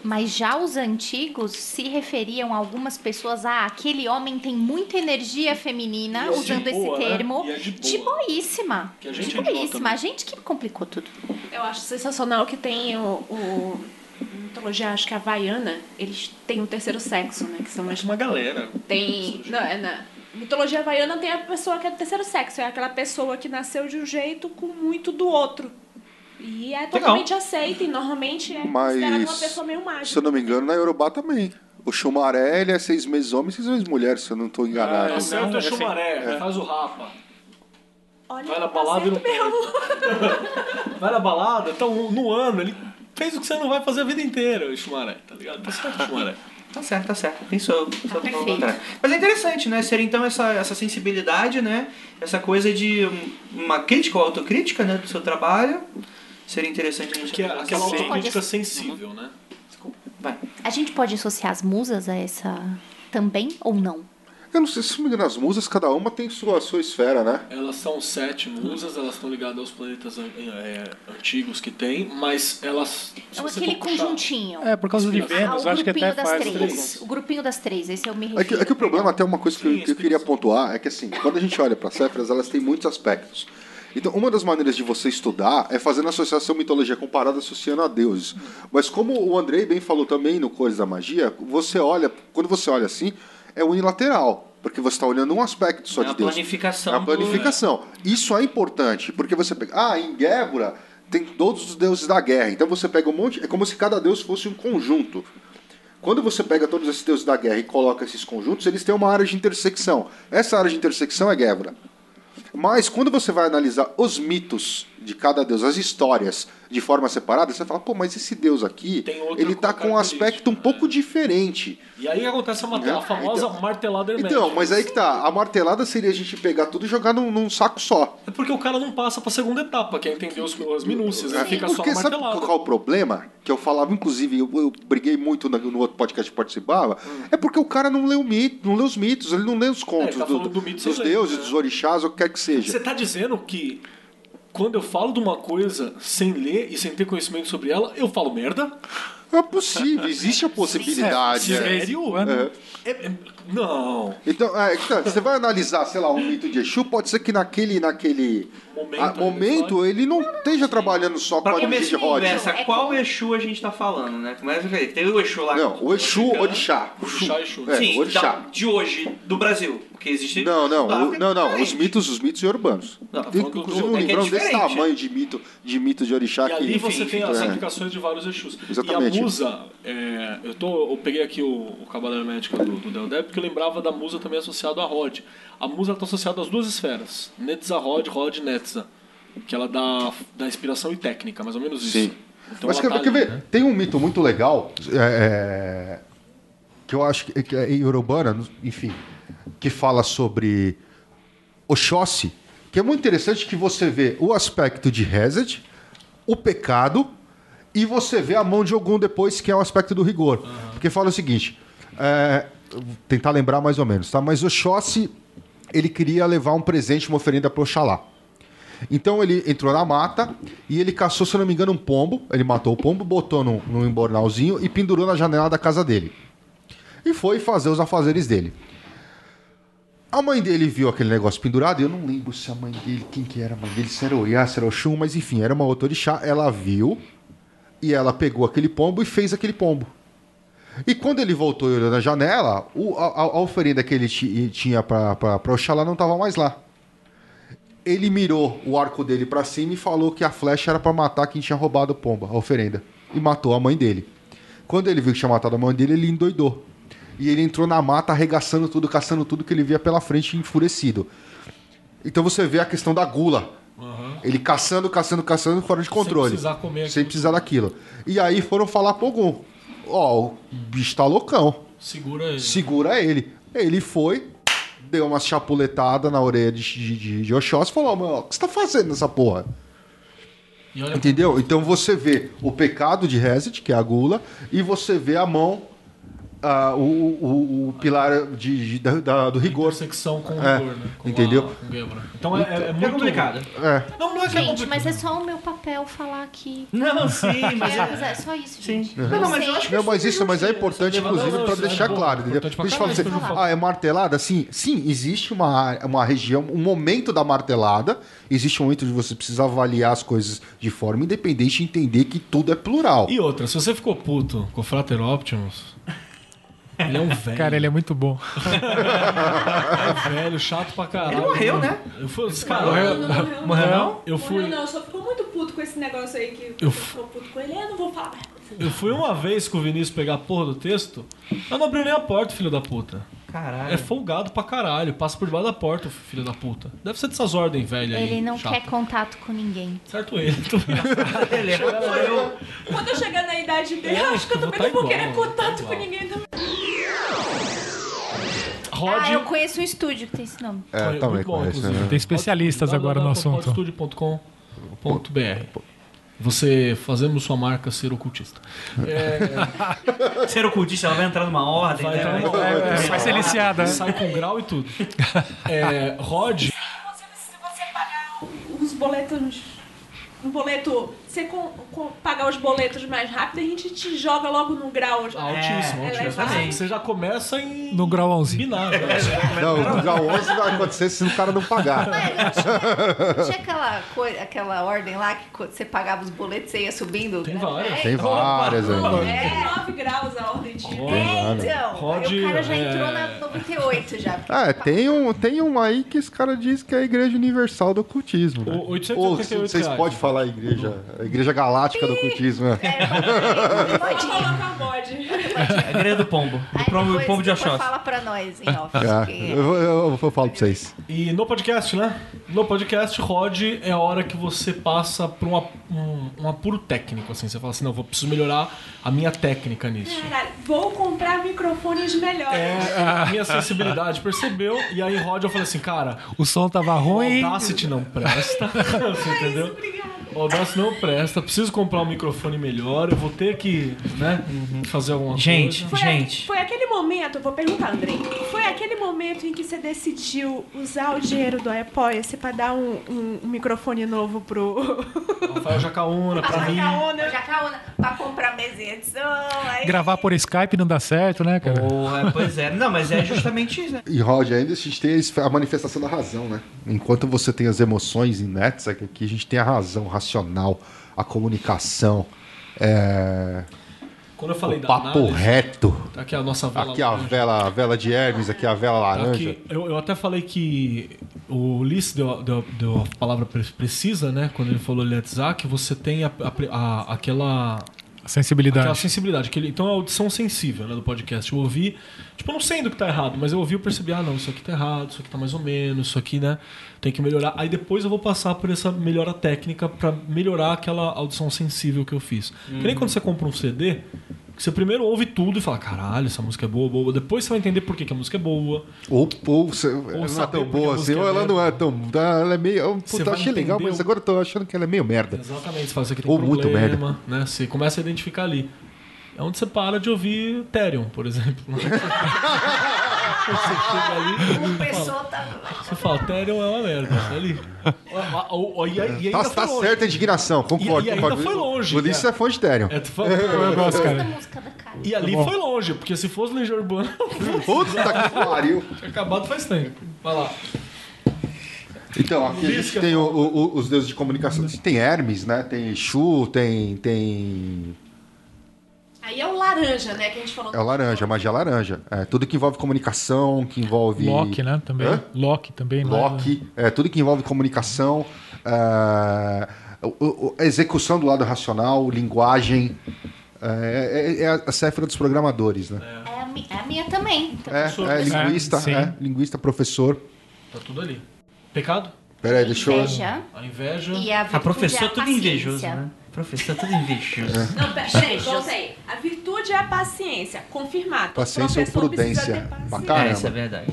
Mas já os antigos se referiam a algumas pessoas a aquele homem tem muita energia feminina, E é de usando boa, esse né? termo. E é de de boa. boíssima. Que a gente de é boíssima. né? A gente que complicou tudo. Eu acho sensacional que tem o, o mitologia, acho que a Havaiana, eles têm um terceiro sexo, né? Que são as Uma galera. Tem. Não, é na mitologia havaiana tem a pessoa que é do terceiro sexo. É aquela pessoa que nasceu de um jeito com muito do outro. E é totalmente aceita e normalmente é considerada uma Mas, pessoa meio se mágica. eu não me engano, na Yorubá também. O Xumaré, ele é seis meses homem e seis meses mulher, se eu não estou enganado. Tá certo não, é é assim. chumaré, faz o rapa. Olha, Vai na tá balada e não. Vai na balada, então no ano ele fez o que você não vai fazer a vida inteira, o Xumaré, tá ligado? Tá certo, Xumaré. Tá certo, tá certo. Tem perfeito. contrário. Mas é interessante, né? Ser então essa, essa sensibilidade, né? Essa coisa de um- uma crítica ou autocrítica, né? Do seu trabalho. Seria interessante a gente... Que aquela autocrítica sensível, né? Vai. A gente pode associar as musas a essa também ou não? Eu não sei se me engano, as musas, cada uma tem sua, sua esfera, né? Elas são sete musas, elas estão ligadas aos planetas é, antigos que tem, mas elas. É aquele puxar- conjuntinho. É, por causa de Ah, Ah, Vênus, o acho que grupinho até das faz. três. O grupinho das três, esse eu me É que, refiro. é que o problema, até uma coisa que, eu, Sim, que eu queria pontuar, é que assim, quando a gente olha para Céfaras, elas têm muitos aspectos. Então, uma das maneiras de você estudar é fazendo associação mitologia comparada associando a deuses. Mas como o Andrei bem falou também no Cores da Magia, você olha, quando você olha assim, é unilateral. Porque você está olhando um aspecto só É de a Deus. planificação É a do- planificação. Isso é importante, porque você pega. Ah, em Gébora tem todos os deuses da guerra. Então você pega um monte. É como se cada deus fosse um conjunto. Quando você pega todos esses deuses da guerra e coloca esses conjuntos, eles têm uma área de intersecção. Essa área de intersecção é Gébora. Mas quando você vai analisar os mitos de cada deus, as histórias de forma separada, você fala, pô, mas esse deus aqui, ele tá com um aspecto um pouco diferente. E aí acontece a, mate- a famosa martelada hermética. Então, mas aí que tá, a martelada seria a gente pegar tudo e jogar num, num saco só. É porque o cara não passa pra segunda etapa, que é entender os, as minúcias. Ele fica só Porque a sabe martelada. qual é o problema? Que eu falava, inclusive, eu, eu briguei muito no, no outro podcast que participava, é porque o cara não lê o mito, não lê os mitos, ele não lê os contos tá do- do mito dos deuses, né? dos orixás, ou o que quer que seja. Você tá dizendo que quando eu falo de uma coisa sem ler e sem ter conhecimento sobre ela, eu falo merda? É possível, existe a possibilidade. é. Sério? É. É- é- não. Então, é, então, você vai analisar, sei lá, um mito de Exu, pode ser que naquele, naquele Momento, ah, ali, momento ele não esteja trabalhando só Pra com a energia a de ódio. conversa, qual Exu a gente tá falando, né? Começa a ver. Tem o Exu lá. Não, o Exu, orixá. Orixá, Exu. É, Sim, orixá. da- de hoje, do Brasil. Porque existe. Não, não, o- não, não, os mitos, os mitos urbanos. Não, Tem, do- inclusive é um que é livrão desse tamanho de mito de, mito de orixá E ali que... você tem as é. aplicações de vários Exus. Exatamente. E a musa, é, eu, tô, eu peguei aqui o, o Cabala Hermética do, do Del porque eu lembrava da musa também associada à Rod. A musa está associada às duas esferas, Netza Rod, Rod Netza, que ela dá, dá inspiração e técnica, mais ou menos isso. Sim. Então Mas quer, tá quer ali, ver? né? Tem um mito muito legal é, é, que eu acho que, que é em Urubana, enfim, que fala sobre Oxóssi, que é muito interessante que você vê o aspecto de Hesed, o pecado, e você vê a mão de Ogum depois, que é o aspecto do rigor. Porque fala o seguinte, é, tentar lembrar mais ou menos, tá? Mas Oxóssi, ele queria levar um presente, uma oferenda para Oxalá. Então ele entrou na mata e ele caçou, se não me engano, um pombo. Ele matou o pombo, botou num, num embornalzinho e pendurou na janela da casa dele. E foi fazer os afazeres dele. A mãe dele viu aquele negócio pendurado, eu não lembro se a mãe dele, quem que era a mãe dele, se era o Iá, se era mas enfim, era uma outra orixá. Ela viu e ela pegou aquele pombo e fez aquele pombo. E quando ele voltou e olhou na janela, o- a, a- a oferenda que ele ti- tinha para Oxalá não estava mais lá. Ele mirou o arco dele para cima e falou que a flecha era para matar quem tinha roubado o pombo, a oferenda. E matou a mãe dele. Quando ele viu que tinha matado a mãe dele, ele endoidou. E ele entrou na mata arregaçando tudo, caçando tudo que ele via pela frente, enfurecido. Então você vê a questão da gula. Ele caçando, caçando, caçando, fora de controle. precisar comer aquilo. Sem precisar daquilo. E aí foram falar pro Ogum. Ó, o bicho tá loucão. Segura ele. Segura ele. Ele foi, deu uma chapuletada na orelha de, de, de, Oxóssi e falou, mano, o que você tá fazendo nessa porra? Entendeu? Então você vê o pecado de Reset, que é a gula, e você vê a mão, ah, o, o, o pilar de, de- da- da- do rigor. intersecção com o É, rigor, né? Com entendeu? a- com. Então é, é, é É muito complicado. É. Não, não é que é Gente, complicado. mas é só o meu papel falar aqui. Não, sim, mas É, é. é só isso, gente. Não, não, mas eu acho que Não, mas isso mas é importante, inclusive, para é deixar bom, claro, entendeu? Deixa eu falar assim, ah, é martelada? Sim, sim, existe uma, uma região, um momento da martelada, existe um momento de você precisar avaliar as coisas de forma independente e entender que tudo é plural. E outra, se você ficou puto com o Frater Optimus, ele é um velho. Cara, ele é muito bom. é velho, chato pra caralho. Ele morreu, né? Eu fui, cara, Não, não morreu. Morreu não? eu fui, Não, não, só ficou muito puto com esse negócio aí que Eu ficou puto com ele. Eu não vou falar mais eu fui uma vez com o Vinícius pegar a porra do texto, eu não abriu nem a porta, filho da puta. Caralho. É folgado pra caralho, passa por debaixo da porta, filho da puta. Deve ser dessas ordens velhas aí. Ele não chato. quer contato com ninguém. Certo ele. Ele é eu. Quando eu chegar na idade dele, eu acho que eu eu também vou não vou tá querer igual, contato tá com ninguém também. Rod. Ah, eu conheço um estúdio que tem esse nome. É, Muito também bom, conheço. né? Tem especialistas agora no assunto. www.podstudio.com.br Você fazemos sua marca ser ocultista. É, Ser ocultista, ela vai entrar numa ordem, vai, né? numa Vai- ordem, é, vai ser liciada, né? Sai com grau e tudo. É, Rod, Se você pagar os boletos. Um boleto. Você com, com- pagar os boletos mais rápido, a gente te joga logo no grau. altíssimo, é altíssimo. exatamente. Você já começa em. No grau 11. binário. né? Não, o grau 11 vai acontecer se o cara não pagar. Tinha aquela, coi- aquela ordem lá que você pagava os boletos, você ia subindo. Tem né? várias. Tem várias aí. É 9 graus a ordem de. É, então. Aí o cara já é- entrou na 98 já. porque É, tem um, tem um aí que esse cara diz que é a Igreja Universal do Ocultismo. né? O- 888 Ou vocês podem falar a igreja, a igreja galáctica do ocultismo. né? É, bode. A grelha do pombo. Do pombo, pombo de Oxóssi. fala pra nós em off. É, quem é. eu, eu, eu, eu falo pra vocês. E no podcast, né? No podcast, Rod, é a hora que você passa por um, ap- um, um apuro técnico, assim. Você fala assim, não, vou preciso melhorar a minha técnica nisso. Caralho, vou comprar microfones melhores. É, a minha sensibilidade percebeu, e aí Rod eu falei assim, cara, O som tava o ruim. Audacity não presta, você entendeu? O Audacity não presta, preciso comprar um microfone melhor, eu vou ter que, né, fazer alguma Gente, coisa. Foi, gente. foi aquele momento, eu vou perguntar, Andrei. Foi aquele momento em que você decidiu usar o dinheiro do Apoia-se pra dar um, um- um microfone novo pro. Rafael Jacaúna, pra mim. Jacaúna, Jacaúna, pra comprar mesinha de som. aí- Gravar por Skype não dá certo, né, cara? Porra, pois é. Não, mas é justamente isso, né? E Rod, ainda a gente tem a manifestação da razão, né? Enquanto você tem as emoções em Nets, aqui a gente tem a razão racional, a comunicação, é, Quando eu falei o da papo análise, reto. tá aqui a nossa vela Aqui a vela, a vela de Hermes, aqui a vela laranja. Aqui, eu, eu até falei que o Ulisses deu, deu, deu a palavra pre- precisa, né? Quando ele falou Letzak, você tem a, a- a- aquela, Sensibilidade. aquela sensibilidade. Aquele, então é a audição sensível né, do podcast. Eu ouvi, tipo, eu não sei do que tá errado, mas eu ouvi e percebi, ah, não, isso aqui tá errado, isso aqui tá mais ou menos, isso aqui, né, tem que melhorar. Aí depois eu vou passar por essa melhora técnica pra melhorar aquela audição sensível que eu fiz. Que nem quando você compra um CD, que você primeiro ouve tudo e fala, caralho, essa música é boa, boa. Depois você vai entender por que, que a música é boa. Ou, ou, você- ela não é tão boa assim, música ou é ela merda. não é tão. Ela é meio. Eu, Você puta, achei legal, mas agora eu tô achando que ela é meio merda. Exatamente, você fala, isso aqui tem Ou problema, muito né? Você começa a identificar ali. É onde você para de ouvir Therion, por exemplo. você chega ali O pessoal tá. você fala, Therion é uma merda. tá ali. E, e Tá, ainda tá foi longe. certa a indignação, concordo. E- e ainda concordo. foi longe, O Ulisses né? é fã de Therion. É, tu fala- Eu gosto, Da cara. música da cara. E ali foi longe, porque se fosse Legião Urbana, Puta que pariu. tinha acabado faz tempo. Vai lá. Então, aqui a Ulisses gente tem o- o- os deuses de comunicação. Tem Hermes, né? Tem Exu, tem. tem... Aí é o laranja, né? Que a gente falou. É o laranja, magia laranja. É, tudo que envolve comunicação, que envolve. Loki, né? Também. Hã? Loki também. né? Loki, é, tudo que envolve comunicação, é, o- o- a execução do lado racional, linguagem. É, é- é a céfira dos programadores, né? É a, mi- é a minha também. É, é linguista, É, é, linguista, professor. Tá tudo ali. Pecado? Peraí, deixa eu. Inveja A inveja. e a virtude A professora é é a tudo invejoso, né? Professor é tudo invejoso. Não, pera- peraí, volta aí. A virtude é a paciência, confirmado. O Paciência ou professor precisa prudência? ter Pra paciência. caramba. É, isso é verdade.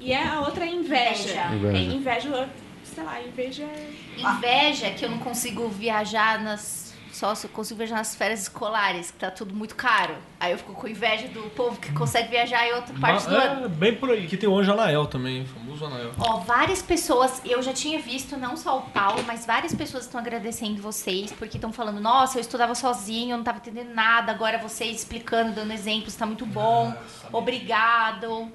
E é a outra é inveja. Inveja. Inveja. É inveja, sei lá, inveja é. Inveja que eu não consigo viajar nas. Só se eu consigo viajar nas férias escolares, que tá tudo muito caro. Aí eu fico com inveja do povo que consegue viajar em outra parte do ano. é, bem por aí. Aqui tem o Anjo Anael também, o famoso Anael. Ó, várias pessoas, eu já tinha visto, não só o Paulo, mas várias pessoas estão agradecendo vocês, porque estão falando, nossa, eu estudava sozinho, eu não tava entendendo nada, agora vocês explicando, dando exemplos, tá muito bom, obrigado.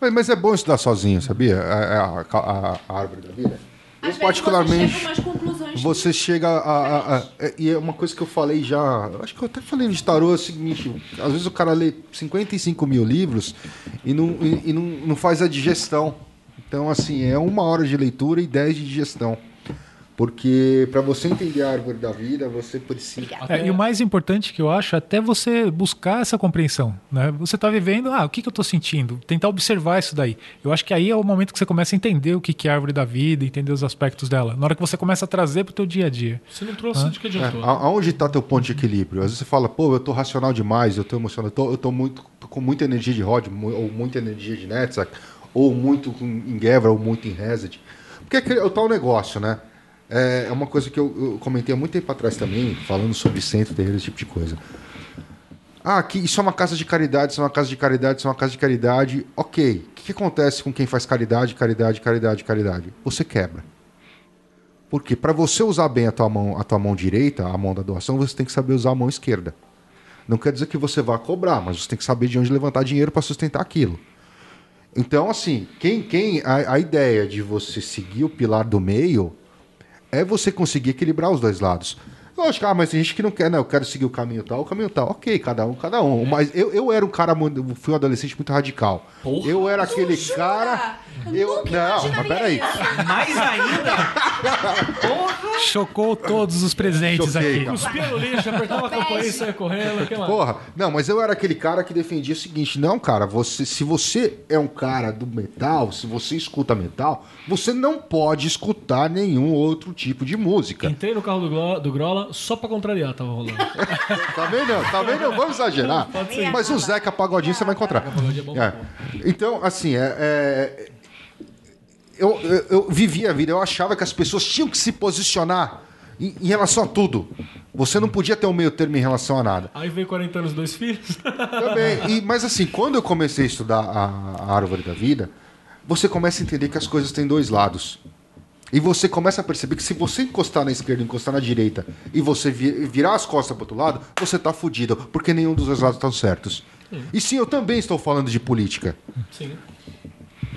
Mas, mas é bom estudar sozinho, sabia? A, a- a- a árvore da vida. Eu, Às vezes particularmente. Você chega. Você chega a, a- a- é- E é uma coisa que eu falei já. eu Acho que eu até falei no tarô é o seguinte: às vezes o cara lê 55 mil livros e não, e, e não, não faz a digestão. Então, assim, é uma hora de leitura e 10 de digestão. Porque para você entender a árvore da vida, você precisa. É, e o mais importante que eu acho é até você buscar essa compreensão. Né? Você está vivendo, ah, o que, que eu estou sentindo? Tentar observar isso daí. Eu acho que aí é o momento que você começa a entender o que, que é a árvore da vida, entender os aspectos dela. Na hora que você começa a trazer para o teu dia a dia. Se não trouxe, de que É, adiantou? a- aonde está teu ponto de equilíbrio? Às vezes você fala, pô, eu tô racional demais, eu tô emocionado, eu tô, eu tô muito, tô com muita energia de Rod, ou muita energia de Netzach, ou muito em Gevra, ou muito em Reset. Porque é, é o tal negócio, né? É é uma coisa que eu, eu comentei há muito tempo atrás também, falando sobre centro, terreiro, esse tipo de coisa. Ah, aqui, isso é uma casa de caridade, isso é uma casa de caridade, isso é uma casa de caridade. Ok. O que, que acontece com quem faz caridade, caridade, caridade, caridade? Você quebra. Porque para você usar bem a tua, mão, a tua mão direita, a mão da doação, você tem que saber usar a mão esquerda. Não quer dizer que você vá cobrar, mas você tem que saber de onde levantar dinheiro para sustentar aquilo. Então, assim, quem, quem a, a ideia de você seguir o pilar do meio é você conseguir equilibrar os dois lados. Lógico, ah, mas tem gente que não quer, né? Eu quero seguir o caminho tal, o caminho tal. Ok, cada um, cada um. Mas eu, eu era um cara, fui um adolescente muito radical. Porra. Eu era aquele cara. Eu, não, mas peraí. Mais ainda? Porra! Chocou todos os presentes Choquei, aqui. cara. Cuspia no lixo, apertava a campainha e saia correndo. Porra, não, mas eu era aquele cara que defendia o seguinte: não, cara, você, se você é um cara do metal, se você escuta metal, você não pode escutar nenhum outro tipo de música. Entrei no carro do, do Grola só pra contrariar, tava rolando. Também não, também não, vamos exagerar. Mas o Zeca Pagodinho você vai encontrar. Pagodinho é bom É. Então, assim, é, é, eu, eu, eu vivia a vida, eu achava que as pessoas tinham que se posicionar em, em relação a tudo. Você não podia ter um meio termo em relação a nada. Aí veio 40 anos, dois filhos. Também. E, mas assim, quando eu comecei a estudar a, a árvore da vida, você começa a entender que as coisas têm dois lados. E você começa a perceber que se você encostar na esquerda, encostar na direita, e você vi- virar as costas para outro lado, você tá fudido, porque nenhum dos dois lados estão certos. E sim, eu também estou falando de política. Sim.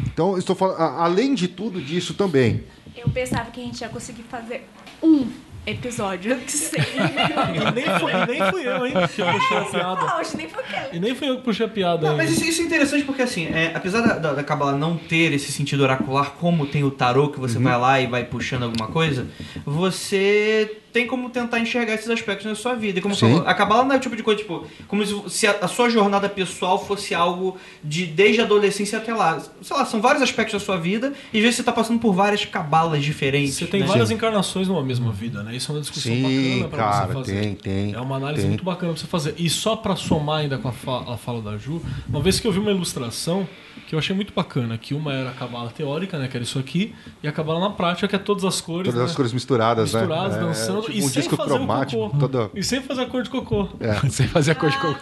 Então, estou falando, além de tudo disso também. Eu pensava que a gente ia conseguir fazer um episódio que seria. E nem, fui, e nem fui eu, hein, que puxei a piada. Não, hoje nem foi E nem fui eu que puxei a piada. Não, mas isso, isso é interessante porque, assim, é, apesar da, da, da Kabbalah não ter esse sentido oracular, como tem o tarô, que você vai lá e vai puxando alguma coisa, você tem como tentar enxergar esses aspectos na sua vida. E como Sim. falou, a Kabbalah não é o tipo de coisa, tipo, como se, a, a sua jornada pessoal fosse algo de desde a adolescência até lá. Sei lá, são vários aspectos da sua vida e às vezes você tá passando por várias cabalas diferentes. Você tem né? várias encarnações numa mesma vida, né? Isso é uma discussão Sim, bacana pra cara, você fazer. tem, tem. É uma análise tem. muito bacana pra você fazer. E só pra somar ainda com a, fa- a fala da Ju, uma vez que eu vi uma ilustração que eu achei muito bacana, que uma era a cabala teórica, né, que era isso aqui, e a cabala na prática, que é todas as cores, Todas né? as cores misturadas, misturadas, né? É, dançando, tipo e um sem disco fazer cromático. o cocô. Todo... E sem fazer a cor de cocô. É. Sem fazer a cor de cocô.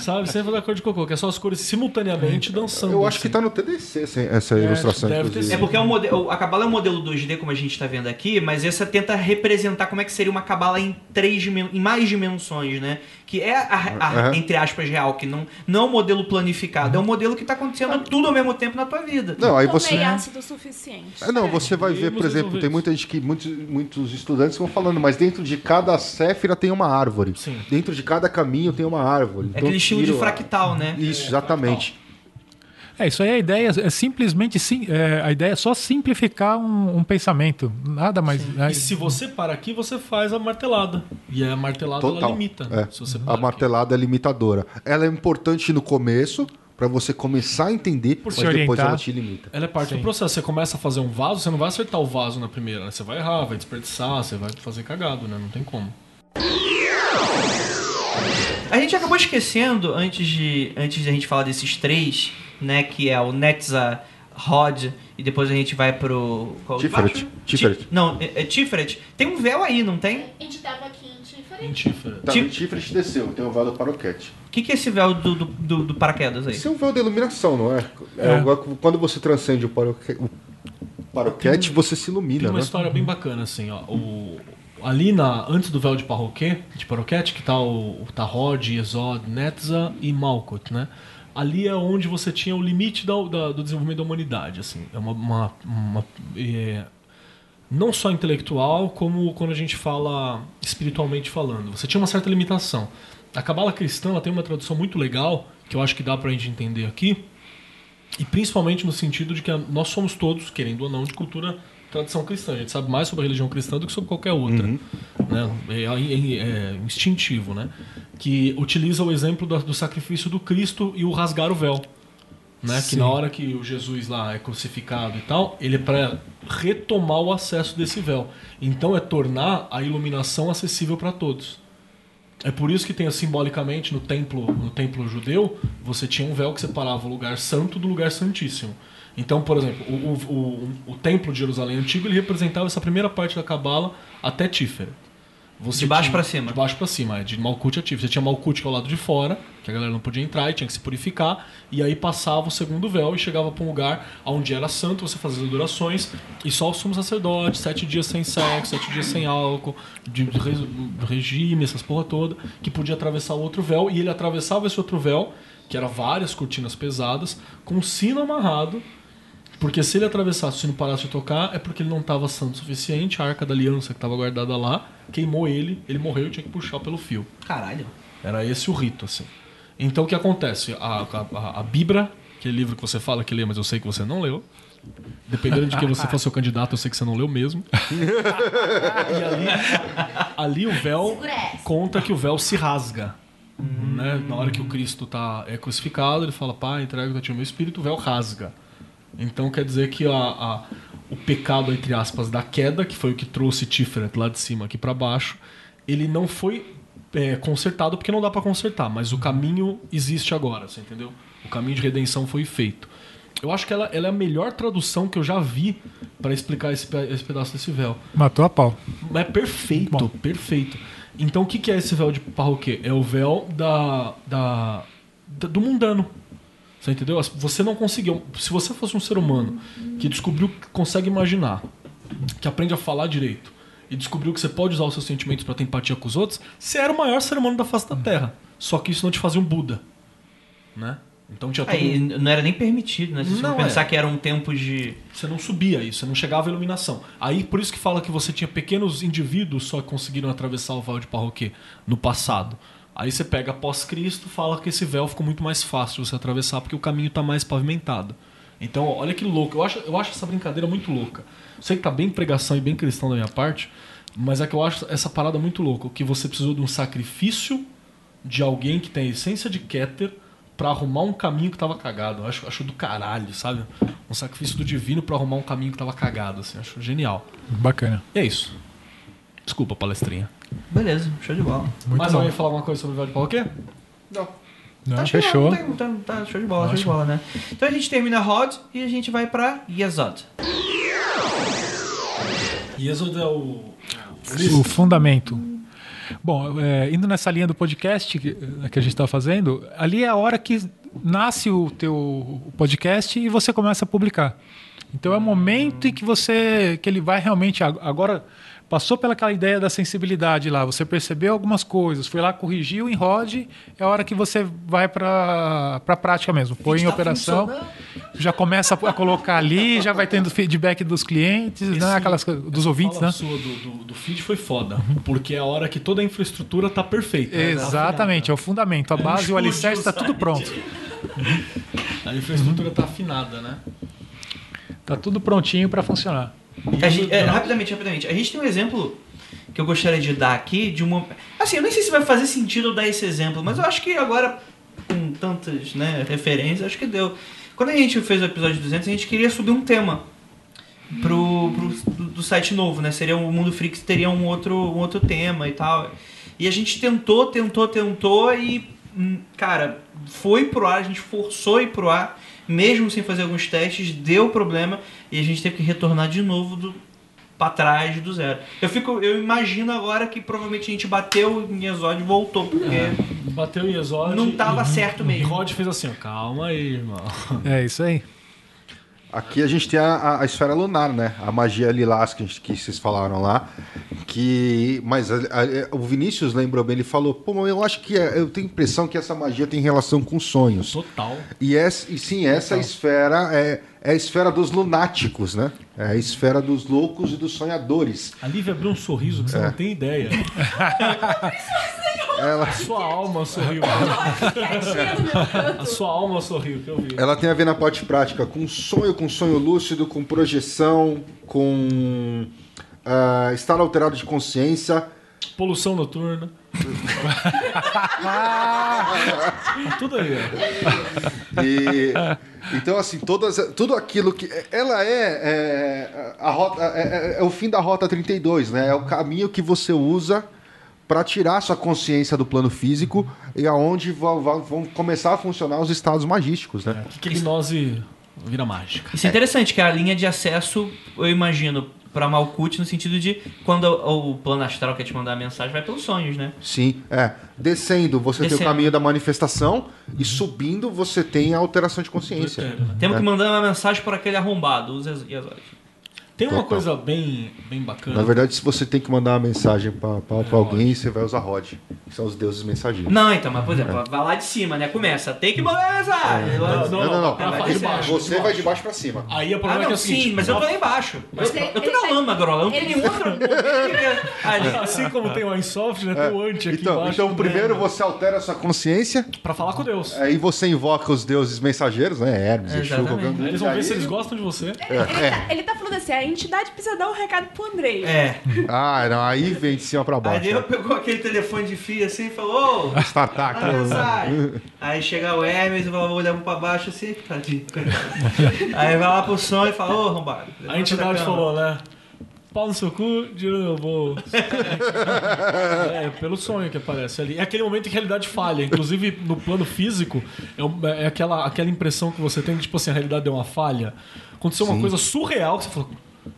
Sabe? Sem fazer a cor de cocô, que é só as cores simultaneamente dançando. Eu acho que assim. tá no TDC essa, essa ilustração, deve ter inclusive. É porque é um modelo, a cabala é um modelo 2D, como a gente está vendo aqui, mas essa tenta representar como é que seria uma cabala em três em mais dimensões, né? Que é, a, a- Aham. entre aspas, real, que não, não é um modelo planificado, é um modelo que está acontecendo tudo ao mesmo tempo na tua vida. Não, aí Tomei você. ácido o suficiente. É, não, você vai ver, por exemplo, tem muita gente que. Muitos, muitos estudantes vão falando, mas dentro de cada séfira tem uma árvore. Sim. Dentro de cada caminho tem uma árvore. É aquele estilo de fractal, né? Isso, exatamente. É, isso aí a ideia é simplesmente sim, é, a ideia é só simplificar um, um pensamento, nada mais. né? E se você para aqui, você faz a martelada. E a martelada ela Total. limita. É. Se você A para aqui. martelada é limitadora. Ela é importante no começo, pra você começar a entender, mas se depois orientar. ela te limita. Ela é parte Sim. do processo. Você começa a fazer um vaso, você não vai acertar o vaso na primeira, né? Você vai errar, vai desperdiçar, você vai fazer cagado, né? Não tem como. A gente acabou esquecendo, antes de, antes de a gente falar desses três, né? Que é o Netza, Rod, e depois a gente vai pro... Qual, Tiferet? Tiferet. Ti- Não, é, é Tiferet. Tem um véu aí, não tem? A gente tava aqui em Tífera. Mentífera. Tá, Tipo- o chifre te desceu, tem o véu do paroquete. O que, que é esse véu do, do, do- do paraquedas aí? Isso é um véu de iluminação, não é? É, É. quando você transcende o paroquete, o paroquete você se Tem ilumina, uma né? história bem bacana, assim, ó. O, ali na, antes do véu de Parroquet, de Paroquete, que tá o, o Tarod, Exod, Netza e Malkut, né? Ali é onde você tinha o limite da- da- do desenvolvimento da humanidade, assim. É uma... uma- uma- é, não só intelectual, como quando a gente fala espiritualmente falando. Você tinha uma certa limitação. A Cabala cristã ela tem uma tradução muito legal, que eu acho que dá pra gente entender aqui, e principalmente no sentido de que a- nós somos todos, querendo ou não, de cultura tradição cristã. A gente sabe mais sobre a religião cristã do que sobre qualquer outra. Né? É, é- é instintivo, né? Que utiliza o exemplo do, do sacrifício do Cristo e o rasgar o véu. Né? Que na hora que o Jesus lá é crucificado e tal, ele é para retomar o acesso desse véu. Então é tornar a iluminação acessível para todos. É por isso que tem simbolicamente no templo, no templo judeu, você tinha um véu que separava o lugar santo do lugar santíssimo. Então, por exemplo, o, o, o, o templo de Jerusalém antigo ele representava essa primeira parte da cabala até Tífera. Você De baixo pra cima. De baixo pra cima, é, de Malkut a Tífera. Você tinha Malkut que é o lado de fora, que a galera não podia entrar e tinha que se purificar, e aí passava o segundo véu e chegava pra um lugar onde era santo, você fazia as adorações, e só o sumo sacerdote, sete dias sem sexo, sete dias sem álcool, de re- regime, essas porra toda, que podia atravessar o outro véu, e ele atravessava esse outro véu, que era várias cortinas pesadas, com um sino amarrado, porque se ele atravessasse, o sino parasse de tocar, é porque ele não estava santo o suficiente, a arca da aliança que estava guardada lá, queimou ele, ele morreu e tinha que puxar pelo fio. Caralho. Era esse o rito, assim. Então o que acontece? A, a, a Bíblia, aquele livro que você fala que lê, mas eu sei que você não leu. Dependendo de quem você for seu candidato, eu sei que você não leu mesmo. e ali, ali o véu conta que o véu se rasga. Né? Na hora que o Cristo tá, é crucificado, ele fala, pai, entrega o meu espírito, o véu rasga. Então quer dizer que a, a- o pecado, entre aspas, da queda, que foi o que trouxe Tiferet lá de cima aqui para baixo, ele não foi é, consertado porque não dá para consertar, mas o caminho existe agora, você entendeu? O caminho de redenção foi feito. Eu acho que ela, ela é a melhor tradução que eu já vi para explicar esse, esse pedaço desse véu. Matou a pau. É perfeito, perfeito. Então o que, que é esse véu de parroquê? É o véu da, da, da- do mundano. Você entendeu? Você não conseguiu. Se você fosse um ser humano que descobriu que consegue imaginar, que aprende a falar direito e descobriu que você pode usar os seus sentimentos para ter empatia com os outros, você era o maior ser humano da face da Terra. Só que isso não te fazia um Buda, né? Então tinha todo Aí não era nem permitido, né? Se você pensar é. que era um tempo de. Você não subia isso, você não chegava à iluminação. Aí por isso que fala que você tinha pequenos indivíduos só que conseguiram atravessar o véu de Parroquê no passado. Aí você pega após Cristo, fala que esse véu ficou muito mais fácil de você atravessar porque o caminho está mais pavimentado. Então, olha que louco. Eu acho, eu acho essa brincadeira muito louca. Sei que tá bem pregação e bem cristão da minha parte, mas é que eu acho essa parada muito louca. Que você precisou de um sacrifício de alguém que tem a essência de Keter pra arrumar um caminho que tava cagado. Eu acho, acho do caralho, sabe? Um sacrifício do divino pra arrumar um caminho que tava cagado, assim. Acho genial. Bacana. E é isso. Desculpa, palestrinha. Beleza, show de bola. Muito Mais bom. alguém falar alguma coisa sobre o Vale Parroquê? Não. Não, Acho que fechou. Tá, tá, tá show de bola, show de Ótimo. bola, né? Então a gente termina Rod e a gente vai pra Yesod. Yesod é o... O fundamento. Bom, é, indo nessa linha do podcast que, que a gente está fazendo, ali é a hora que nasce o teu podcast e você começa a publicar. Então é o momento em que você que ele vai realmente ag- agora passou pelaquela ideia da sensibilidade lá, você percebeu algumas coisas, foi lá corrigiu em rod, é a hora que você vai para a prática mesmo, põe em tá operação, já começa a colocar ali, já vai tendo feedback dos clientes, né, aquelas coisas- dos ouvintes, né? sua do, do, do feed foi foda. Porque é a hora que toda a infraestrutura tá perfeita. né? Exatamente, é o fundamento, a base e o alicerce está tudo pronto. A infraestrutura tá afinada, né? Tá tudo prontinho para funcionar. Gente- é, rapidamente, rapidamente. A gente tem um exemplo que eu gostaria de dar aqui de uma. Assim, eu nem sei se vai fazer sentido eu dar esse exemplo, mas eu acho que agora, com tantas né, referências, acho que deu. Quando a gente fez o episódio 200, a gente queria subir um tema pro, pro do, do site novo, né? Seria o Mundo Freaks teria um outro, um outro tema e tal. E a gente tentou, tentou, tentou e, hum, cara, foi pro ar, a gente forçou ir pro ar, mesmo sem fazer alguns testes, deu problema e a gente teve que retornar de novo do para trás do zero. Eu fico, eu imagino agora que provavelmente a gente bateu em Exódio e voltou, porque Bateu em Exódio. não tava e, certo E mesmo. Rod fez assim, ó, calma aí, irmão. É isso aí. Aqui a gente tem a, a- esfera lunar, né? A magia lilás que, gente- que vocês falaram lá. Que, mas a- a- o Vinícius lembrou bem, ele falou: pô, mas eu acho que é- eu tenho a impressão que essa magia tem relação com sonhos. Total. E, essa, e sim, essa esfera é, é a esfera dos lunáticos, né? É a esfera dos loucos e dos sonhadores. A Lívia abriu um sorriso que você É. não tem ideia. Ela, Sua alma sorriu. A sua alma sorriu, que eu vi. ela tem a ver na parte prática com sonho, com sonho lúcido, com projeção, com ah, estado alterado de consciência. Poluição noturna. Tudo aí, ó. E, então, assim, todas, tudo aquilo que. Ela é, é, a rota, é, é- é o fim da Rota 32, né? É o caminho que você usa para tirar sua consciência do plano físico e aonde va- vão começar a funcionar os estados magísticos, né? Que, que hipnose vira mágica. Isso é interessante, que a linha de acesso, eu imagino, pra Malkuth, no sentido de quando o, o plano astral quer te mandar a mensagem, vai pelos sonhos, né? Sim, é. Descendo, você tem Descendo. o caminho da manifestação e subindo, você tem a alteração de consciência. Temos É. que mandar uma mensagem por aquele arrombado, os Exódios. Tem uma Total. coisa bem, bem bacana. Na verdade, se você tem que mandar uma mensagem pra, pra, pra alguém, você vai usar Rod. Que são os deuses mensageiros. Não, então, mas por exemplo, vai lá de cima, né? Começa, tem que mandar mensagem. Não, Não, não, não. pra vai de de baixo. Você vai de baixo pra cima. Aí o Ah, problema é que é não, o seguinte. sim, mas eu tô lá embaixo. Mas eu, eu tô na lama, Grola. Eu não nenhum outro. Assim como tem o Insoft, né? Tem o anti aqui Então, embaixo. então primeiro você altera a sua consciência, Pra falar com Deus. aí você invoca os deuses mensageiros, né? Hermes, Exu, Aí eles vão ver se eles gostam de você. Ele, tá, ele tá falando assim, entidade precisa dar um recado pro Andrei. É. Ah, não, aí vem de cima pra Aí baixo. Deus pegou aquele telefone de fio assim e falou: Ô, Startup. mensagem. Aí chega o Hermes, vai olhando pra baixo assim, tadinho. Aí vai lá pro som e fala: Ô, arrombado. A entidade falou, né? Pau no seu cu, dinheiro no meu bolso. é, pelo sonho que aparece ali. É aquele momento em que a realidade falha. Inclusive, no plano físico, é, é aquela, aquela impressão que você tem de, tipo assim, a realidade deu uma falha. Aconteceu uma coisa surreal que você falou,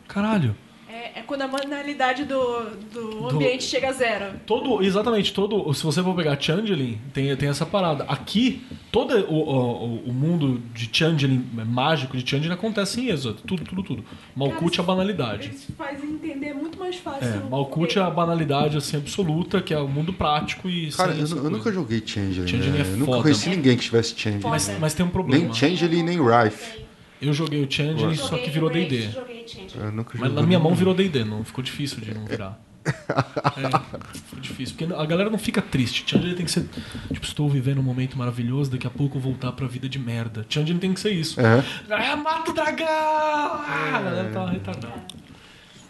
caralho. É, é quando a banalidade do, do ambiente chega a zero. Todo, exatamente, todo. Se você for pegar Changeling, tem, tem essa parada. Aqui, todo o, o, o mundo de Changeling, mágico de Changeling, acontece em Exod. Tudo, tudo, tudo. Malkuth é a banalidade. Isso faz entender muito mais fácil. É, Malkuth é a banalidade assim, absoluta, que é o mundo prático e. Cara, eu, eu nunca joguei Changeling. Changeling né? é eu nunca foda. conheci ninguém que tivesse Changeling. Mas, mas tem um problema. Nem Changeling, nem Rife. Eu joguei o Changeling, só que virou DD. Mas na minha mão virou DD, não ficou difícil de não virar. É, ficou difícil. Porque a galera não fica triste. Changeling tem que ser. Tipo, estou vivendo um momento maravilhoso, daqui a pouco eu vou voltar pra vida de merda. Changeling tem que ser isso. É. Ah, mata o dragão! Ah, a galera tá retardada.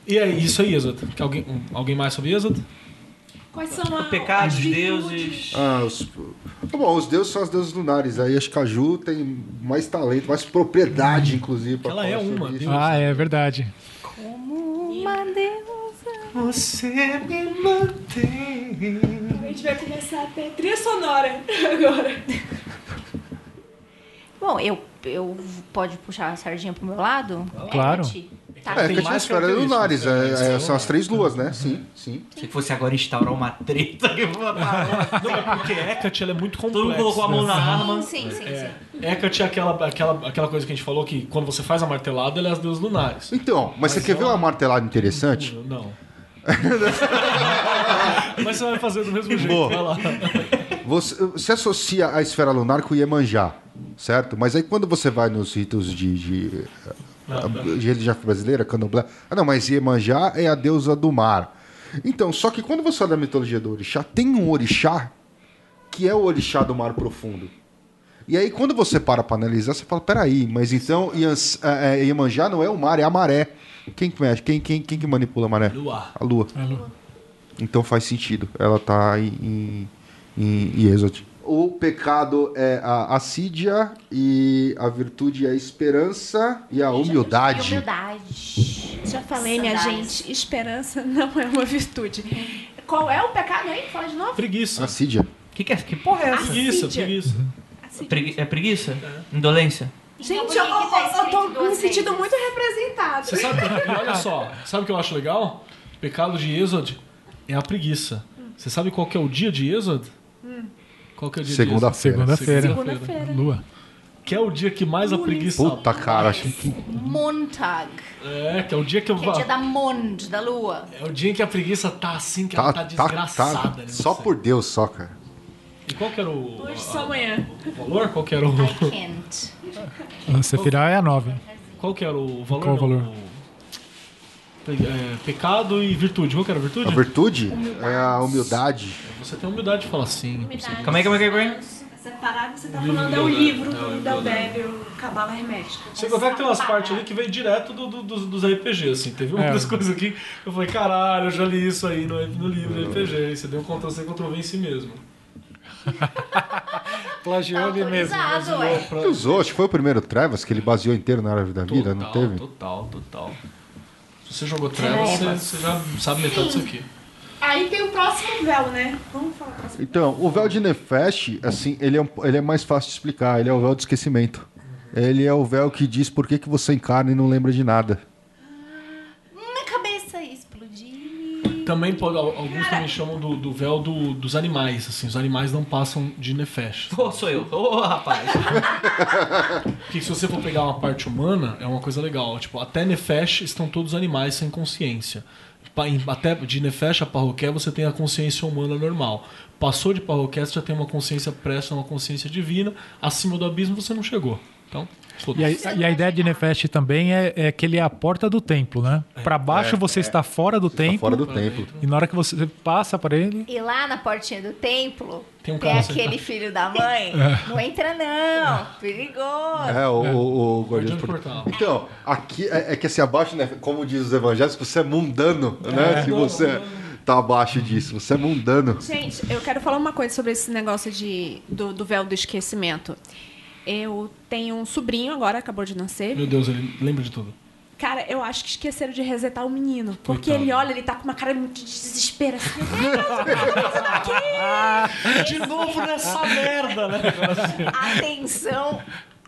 E é isso aí, Exod. Que Alguém, um- alguém mais sobre Exod? Quais são a, Pecados, as deuses. Ah, os... Bom, os deuses são os deuses lunares. Aí acho que a Ju tem mais talento, mais propriedade, inclusive. Ela é uma deusa. Ah, é verdade. Uma deusa. Você me mantém. A gente vai começar a ter trilha sonora agora. Bom, eu, eu pode puxar a sardinha pro meu lado? Claro. Hecate? Tá. É, a esfera lunares. características, é- né? é- são as três luas, né? Sim, sim. Se fosse agora instaurar uma treta que eu vou botar. Não, é porque Hecate ela é muito complexa. Todo mundo colocou a mão na arma. Sim, sim, sim. É, Hecate é aquela, aquela, aquela coisa que a gente falou que quando você faz a martelada, ela é as deusas lunares. Então, mas, você quer ver uma martelada interessante? Não. Mas você vai fazer do mesmo jeito. Boa. Vai lá. Você, você associa a esfera lunar com Iemanjá, certo? Mas aí quando você vai nos ritos de, de religião brasileira, candomblé... Ah, não, mas Iemanjá é a deusa do mar. Então, só que quando você olha a mitologia do orixá, tem um orixá que é o orixá do mar profundo. E aí, quando você para para analisar, você fala, peraí, mas então Ians- é, é, Iemanjá não é o mar, é a maré. Quem que mexe? Quem, quem, quem que manipula a maré? Lua. A lua. Então faz sentido. Ela tá em, em, em. O pecado é a assídia e a virtude é a esperança e a humildade. Humildade. Já falei, minha gente, esperança não é uma virtude. Qual é o pecado aí? Fala de novo. Preguiça. Assídia. Que, que, é, que porra é essa? Preguiça, Assídia. preguiça. Pregui- é preguiça? Indolência? Gente, por eu, tá eu- tô me duas sentindo muito representada. Você sabe, e olha só, sabe o que eu acho legal? Pecado de Êxodo é a preguiça. Você sabe qual que é o dia de Êxodo? Qual que é o dia Segunda-feira. Segunda-feira. Segunda-feira. Lua. Que é o dia que mais a preguiça Puta cara, achei que. Montag. É, que é o dia que eu Que é dia da Mond, da lua. É o dia em que a preguiça tá assim, que Tá, ela tá tá, desgraçada. tá. né, Só por Deus, só, cara. E qual que era o, Hoje só amanhã. o valor? Qual que era o, I can't. Sefirah é a 9. qual que era o valor? Qual o Não, valor? É, pecado e virtude. Qual que era a virtude? A virtude é a humildade. Você tem a humildade de falar sim. Calma aí, calma aí, calma aí. Separado, você tá falando do é o livro É, do do Deldeb, o Cabala Hermética. Você contar que tem umas partes ali que veio direto do, do- dos, dos RPG, assim. Teve uma É. das coisas aqui que eu falei, caralho, eu já li isso aí no, no livro de RPG. E você deu um Ctrl-C, Ctrl-V em si mesmo. Plagiou ele mesmo. Autorizado, ué. Pra- Ele usou, acho que foi o primeiro Trevas que ele baseou inteiro na árvore da vida, não Total, teve? Total, total. Você jogou Trevas, você, Trevas. você já sabe metade disso aqui. Aí tem o próximo véu, né? Vamos falar o próximo. Então, o véu de Nefesh, assim, ele é, um- ele é mais fácil de explicar. Ele é o véu do esquecimento. Ele é o véu que diz por que, que você encarna e não lembra de nada. Minha cabeça explodiu. Também pode, al- alguns também chamam do, do véu do- dos animais, assim, os animais não passam de Nefesh. Pô, sou eu. Ô, rapaz. Porque se você for pegar uma parte humana, é uma coisa legal. Tipo, até Nefesh estão todos animais sem consciência. Até de Nefesh a Parroquia você tem a consciência humana normal. Passou de Parroquia você já tem uma consciência presta, uma consciência divina. Acima do abismo você não chegou. Então, E a, e a ideia de Nefesh também é, é que ele é a porta do templo, né? Para baixo você está fora do templo. fora do templo. E na hora que você passa para ele, E lá na portinha do templo, Tem tem, um cara aquele sentado. filho da mãe. Não entra não, perigoso. É, o, o, o Guardião de Portal. Então, aqui é, é que assim, abaixo, né? Como diz os evangélicos, você é mundano, né? Se você tá abaixo disso, você é mundano. Gente, eu quero falar uma coisa sobre esse negócio de, do, do véu do esquecimento. Eu tenho um sobrinho agora, acabou de nascer. Meu Deus, ele lembra de tudo. Cara, eu acho que esqueceram de resetar o menino. Porque Coitado. ele olha, ele tá com uma cara de desespero assim. Meu Deus, o que eu tô fazendo aqui? De novo nessa merda, né? Atenção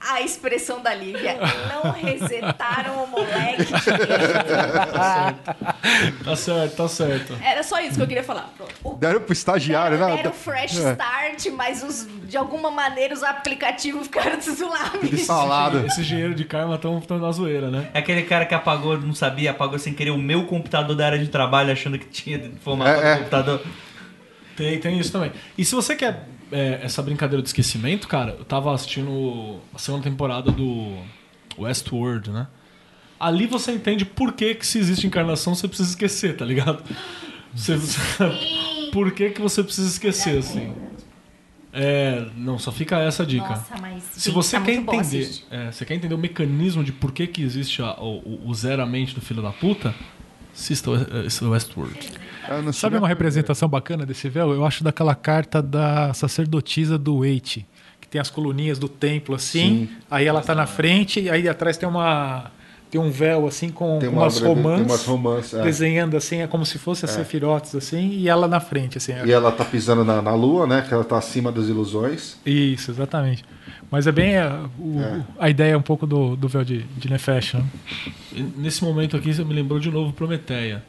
à expressão da Lívia. Não resetaram o moleque. Tá certo, tá certo. Era só isso que eu queria falar. Pronto. O Deram pro estagiário, né? Deram fresh É. start, mas os, de alguma maneira os aplicativos ficaram desolados. Instalado. Esse engenheiro de karma estão na zoeira, né? É aquele cara que apagou, não sabia, apagou sem querer o meu computador da área de trabalho, achando que tinha formatado É, é. o computador. Tem, tem isso também. E se você quer é, essa brincadeira de esquecimento, cara, eu tava assistindo a segunda temporada do Westworld, né? Ali você entende por que, que se existe encarnação você precisa esquecer, tá ligado? Você, por que, que você precisa esquecer, assim? É, não, só fica essa dica. Nossa, mas. Se gente, você tá quer entender, é, você quer entender o mecanismo de por que, que existe a- o, o, o zero a mente do filho da puta, assista o, eh, Westworld. Não sabe uma representação bacana desse véu? Eu acho daquela carta da sacerdotisa do Waite, que tem as coluninhas do templo assim, aí ela tá na frente e aí atrás tem uma tem um véu assim com Tem uma umas romãs, umas romãs, é. desenhando assim, é como se fosse as sefirotes assim, e ela na frente assim. E ela tá pisando na, na lua, né? Que ela tá acima das ilusões. Isso, exatamente. Mas é bem a, o- É. a ideia um pouco do, do véu de, de Nefesh, né? Nesse momento aqui você me lembrou de novo Prometeia.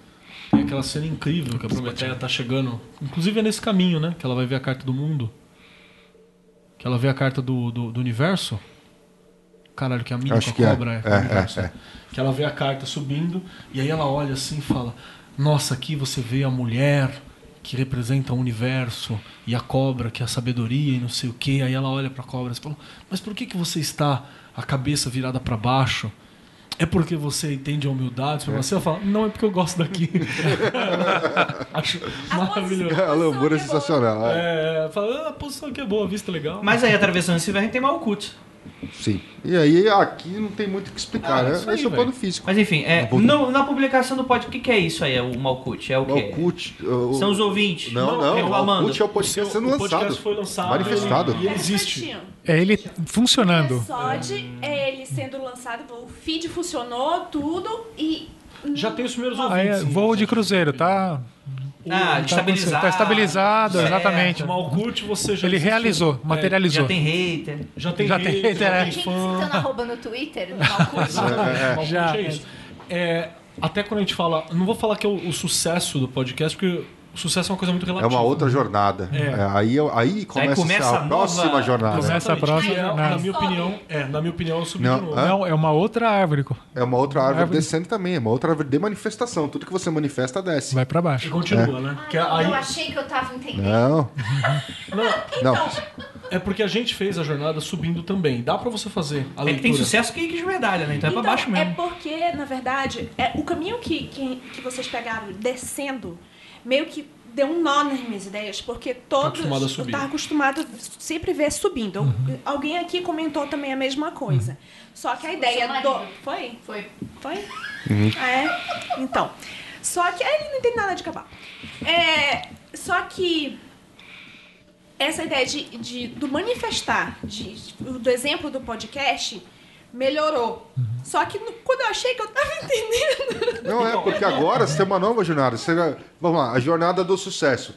Tem aquela cena incrível que a Prometeia tá chegando. Inclusive é nesse caminho, né? Que ela vai ver a carta do mundo. Que ela vê a carta do, do, do universo. Caralho, que é a mina Acho com a é. cobra É, é, universo. é. Que ela vê a carta subindo e aí ela olha assim e fala: Nossa, aqui você vê a mulher que representa o universo e a cobra que é a sabedoria e não sei o que. Aí ela olha pra cobra e fala: Mas por que, que você está a cabeça virada para baixo? É porque você entende a humildade? Pra você, ela fala: Não, é porque eu gosto daqui. Acho maravilhoso. A lambura é sensacional. é. É, fala, ah, a posição aqui é boa, a vista é legal. Mas aí, atravessando esse velho, tem Malkuth. Sim. E aí aqui não tem muito o que explicar, Ah, né? isso aí, Esse é o velho. plano físico. Mas enfim, é, no- na publicação do podcast, o que, que é isso aí, o Malkuth? É o quê? O- São os ouvintes. Não, não. reclamando. Malkuth é o podcast sendo o podcast lançado. foi lançado Manifestado. e existe. É ele funcionando. O episódio é ele sendo lançado, o feed funcionou, tudo, e. Já tem os primeiros Aí é ouvintes. voo de cruzeiro, tá? Ah, tá estabilizado. Tá estabilizado, Certo. exatamente. O Malkuth você já Ele existe- realizou, É, materializou. Já tem hater. já tem Já tem hater, hater, já é. tem Gente, fã. citando arroba no Twitter, no Malkuth. Malkuth Já. é isso. É, até quando a gente fala. Não vou falar que é o, o sucesso do podcast, porque o sucesso é uma coisa muito É relativa. uma outra jornada. É. É, aí, aí começa, começa a a próxima nova- jornada. Começa a próxima é. Na minha opinião, é, na minha opinião, eu subi Não, de novo. Não, é uma outra árvore. É uma outra árvore, Árvore. descendo também. É uma outra árvore de manifestação. Tudo que você manifesta desce. Vai pra E baixo. continua, né? Que é, Ah, aí, Eu achei que eu tava entendendo. Não, não, não. é porque a gente fez a jornada subindo também. Dá pra você fazer a É que leitura. tem sucesso que, que de medalha, né? Então, é pra baixo é mesmo. porque, na verdade, é, o caminho que, que, que vocês pegaram descendo meio que deu um nó nas minhas ideias, porque todos. acostumado a subir. Eu tava acostumado a sempre ver subindo. Eu- Alguém aqui comentou também a mesma coisa. Só que a ideia do. Foi? Foi. Foi? Ah, é? Então. Só que aí não tem nada de cavalo. É, só que essa ideia de, de- do manifestar, de, do exemplo do podcast, melhorou. Só que no- quando eu achei que eu tava entendendo. Não é, porque agora você tem uma nova jornada. Você, vamos lá, a jornada do sucesso.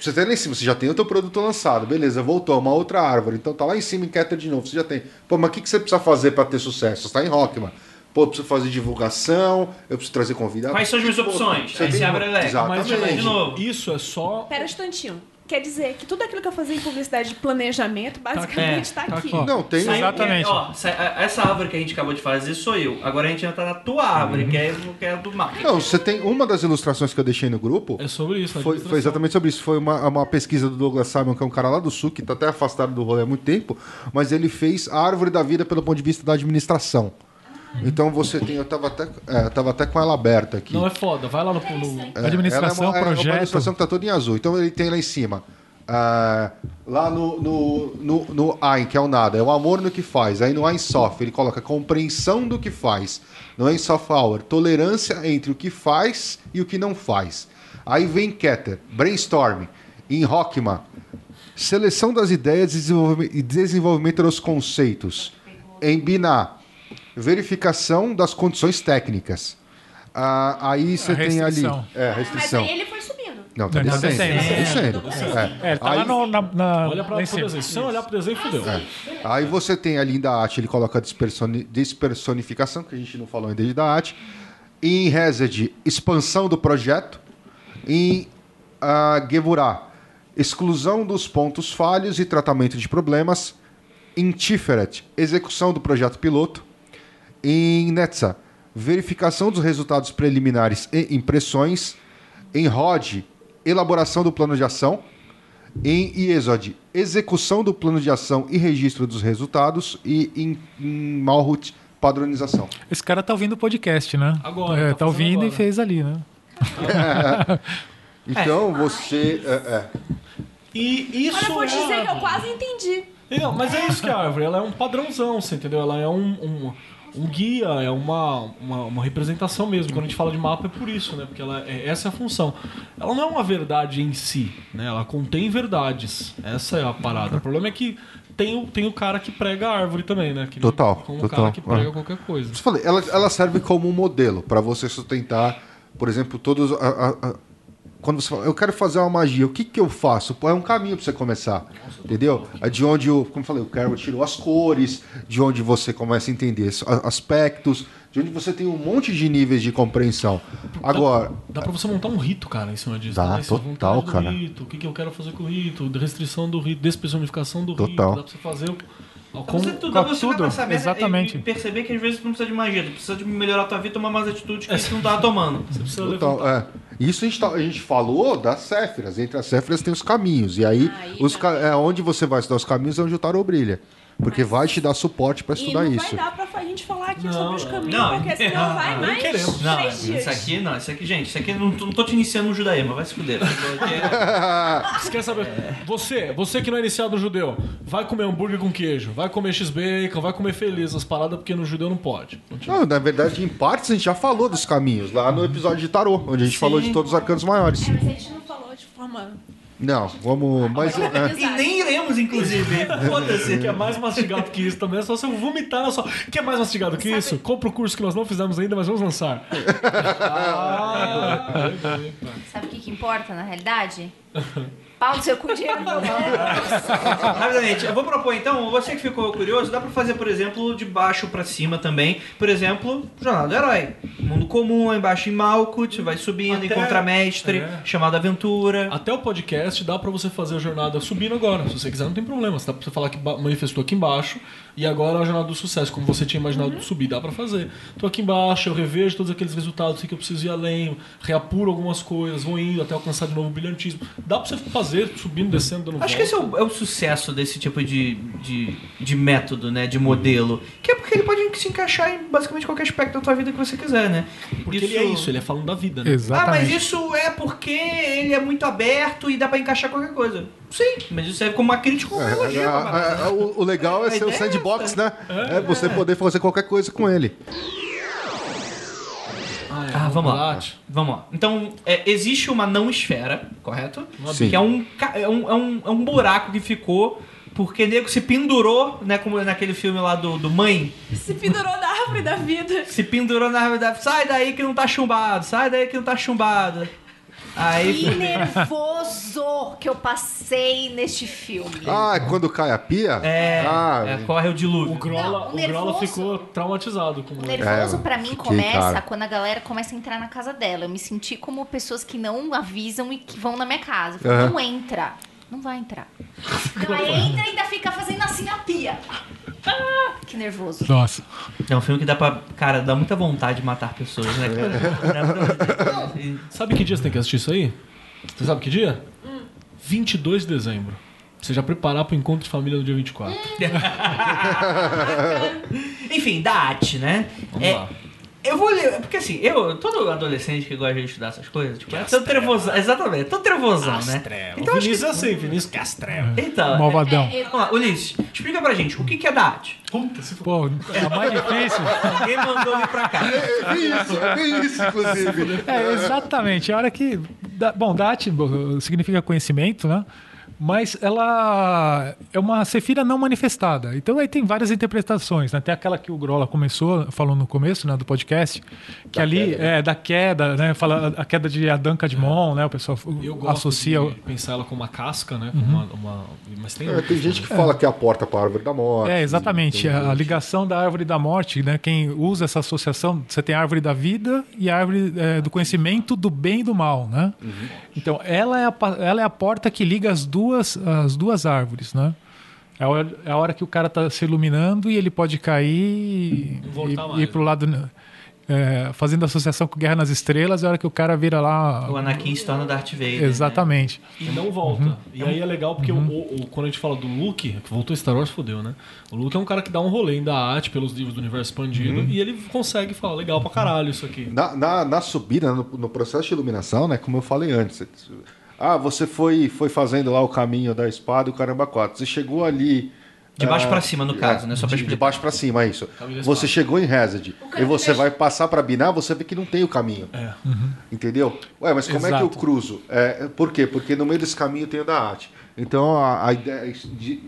Você tem lá em cima, você já tem o teu produto lançado, beleza, voltou, uma outra árvore. Então tá lá em cima em Keter de novo, você já tem. Pô, mas o que, que você precisa fazer para ter sucesso? Você tá em Rockman. Pô, eu preciso fazer divulgação, eu preciso trazer convidado. Quais são as minhas Pô, opções? você Aí você abre a leque. Exatamente. Mas, de novo. Isso é só. Pera um instantinho. Quer dizer que tudo aquilo que eu fazia em publicidade de planejamento, basicamente, É, tá tá aqui. aqui. Não, tem. Sai- Exatamente. Ó, a- essa árvore que a gente acabou de fazer sou eu. Agora a gente entra na tua árvore, que é, que é do mal. Não, você tem uma das ilustrações que eu deixei no grupo. É sobre isso. Foi, foi exatamente sobre isso. Foi uma, uma pesquisa do Douglas Simon, que é um cara lá do sul, que está até afastado do rolê há muito tempo, mas ele fez a árvore da vida pelo ponto de vista da administração. Então você tem. Eu estava até, é, tava até com ela aberta aqui. Não é foda. Vai lá no. no- É, Administração, ela é uma, É uma projeto. administração que tá toda em azul. Então ele tem lá em cima. ah, lá no, no, no, no Ein, que é o nada, é o amor no que faz. Aí no Sof, ele coloca compreensão do que faz. No Sof Hour, tolerância entre o que faz e o que não faz. Aí vem Keter, brainstorming. Em Rockman, seleção das ideias e desenvolvimento dos conceitos. Em Biná, verificação das condições técnicas. Ah, aí você tem ali. restrição. É, Mas restrição. aí ele foi subindo. Não, tá Não, tá descendo. Tá descendo. descendo. É. É, ele tá lá Aí- no, na, na, Olha pra, lá em pro cima. desenho. Se você olhar pro desenho, fudeu. Aí você tem ali da arte, ele coloca a dispersoni- despersonificação, que a gente não falou ainda de da arte. Em Resed, expansão do projeto. Em uh, Gevurah, exclusão dos pontos falhos e tratamento de problemas. Em Tiferet, execução do projeto piloto. Em Netza, verificação dos resultados preliminares e impressões. Em ROD, elaboração do plano de ação. Em IESOD, execução do plano de ação e registro dos resultados. E em, em Malhut, padronização. Esse cara tá ouvindo o podcast, né? Agora, É, tá tá, ouvindo fazendo e agora. fez ali, né? Então você. é, é. E isso Olha, eu vou é dizer que eu quase entendi. Não, mas é isso que é a árvore. Ela é um padrãozão, você entendeu? Ela é um, um, um guia, é uma, uma, uma representação mesmo. Quando a gente fala de mapa é por isso, né? Porque ela é, essa é a função. Ela não é uma verdade em si, né? Ela contém verdades. Essa é a parada. O problema é que tem o, tem o cara que prega a árvore também, né? Que, Total, Como o total. cara que prega Ah. qualquer coisa. Falei, ela, ela serve como um modelo para você sustentar, por exemplo, todos. a- a- a- quando você fala, eu quero fazer uma magia, o que, que eu faço? Pô, é um caminho para você começar, entendeu? É de onde, o, como eu falei, o Carol tirou as cores, de onde você começa a entender aspectos, de onde você tem um monte de níveis de compreensão. Agora, Dá pra você montar um rito, cara, em cima disso. Dá, né? Total, cara. Rito, o que, que eu quero fazer com o rito, restrição do rito, despersonificação do Total. rito. Dá pra você fazer o. o- Pra você, com- tudo, com você tudo, merda exatamente. E perceber que às vezes não precisa de magia, tu precisa de melhorar a tua vida e tomar mais atitudes que tu não tava tomando. Você precisa Total, levantar. é. Isso a gente, tá- a gente falou das Céfiras. Entre as Céfiras tem os caminhos. E aí, Aí os também. é, onde você vai estudar os caminhos é onde o tarô brilha. Porque vai te dar suporte para E estudar não isso. vai dar pra gente falar aqui Não, sobre os caminhos, não. porque senão vai não mais queremos. Não, três dias. isso aqui não, isso aqui, gente, isso aqui não, não tô te iniciando no judaísmo, vai se fuder. Porque- Você quer saber? Você, você que não é iniciado no judeu, vai comer hambúrguer com queijo, vai comer x-bacon, vai comer feliz as paradas porque no judeu não pode. Não, na verdade, em partes a gente já falou dos caminhos, lá no episódio de tarô, onde a gente Sim. falou de todos os arcanos maiores. É, mas a gente não falou de forma. Não, vamos. Mas, é, E nem iremos, inclusive. Foda-se. Que é mais mastigado que isso também, é só se eu vomitar na sua. Que é mais mastigado que isso? Compra o curso que nós não fizemos ainda, mas vamos lançar. Ah, Sabe o que, que importa na realidade? Pau do seu dinheiro bolso. Rapidamente, eu vou propor então, você que ficou curioso, dá pra fazer, por exemplo, de baixo pra cima também. Por exemplo, Jornada do Herói. Mundo comum, lá embaixo em Malkut, vai subindo, Até- encontra mestre, é. chamada aventura. Até o podcast dá pra você fazer a jornada subindo agora. Se você quiser, não tem problema. Dá pra você falar que ba- manifestou aqui embaixo e agora a jornada do sucesso, como você tinha imaginado subir, dá pra fazer. Tô aqui embaixo, eu revejo todos aqueles resultados, sei que eu preciso ir além, reapuro algumas coisas, vou indo até alcançar de novo o brilhantismo. Dá pra você fazer, subindo, descendo, dando Acho que volta. esse é o, é o sucesso desse tipo de, de, de método, né? De modelo. Que é porque ele pode se encaixar em basicamente qualquer aspecto da tua vida que você quiser, né? Porque ele é isso, ele é falando da vida, né? Ah, Exatamente. mas isso é porque ele é muito aberto e dá pra encaixar qualquer coisa. Sim, mas isso serve como uma crítica ou uma é, elogio. é, é, o, o legal é A ser o é sandbox, né? É você poder fazer qualquer coisa com ele. Ah, é, Ah, vamos lá. Vamos lá. Então, é, existe uma não esfera, correto? Sim. Que é um, é, um, é, um, é um buraco que ficou porque nego se pendurou, né? Como naquele filme lá do, do Mãe. Se pendurou na árvore da vida. Se pendurou na árvore da. Sai daí que não tá chumbado, sai daí que não tá chumbado. Aí Que nervoso que eu passei neste filme. Ah, quando cai a pia? É, Ah, é, corre o dilúvio. O Grola, Não, o o Grola nervoso- ficou traumatizado com O nervoso É, pra mim fiquei, começa cara. quando a galera começa a entrar na casa dela. Eu me senti como pessoas que não avisam e que vão na minha casa. Falei, Aham. Não entra. Não vai entrar. Não, aí entra e ainda fica fazendo assim na pia. Ah, que nervoso. Nossa. É um filme que dá pra. Cara, dá muita vontade de matar pessoas, né? Sabe que dia você tem que assistir isso aí? Você sabe que dia? 22 de dezembro. Você já preparar pro encontro de família no dia 24. Enfim, da arte, né? Vamos É, lá. Eu vou ler, porque assim, eu, todo adolescente que gosta de estudar essas coisas, tipo, é tão trevosão. Exatamente, tão trevosão, né? Então, o acho que, Vinícius é assim, Vinícius que as trevas. então, Malvadão. vamos lá, Ulisses, explica pra gente, o que que é da arte? Pô, é mais difícil. Ninguém mandou vir pra cá. É isso, é isso, inclusive. É, exatamente. A hora que. da- Bom, Dati bo- significa conhecimento, né? Mas ela é uma cefira não manifestada. Então aí tem várias interpretações, né? Tem aquela que o Grola começou, falou no começo né, do podcast, que ali é da queda, né? Fala a queda de Adão Cadmon, né? O pessoal Eu gosto associa. de pensar ela como uma casca, né? Como uma, uma- Mas tem, É, tem gente né? que fala que é a porta para a árvore da morte. É, exatamente. A, ligação da árvore da morte, né? Quem usa essa associação, você tem a árvore da vida e a árvore é, do conhecimento do bem e do mal, né? Então, ela é, a, ela é a porta que liga as duas, as duas árvores, né? É a, hora, é a hora que o cara está se iluminando e ele pode cair e e ir pro lado... é, fazendo associação com Guerra nas Estrelas, é a hora que o cara vira lá... O Anakin se torna Darth Vader. né? Exatamente. E não volta. E aí é legal porque o, o- quando a gente fala do Luke, que voltou Star Wars, fodeu, né? O Luke é um cara que dá um rolê da arte pelos livros do universo expandido e ele consegue falar, legal pra caralho isso aqui. Na, na, na subida, no, no processo de iluminação, né? Como eu falei antes. Ah, você foi, foi fazendo lá o caminho da espada e o caramba 4. Você chegou ali. De baixo ah, pra cima, no caso, né? Só pra de, de baixo pra cima, é isso. Você chegou em Hazard e você deixa- vai passar pra Binar, você vê que não tem o caminho. É. Entendeu? Ué, mas como é que eu Exato. cruzo? É, por quê? Porque no meio desse caminho tem o da arte. Então a, a ideia, de-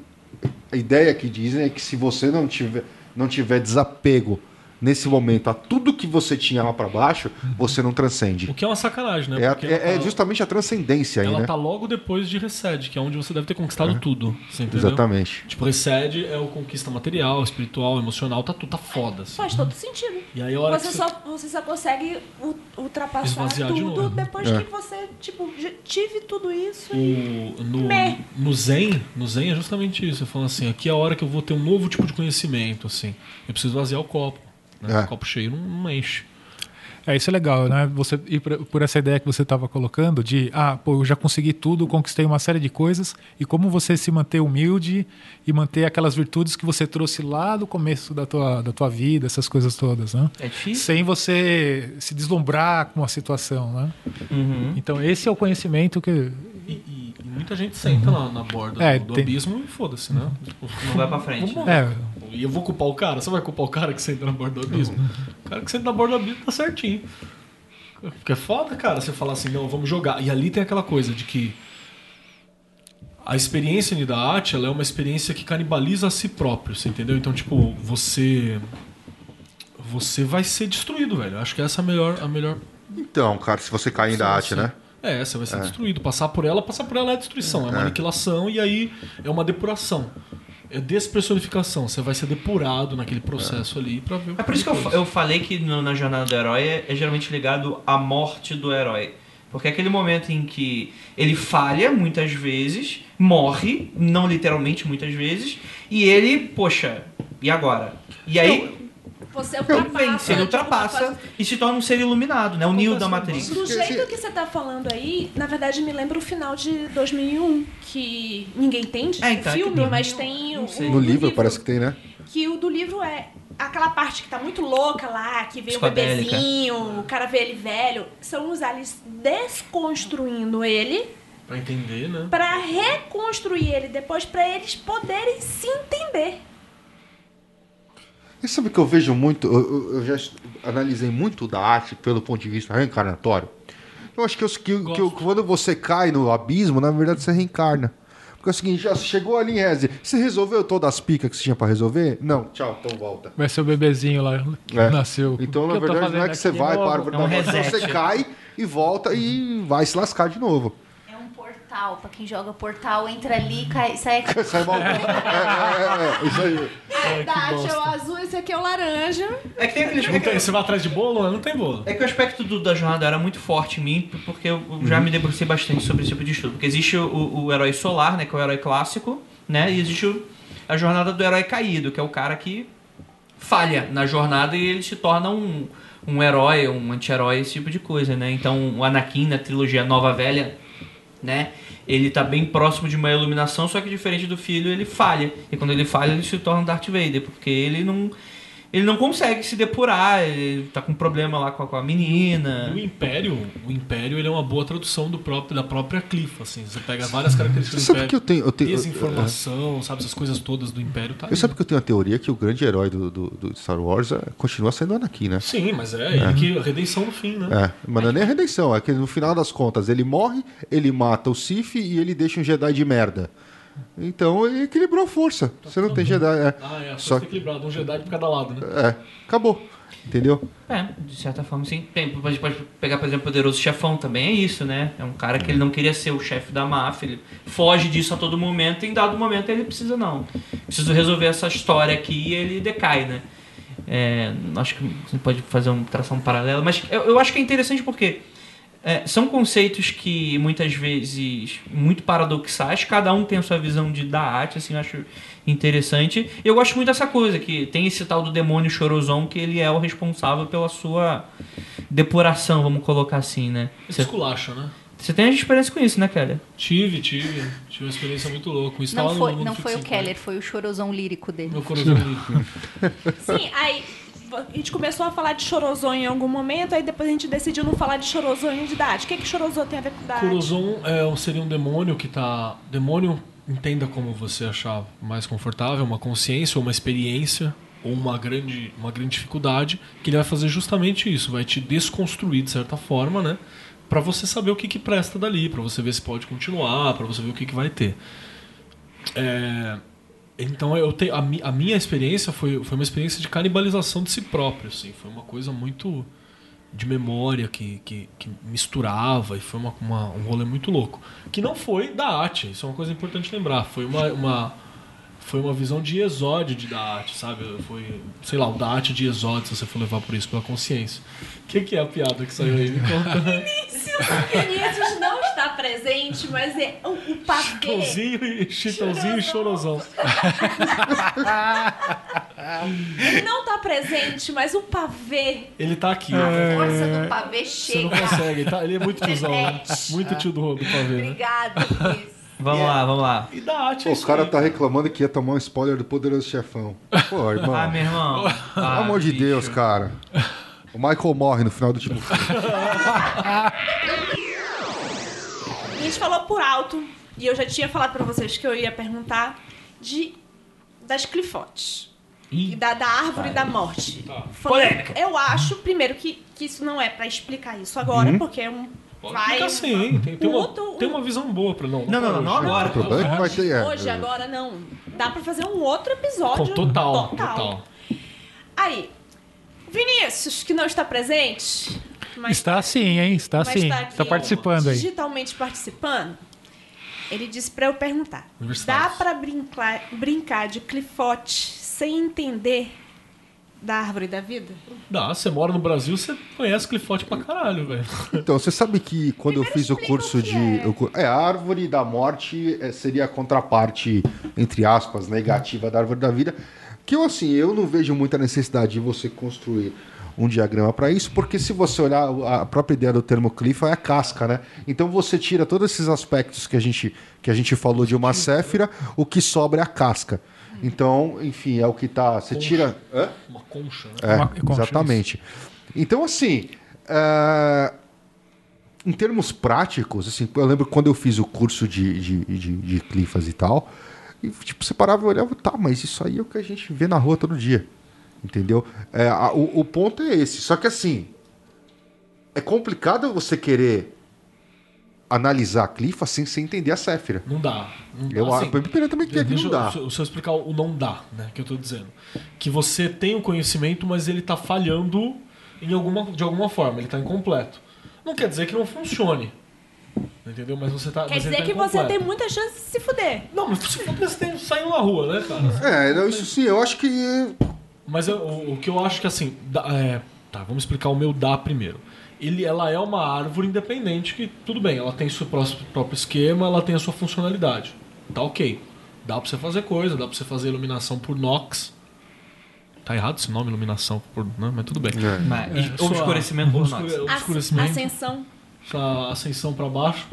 a ideia que dizem é que se você não tiver, não tiver desapego nesse momento a tudo que você tinha lá pra baixo, você não transcende. O que é uma sacanagem, né? É, é- ela é tá- justamente a transcendência aí, Ela né? tá logo depois de Recede, que é onde você deve ter conquistado tudo. Você entendeu? Exatamente. Tipo, Recede é o conquista material, espiritual, emocional, tá tudo, tá foda. assim. Faz todo sentido. E aí a hora Você que só, você só consegue ultrapassar Esvaziar de tudo novo. depois É. que você, tipo, tive tudo isso e... O, no, Meh. no Zen, no Zen é justamente isso. Eu falo assim, aqui é a hora que eu vou ter um novo tipo de conhecimento, assim. Eu preciso vaziar o copo. Né? É. O copo cheio não, não enche. É, isso é legal, né? Você ir por, essa ideia que você estava colocando de, ah, pô, eu já consegui tudo, conquistei uma série de coisas, e como você se manter humilde e manter aquelas virtudes que você trouxe lá do começo da tua, da tua vida, essas coisas todas, né? É difícil. Sem você se deslumbrar com a situação, né? Uhum. Então esse é o conhecimento que... E, e- e muita gente senta lá na borda É, do, do tem- abismo e foda-se, né? Tipo, Não vai pra frente. vamos- É, E eu vou culpar o cara? Você vai culpar o cara que senta na borda do abismo? O cara que senta na borda do abismo tá certinho. Porque é foda, cara, você falar assim, não, vamos jogar. E ali tem aquela coisa de que a experiência da arte, ela é uma experiência que canibaliza a si próprio, você entendeu? Então, tipo, você você vai ser destruído, velho. Eu Acho que essa é a melhor a melhor Então, cara, se você cair da arte, né? é, você vai ser destruído. Passar por ela, passar por ela é destruição, é uma aniquilação e aí é uma depuração. É despersonificação. Você vai ser depurado naquele processo ali pra ver o É por isso que eu, eu falei que no- na jornada do herói é, é geralmente ligado à morte do herói. Porque é aquele momento em que ele falha muitas vezes, morre, não literalmente muitas vezes, e ele, poxa, e agora? E aí Você ultrapassa. ele ultrapassa e se torna um ser iluminado, né? O Neo da Matrix. Do jeito que você tá falando aí, na verdade me lembra o final de 2001, que ninguém entende É, o então, é filme, não- mas tem o, No do livro parece que tem, né? que o do livro é aquela parte que tá muito louca lá, que vê o bebezinho, o cara vê ele velho, são os aliens desconstruindo ele Pra entender, né? pra reconstruir ele depois pra eles poderem se entender. E sabe que eu vejo muito, eu, eu- eu já analisei muito da arte pelo ponto de vista reencarnatório. Eu acho que, os- que, que quando você cai no abismo, na verdade você reencarna. Porque é o seguinte, já chegou ali em Reze, você resolveu todas as picas que você tinha pra resolver? Não, tchau, então volta. vai ser o bebezinho lá que É. nasceu. Então, na eu verdade, não é que você vai para É um reset. você cai e volta e vai se lascar de novo. É portal. Pra quem joga portal, entra ali, cai, sai aqui. Sai mal. É, é, é, isso aí. Verdade, é o azul, esse aqui é o laranja. É que tem aqueles. Tem, você vai atrás de bolo? Não tem bolo. É que o aspecto do- da jornada era muito forte em mim, porque eu já me debrucei bastante sobre esse tipo de estudo. Porque existe o, o herói solar, né, que é o herói clássico, né, e existe o- a jornada do herói caído, que é o cara que falha na jornada e ele se torna um, um herói, um anti-herói, esse tipo de coisa, né. Então o Anakin na trilogia Nova Velha, né, ele tá bem próximo de uma iluminação, só que diferente do filho, ele falha. E quando ele falha, ele se torna Darth Vader, porque ele não... Ele não consegue se depurar, ele tá com problema lá com a, com a menina. O Império, o Império ele é uma boa tradução do próprio, da própria Cliff, assim. Você pega várias características Você do sabe Império. que eu tenho. Eu, tenho, Desinformação, sabe? Essas coisas todas do Império tá eu ali. sabe que eu tenho a teoria que o grande herói do, do, do Star Wars é- continua sendo o Anakin, né? Sim, mas é, ele que a redenção no fim, né? É, mas não é nem a redenção, é que no final das contas ele morre, ele mata o Sif e ele deixa um Jedi de merda. Então ele equilibrou a força. Você não tem Jedi. É. Ah, é, Só só que- equilibrado, um Jedi por cada lado, né? É, acabou. Entendeu? É, de certa forma sim. Tem, pode, pode pegar, por exemplo, o Poderoso Chefão também é isso, né? É um cara que ele não queria ser o chefe da máfia, ele foge disso a todo momento e em dado momento ele precisa, não. Preciso resolver essa história aqui e ele decai, né? É, acho que você pode fazer um, traçar um paralelo, mas eu, eu acho que é interessante porque é, são conceitos que muitas vezes muito paradoxais, cada um tem a sua visão de da arte, assim, eu acho interessante. E eu gosto muito dessa coisa, que tem esse tal do demônio chorozão que ele é o responsável pela sua depuração, vamos colocar assim, né? Esse Você, esculacha, né? você tem experiência com isso, né, Kelly? Tive, tive. Tive uma experiência muito louca. Isso Não foi, não foi o Keller, foi o chorozão lírico dele. Meu coração lírico. Sim, aí a gente começou a falar de chorozão em algum momento, aí depois a gente decidiu não falar de chorozão e de idade. O que, que chorozão tem a ver com idade? Corozon é, seria um demônio que tá. Demônio, entenda como você achar mais confortável, uma consciência ou uma experiência ou uma grande, uma grande dificuldade, que ele vai fazer justamente isso, vai te desconstruir de certa forma, né? Pra você saber o que, que presta dali, pra você ver se pode continuar, pra você ver o que, que vai ter. É, então eu te, a, mi- a minha experiência foi, foi uma experiência de canibalização de si próprio, assim, foi uma coisa muito de memória que, que, que misturava e foi uma, uma- um rolê muito louco. Que não foi da arte, isso é uma coisa importante lembrar. Foi uma, uma, foi uma visão de exódio de da arte, sabe? Foi, sei lá, o da arte de exódio, se você for levar por isso pela consciência. O que, que é a piada que saiu aí? Me conta. Vinícius não está presente, mas é o, o pavê. Chitãozinho e Chitãozinho e Chorozão. Ele não está presente, mas o pavê. Ele tá aqui. A força do pavê Você não chega. consegue, ele, tá- ele é muito tiozão, né? Muito tio do, do pavê, né? Obrigada, Luiz. Vamos lá, vamos lá. E da arte é o cara aí. tá reclamando que ia tomar um spoiler do Poderoso Chefão. Pô, irmão. Ah, meu irmão. Pelo Ah, amor de bicho. Deus, cara. O Michael morre no final do tipo. A gente falou por alto, e eu já tinha falado pra vocês que eu ia perguntar de das clifotes. E da, da árvore da morte. Tá. Falando- eu acho, primeiro, que, que isso não é pra explicar isso agora, porque é um. Vai. ficar sim, tem, tem, um uma, outro- tem uma visão boa pra não. Não, não, não, não para hoje. agora. Problema é que vai ter. é, Hoje, agora, não. Dá pra fazer um outro episódio. Total, total. Aí, Vinícius, que não está presente, mas Está sim, hein? Está mas sim. tá Está participando aí. digitalmente participando, ele disse pra eu perguntar: dá pra brincar, brincar de clifote sem entender da árvore da vida? Dá, você mora no Brasil, você conhece Clifote pra caralho, velho. Então, você sabe que quando eu fiz o curso de. é. cu- É, a árvore da morte é, seria a contraparte, entre aspas, negativa da árvore da vida. Que eu, assim, eu não vejo muita necessidade de você construir um diagrama para isso, porque se você olhar a própria ideia do termo clifa é a casca, né? Então você tira todos esses aspectos que a gente, que a gente falou de uma céfira, o que sobra é a casca. Então, enfim, é o que tá. Você tira. Hã? Uma concha, né? É, Uma concha, exatamente. Então, assim, é, em termos práticos, assim, eu lembro quando eu fiz o curso de, de, de, de clifas e tal, e, tipo, você parava e olhava, tá, mas isso aí é o que a gente vê na rua todo dia. Entendeu? É, a- o, o ponto é esse. Só que, assim, é complicado você querer analisar a clifa sem você entender a Séfira. Não dá. Não dá. Eu, Assim, primeira também que não dá. eu, se eu- se eu explicar o não dá, né, que eu tô dizendo. Que você tem o conhecimento, mas ele tá falhando em alguma, de alguma forma, ele tá incompleto. Não quer dizer que não funcione. Entendeu? Mas você tá. Quer dizer tá que você tem muita chance de se fuder. Não, mas se for você tem saindo na rua, né, cara? É, não, isso sim, eu acho que. Mas eu- o, o que eu acho que assim. dá- é, tá, vamos explicar o meu dá primeiro. Ele, ela é uma árvore independente que, tudo bem, ela tem seu próprio, próprio esquema, ela tem a sua funcionalidade. Tá ok. Dá pra você fazer coisa, dá pra você fazer iluminação por Nox. Tá errado esse nome, iluminação por. Né? Mas tudo bem. Mas, É, e sua- obscurecimento por Nox. obscurecimento. Ascensão. essa ascensão pra baixo.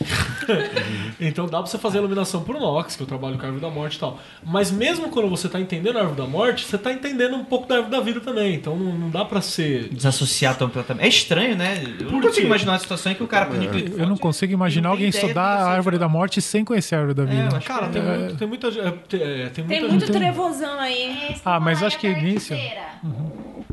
então dá pra você fazer a iluminação por Nox, que eu trabalho com a árvore da morte e tal. Mas mesmo quando você tá entendendo a árvore da morte, você tá entendendo um pouco da árvore da vida também. Então não, não dá pra ser. Desassociar completamente. É estranho, né? Eu não Por consigo quê? imaginar uma situação em que o cara clique Eu não consigo imaginar Não tem alguém estudar a árvore da morte sem conhecer a árvore da vida. mas- Cara, tem, muito, tem muita. é, tem, é, tem Tem muita muito gente- trevosão aí. Ah, mas acho que início.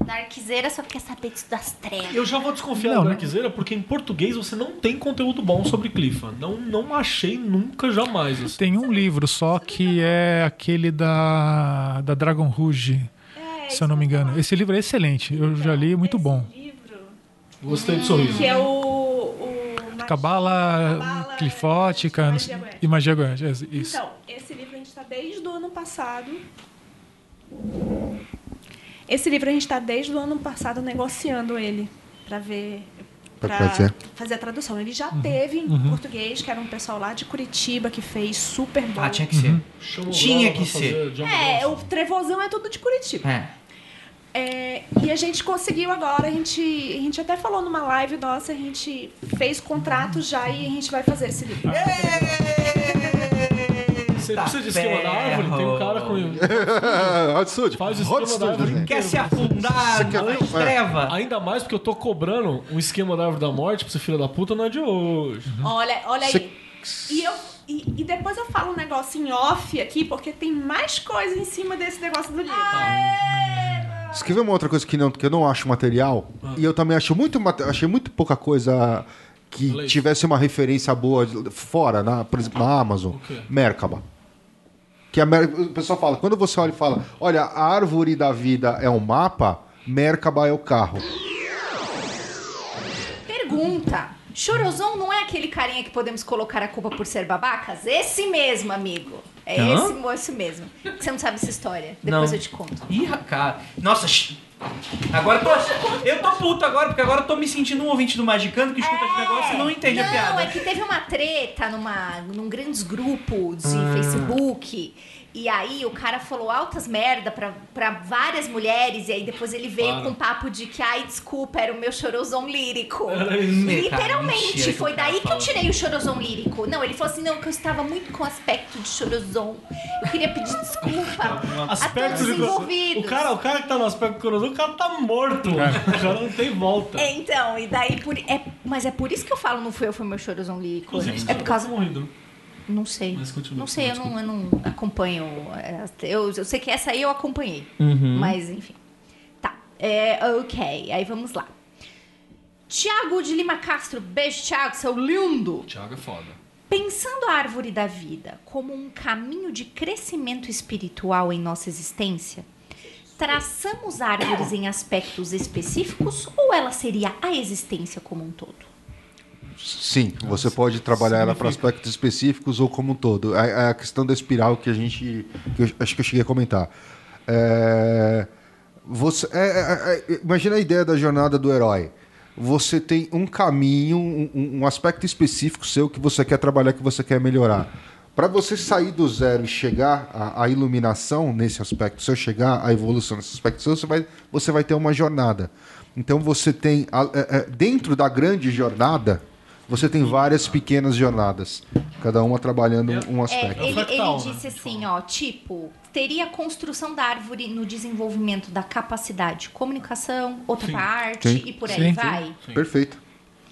Darkzeira só quer saber disso das trevas. Eu já vou desconfiar Não, da. Darkzeira, porque em português você não tem conteúdo bom sobre Cliffa. Não, não achei nunca, jamais. assim. Tem um livro só que é aquele da, da Dragon Rouge, É, se eu não me engano. Esse livro é excelente, eu já li, muito bom. livro. Gostei do sorriso. Que é o. Cabala, Cabala, Clifótica e Magia Goétia, Isso. Então, esse livro a gente está desde o ano passado. Esse livro a gente está desde o ano passado negociando ele para ver. Pra Pra fazer. fazer a tradução. Ele Uhum. já teve em português, que era um pessoal lá de Curitiba que fez super bom. Ah, tinha que ser. O Tinha que ser. É, o Trevosão é tudo de Curitiba. É. É, e a gente conseguiu agora, a gente, a gente até falou numa live nossa, a gente fez contrato já e a gente vai fazer esse livro. Você Tá precisa de esquema da árvore? Tem um cara com. Hot Studio. Faz o Hot esquema da árvore né? Quer se afundar quer- na é. treva? Ainda mais porque eu tô cobrando um esquema da árvore da morte pra você filha da puta não é de hoje. Olha, olha Você- aí. E, eu, e, e depois eu falo um negócio em off aqui, porque tem mais coisa em cima desse negócio do livro. Escrever uma outra coisa que, não, que eu não acho material, e eu também acho muito, achei muito pouca coisa que Leite. tivesse uma referência boa fora, na, por exemplo, na Amazon. quê? Merkaba. Que a Mer- o pessoal fala, quando você olha e fala, olha, a árvore da vida é um mapa, Merkaba é o carro. Pergunta. Chorozão não é aquele carinha que podemos colocar a culpa por ser babacas? Esse mesmo, amigo. É Hã? esse moço mesmo. Você não sabe essa história. Depois Não. eu te conto. Ih, cara. Nossa, agora eu tô, eu tô puto agora, porque agora eu tô me sentindo um ouvinte do Magicando que escuta esse negócio e não entende a não, piada. é que teve uma treta numa, num grandes grupo de Ah. Facebook. E aí o cara falou altas merda pra, pra várias mulheres. E aí depois ele veio Para. com um papo de que, ai, desculpa, era o meu chorozão lírico. Literalmente, mentira foi o daí que eu falou. tirei o chorozão lírico. Não, ele falou assim, não, que eu estava muito com aspecto de chorozão. Eu queria pedir desculpa a todos os de envolvidos. O cara, o cara que tá no aspecto coração, o cara tá morto. O cara não tem volta. É, Então, e daí por. É, mas é por isso que eu falo, não foi eu, foi meu chorozão lírico. Inclusive, É por causa. morrido. né? Não sei. Mas continua, não sei, eu não, eu não acompanho. é, Eu, eu sei que essa aí eu acompanhei. Uhum. Mas, enfim. Tá. É, ok, aí vamos lá. Tiago de Lima Castro, beijo, Tiago, seu lindo. Thiago é foda. Pensando a árvore da vida como um caminho de crescimento espiritual em nossa existência, traçamos árvores em aspectos específicos ou ela seria a existência como um todo? Sim, você pode trabalhar ela para aspectos específicos ou como um todo. É é a questão da espiral que a gente. que eu acho que eu cheguei a comentar. É, você, é, é, é, imagina a ideia da jornada do herói. Você tem um caminho, um, um- aspecto específico seu que você quer trabalhar, que você quer melhorar. Para você sair do zero e chegar à, à iluminação nesse aspecto, se eu chegar à evolução nesse aspecto seu, você vai, você vai ter uma jornada. Então você tem, a- dentro da grande jornada, você tem várias pequenas jornadas, cada uma trabalhando um, um É, aspecto. ele, fractal, ele né? disse assim, ó, tipo, teria construção da árvore no desenvolvimento da capacidade de comunicação, outra para arte Sim. e por aí Sim, sim. vai. Perfeito.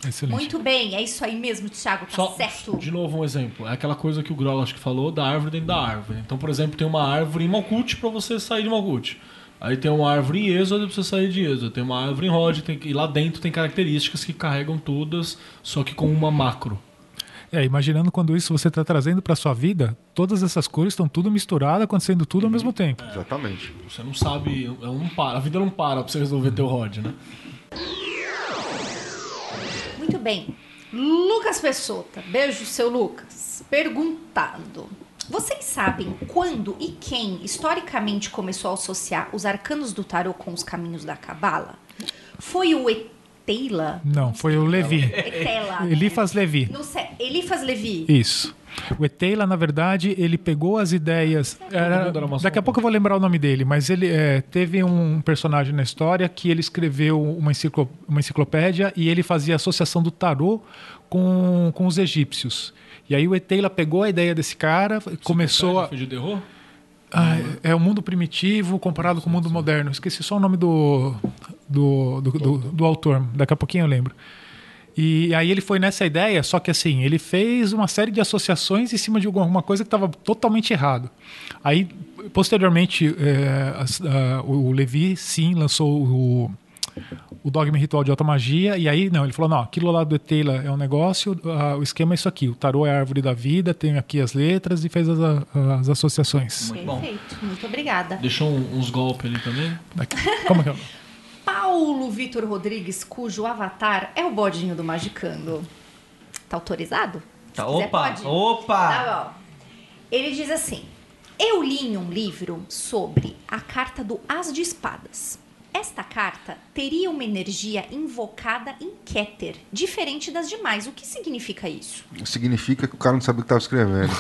Excelente. Muito bem, é isso aí mesmo, Thiago, tá Só, certo. de novo, um exemplo. É aquela coisa que o Groll acho que falou da árvore dentro da árvore. Então, por exemplo, tem uma árvore em Malkuth para você sair de Malkuth. Aí tem uma árvore em Êxodo pra você sair de Êxodo. Tem uma árvore em Rod, tem, e lá dentro tem características que carregam todas, só que com uma macro. É, imaginando quando isso você está trazendo para sua vida, todas essas cores estão tudo misturado, acontecendo tudo ao mesmo tempo. Exatamente. Você não sabe, ela não para, a vida não para pra você resolver teu Rod, né? Muito bem. Lucas Pessota, beijo, seu Lucas. Perguntando. Vocês sabem quando e quem historicamente começou a associar os arcanos do tarô com os caminhos da cabala? Foi o Eteila? Não, foi o Levi. Etela. Elifas Levi. Não sei, Elifas Levi. Isso. O Eteila, na verdade, ele pegou as ideias. era- daqui a pouco eu vou lembrar o nome dele, mas ele é, teve um personagem na história que ele escreveu uma, enciclo- uma enciclopédia e ele fazia associação do tarô com, com os egípcios. E aí o Eteila pegou a ideia desse cara, começou a. De terror? Ah, é o mundo primitivo comparado com o mundo moderno. Esqueci só o nome do, do, do, do- do autor. Daqui a pouquinho eu lembro. E aí ele foi nessa ideia, só que assim, ele fez uma série de associações em cima de alguma coisa que estava totalmente errado. Aí, posteriormente, é, as- ah, o Levi, sim, lançou o, o Dogma Ritual de Alta Magia, e aí, não, ele falou, não, aquilo lá do Eteila é um negócio, o esquema é isso aqui, o tarô é a árvore da vida, tem aqui as letras, e fez as, as associações. bom. Perfeito, muito obrigada. Deixou uns golpes ali também. Daqui- Como que é? Paulo Vitor Rodrigues, cujo avatar é o bodinho do Magicando. Tá autorizado? Tá, Se quiser, opa, pode? opa. Tá bom. Ele diz assim: Eu li em um livro sobre a carta do As de Espadas. Esta carta teria uma energia invocada em Keter, diferente das demais. O que significa isso? Significa que o cara não sabia o que estava escrevendo.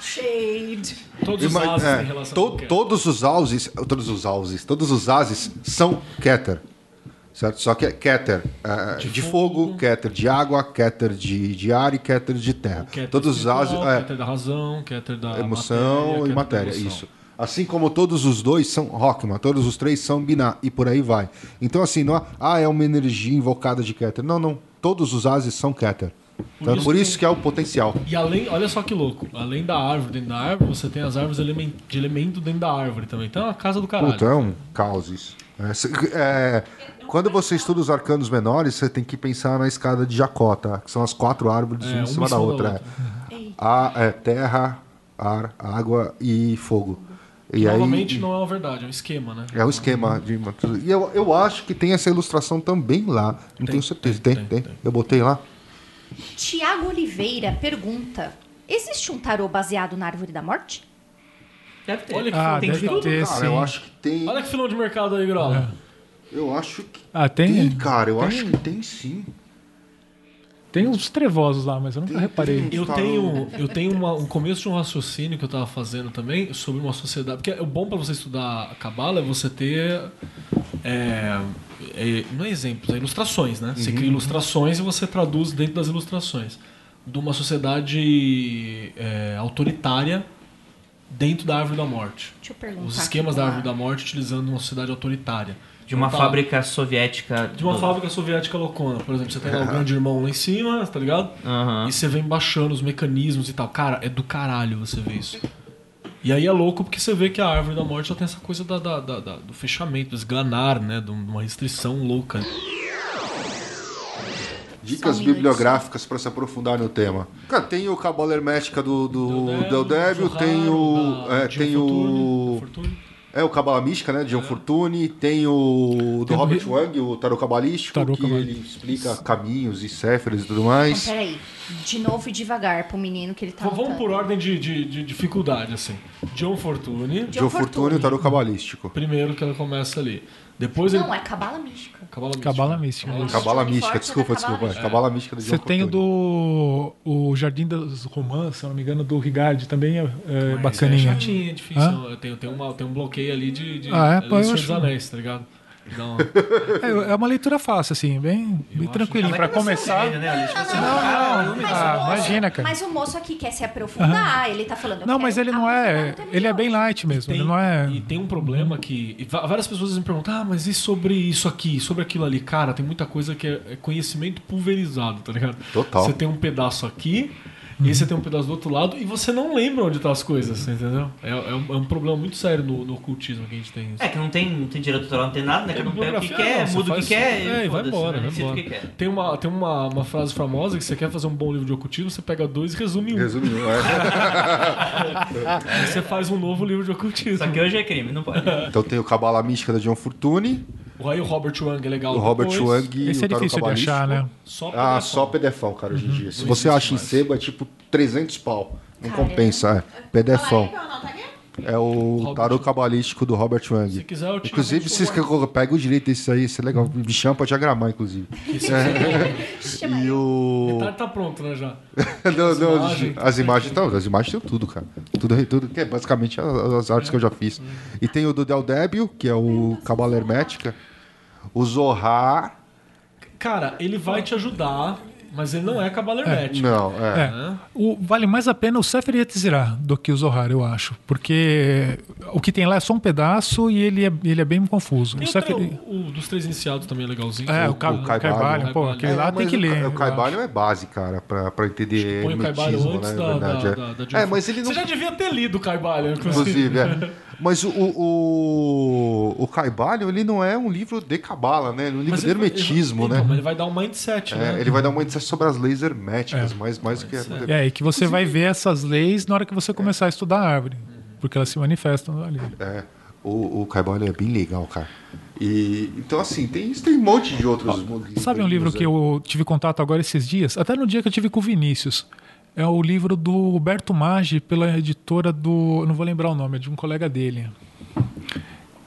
Shade. Todos os Ima- ases é, têm relação to- todos os auses, todos os auses, todos os ases são Keter. Certo? Só que é Keter é, de, fogo, Keter de água, Keter de, de ar e Keter de terra. Keter todos os ases. é, Keter da razão, Keter da emoção matéria, e matéria, isso. Assim como todos os dois são Rockman, todos os três são Biná, e por aí vai. Então, assim, não é, ah, é uma energia invocada de Keter. Não, não. Todos os ases são Keter. Então, isso por que- isso que é o potencial. E além, olha só que louco, além da árvore dentro da árvore, você tem as árvores de elemento dentro da árvore também. Então é a casa do caralho. Puta, é um caos isso. É, é, quando você estuda os arcanos menores, você tem que pensar na escada de Jacó, tá? Que são as quatro árvores É, uma uma em cima da outra. é. A, é terra, ar, água e fogo. E Novamente aí, não é uma verdade, é um esquema, né? É o esquema de. E eu, eu acho que tem essa ilustração também lá. Não tenho certeza. Tem tem, tem, tem. Eu botei lá. Tiago Oliveira pergunta: Existe um tarô baseado na árvore da morte? Deve ter. Olha que Ah, tem de deve tudo. ter, Cara, sim. eu acho que tem. Olha que filão de mercado aí, Grola. Eu acho que Ah, tem, tem, cara. Eu tem- acho que tem sim. Tem uns trevosos lá, mas eu nunca Tem- reparei. tem- Eu tenho, eu tenho uma- um começo de um raciocínio que eu tava fazendo também sobre uma sociedade. Porque o bom para você estudar a Cabala é você ter. é, é, não é exemplos, é ilustrações, né? Você cria ilustrações e você traduz dentro das ilustrações. De uma sociedade é, autoritária dentro da árvore da morte. Deixa eu perguntar. Os esquemas da árvore da morte utilizando uma sociedade autoritária. De uma Então, fábrica soviética. De uma fábrica soviética loucona. Por exemplo, você tem lá o grande irmão lá em cima, tá ligado? Aham. E você vem baixando os mecanismos e tal. Cara, é do caralho você ver isso. E aí é louco porque você vê que a árvore da morte já tem essa coisa da, da- da- da- do fechamento, do esganar, né? De uma restrição louca. Dicas Só bibliográficas para se aprofundar no tema. Cara, tem o Cabala Hermética do, do Del Débio, tem o. da é, tem Fortune, o. Fortune. É o Cabala Mística, né? De John Fortune. Tem o. Do Tem o Robert Ri- Wang, o Tarot Cabalístico, Tarô que cabalístico. ele explica caminhos e céferas e tudo Então, mais. peraí. De novo e devagar pro menino que ele tá Vamos anotando. por ordem de, de- de dificuldade, assim. John Fortune, John John Fortune e o Tarot Cabalístico. primeiro que ela começa ali. Depois ele. Não, é cabala mística. Cabala mística. Cabala mística. Cabala isso. Cabala Mística, desculpa, é Cabala desculpa. Mística. Cabala Mística do Você tem o do o Jardim das Romãs, se eu não me engano, do Rigardi também é, é É bacaninha. chatinho, é difícil. Tem, tem, uma, tem um bloqueio ali de. de Ah, é? Pô, eu Senhor acho- dos Anéis, tá ligado? Então, É, é uma leitura fácil, assim, bem, bem tranquilinho. Pra começar. Velho, né, Não, não, Mas Ah, o moço- imagina, cara. Mas o moço aqui quer se aprofundar, ele tá falando. Não, mas ele não é. Ele é bem light mesmo. tem, Ele não é. E tem um problema que. Várias pessoas me perguntam, ah, mas e sobre isso aqui, sobre aquilo ali? Cara, tem muita coisa que é, é conhecimento pulverizado, tá ligado? Total. Você tem um pedaço aqui. E aí você tem um pedaço do outro lado e você não lembra onde estão as coisas, entendeu? É, é um, é um problema muito sério no, no ocultismo que a gente tem. isso. É que não tem, não tem direito autoral, não tem nada, né? Cada um pega o que quer, não, muda o que quer É, e vai embora, né? vai embora. que. Tem, uma, tem uma, uma frase famosa que você quer fazer um bom livro de ocultismo, você pega dois e resume um. Resumindo, é. Aí você faz um novo livro de ocultismo. Só que hoje é crime, não pode. Então tem o Cabala Mística da John Fortune. Aí o Robert Wang é legal. O Robert depois. Wang e Esse é o Tarot difícil de Cabalístico. achar, né? Só Ah, PDF. só PDFão, cara, hoje em dia. Se Não você acha em mais. sebo, é tipo 300 pau. Não Caramba. compensa, é. Tá aqui? É o Robert tarô Wang. cabalístico do Robert Wang. Se quiser, eu te Inclusive, que eu pego o direito desse aí, isso é legal. Me chama pra diagramar, inclusive. Chama E eu. o. Metade tá pronto, né, já? Não, não, imagens, as imagens, não, as imagens tem tudo, cara. Tudo, tudo que é basicamente as, as artes que eu já fiz. E tem o do Del Débio, que é o Cabala Hermética. O Zohar. Cara, ele vai te ajudar, mas ele não é cabala hermético. Não, é. É. O, vale mais a pena o Sefer Yetzirah do que o Zohar, eu acho. Porque o que tem lá é só um pedaço e ele é, ele é bem confuso. Tem o o, Sefer... tre- o dos três iniciados também é legalzinho. É, o, o Ca- Caibalho. Caibalho, pô, aquele É, lá tem que o, ler. O Caibalho é base, cara, pra, pra entender Põe o Caibalho hermetismo, antes né? da, é. da, da É, mas ele não Você já devia ter lido o Caibalho, inclusive. Inclusive, é. Mas o, o, o, Caibalho, ele não é um livro de cabala, né? Ele é um livro Mas de vai- hermetismo, ele, né? Então, ele vai dar um mindset, É, né? ele vai dar uma indicação sobre as leis herméticas, mais, mais do que... É, e que você vai ver essas leis na hora que você começar a estudar a árvore. Porque elas se manifestam ali. É, o, o Caibalho é bem legal, cara. E, então, assim, tem, tem um monte de outros... Sabe um livro que eu tive contato agora esses dias? Até no dia que eu tive com o Vinícius. É o livro do Roberto Maggi, pela editora do. Não vou lembrar o nome, é de um colega dele.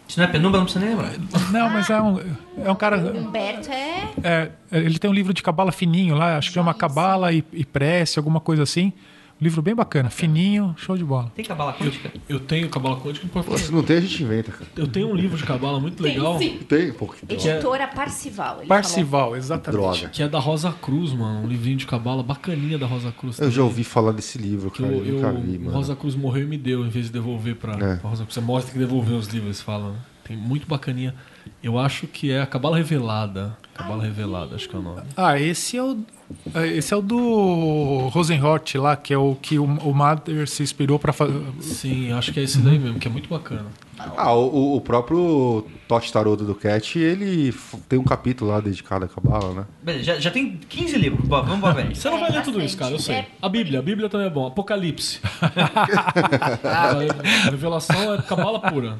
Isso não é penumbra, não precisa nem lembrar. Não, mas é um, é um cara. Humberto é. é, ele tem um livro de cabala fininho lá, acho que chama Cabala e, e Prece, alguma coisa assim. Um livro bem bacana, fininho, show de bola. Tem cabala quântica? Eu tenho Cabala Quântica, por favor. Se não tem, a gente inventa, cara. Eu tenho um livro de Cabala muito legal, Sim. Tem, pô, que. Editora Parcival. ele Parcival, exatamente. droga. que é da Rosa Cruz, mano. Um livrinho de Cabala bacaninha da Rosa Cruz. Eu já também. ouvi falar desse livro, Que cara. eu, Eu, nunca eu- vi, mano. Rosa Cruz morreu e me deu, em vez de devolver pra, É. pra Rosa Cruz. Você mostra que devolveu os livros, falam. né? Tem muito bacaninha. Eu acho que é a Cabala Revelada. Cabala Revelada, acho que é o nome. Ah, esse é o. é, Esse é o do Rosenhort lá, que é o que o, o Mather se inspirou pra fazer. Sim, acho que é esse daí mesmo, que é muito bacana. Ah, o, o próprio Totti Tarot do Cat, ele tem um capítulo lá dedicado à cabala, né? Beleza, já, já tem 15 livros. Bom, vamos pra frente. Você não vai ler tudo isso, cara, eu sei. A Bíblia, a Bíblia também é bom. Apocalipse. a revelação é cabala pura.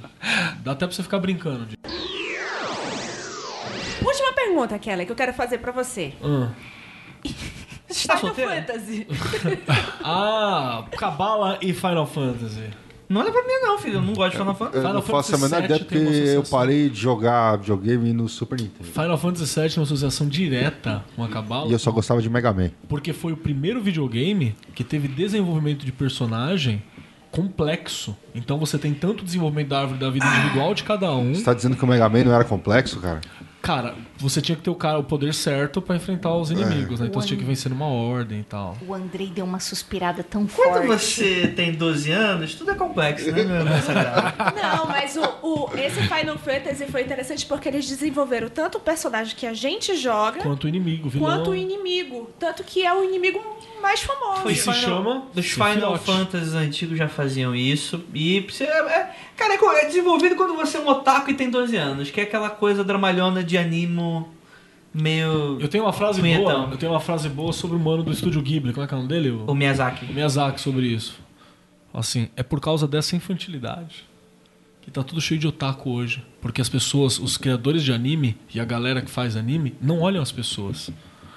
Dá até pra você ficar brincando. De... Última pergunta, Kelly, que eu quero fazer pra você. Ah. Você está Final solteiro? Fantasy. Ah, Cabala e Final Fantasy. Não olha pra mim não, filho. Eu não gosto de Final Fantasy. Eu Final não faço a Fantasy menor ideia porque eu parei de jogar videogame no Super Nintendo. Final Fantasy VII é uma associação direta com a Cabala. E eu só gostava de Mega Man. Porque foi o primeiro videogame que teve desenvolvimento de personagem complexo. Então você tem tanto desenvolvimento da árvore da vida individual de cada um. Você tá dizendo que o Mega Man não era complexo, cara? Cara, você tinha que ter o cara o poder certo pra enfrentar os inimigos, né? Então você tinha que vencer numa ordem e tal. O Andrei deu uma suspirada tão Quando forte. você tem 12 anos, tudo é complexo, né, meu irmão sagrado? Não, mas o, o- esse Final Fantasy foi interessante porque eles desenvolveram tanto o personagem que a gente joga Quanto o inimigo, vilão. quanto o inimigo. Tanto que é o inimigo mais famoso. E se chama Os Final Sephiroth. Fantasies antigos já faziam isso. E você, é, é- cara, é co- é desenvolvido quando você é um otaku e tem 12 anos, que é aquela coisa dramalhona de animo meio. Eu tenho uma frase Punhetão. boa. Eu tenho uma frase boa sobre o mano do estúdio Ghibli. Como é que é o nome dele? O, O Miyazaki. o Miyazaki sobre isso. Assim, é por causa dessa infantilidade que tá tudo cheio de otaku hoje. Porque as pessoas, os criadores de anime e a galera que faz anime, não olham as pessoas.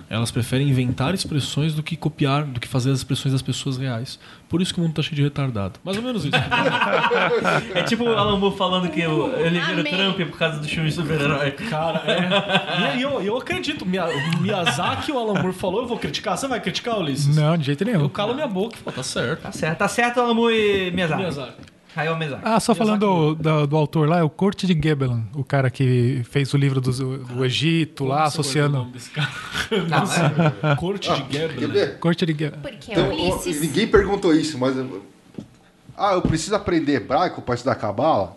Elas preferem inventar expressões do que copiar, do que fazer as expressões das pessoas reais. Por isso que o mundo tá cheio de retardado. Mais ou menos isso. É tipo o Alan Moore falando que eu, ele vira o Amei. Trump por causa do filme de super-herói. Cara, é. E aí eu, eu acredito. O Miyazaki, o Alan Moore falou, eu vou criticar. Você vai criticar, Ulisses? Não, de jeito nenhum. Eu calo minha boca e falo, tá certo. Tá certo, tá certo, Alan Moore e Miyazaki. Miyazaki. Hayao Miyazaki. Ah, só falando do, do, do autor lá, é o Corte de Gebelin, o cara que fez o livro do, do Egito lá, Como guardou o associando. nome desse cara? Não, é- Corte de Quer Gebel. ver? Corte de Gebelin. Porque Então, é Ulisses. ninguém perguntou isso, mas. Ah, eu preciso aprender hebraico pra estudar cabala?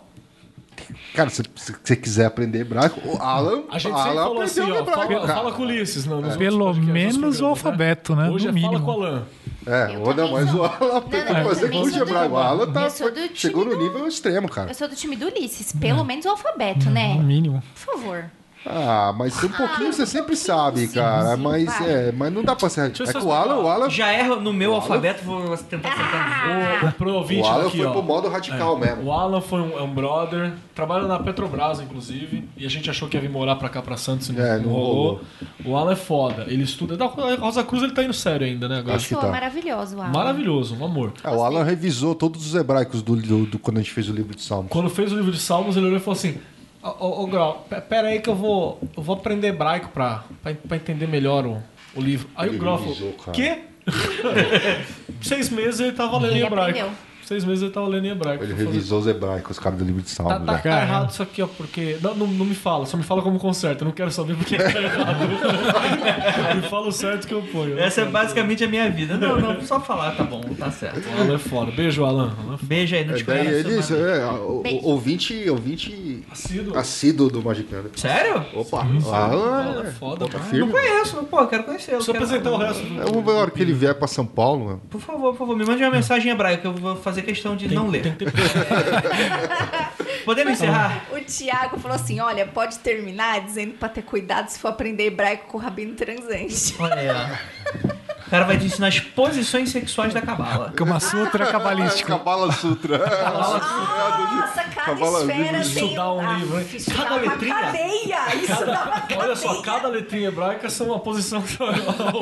Cara, se você quiser aprender hebraico, o Alan, A gente sempre Alan falou assim, ó, hebraico, fala, fala com o Ulisses. Não, nos Pelo menos nos o programas, alfabeto, né? Hoje No é mínimo. fala com o Alan. É, ou não, mas o Alan a eu fazer curso de hebraico. O Alan tá, sou do chegou no nível extremo, cara. Eu sou do time do Ulisses. Pelo menos o alfabeto, né? No mínimo. Por favor. Ah, mas um pouquinho você sempre sabe, cara. Mas é, mas não dá pra ser. É o Alan, o Alan, Já erro no meu O Alan- alfabeto, vou tentar acertar. O, pro ouvinte o Alan aqui, foi ó. pro modo radical É, mesmo. O Alan foi um, é um brother, trabalha na Petrobras, inclusive, e a gente achou que ia vir morar pra cá, pra Santos, e não, É, não não rolou. rolou. O Alan é foda, ele estuda. Da Rosa Cruz ele tá indo sério ainda, né? Agora. Acho que tá. maravilhoso, Alan. Maravilhoso, um amor. É, o Alan revisou todos os hebraicos do, do- do- quando a gente fez o livro de Salmos. Quando fez o livro de Salmos, ele olhou e falou assim: Ô, ô, ô Grau, pe- pera aí que eu vou, eu vou aprender hebraico pra, pra, pra entender melhor o, o livro. Aí Ele o Grau falou. Quê? Seis meses ele tava lendo Ele hebraico. aprendeu. Seis meses ele tava lendo em hebraico. Ele revisou os hebraicos, cara, do livro de Salmos. Tá, tá, tá errado isso aqui, ó, porque. Não, não, não me fala, só me fala como conserta. Eu não quero saber porque tá errado. me fala o certo que eu ponho. Essa é basicamente a minha vida. Não, não, só falar, tá bom, tá certo. O Alan é foda. Beijo, Alan. Alan é Beijo aí, não É, te daí é, o- Beijo. o- ouvinte, ouvinte Assíduo. assíduo do Magicano. Sério? Opa, Alan Alan é é, foda, firme. Não conheço, não, pô, quero conhecê-lo. Eu quero- apresentar o resto. do- Vamos ver a hora que ele vier pra São Paulo, mano. Por favor, por favor, me mande uma mensagem em hebraico que eu vou fazer questão de não ler. Tem que ter Podemos encerrar? O Tiago falou assim: olha, pode terminar dizendo pra ter cuidado se for aprender hebraico com o rabino transante. Olha aí, ó. O cara vai te ensinar as posições sexuais da cabala. Kama Sutra cabalístico. Cabala Sutra. Nossa, cada Cavalo- esfera isso tem dá um Ah, livro, hein? Isso Cada dá uma letrinha. cadeia. Isso dá uma cadeia. Olha só, cada letrinha hebraica são uma posição.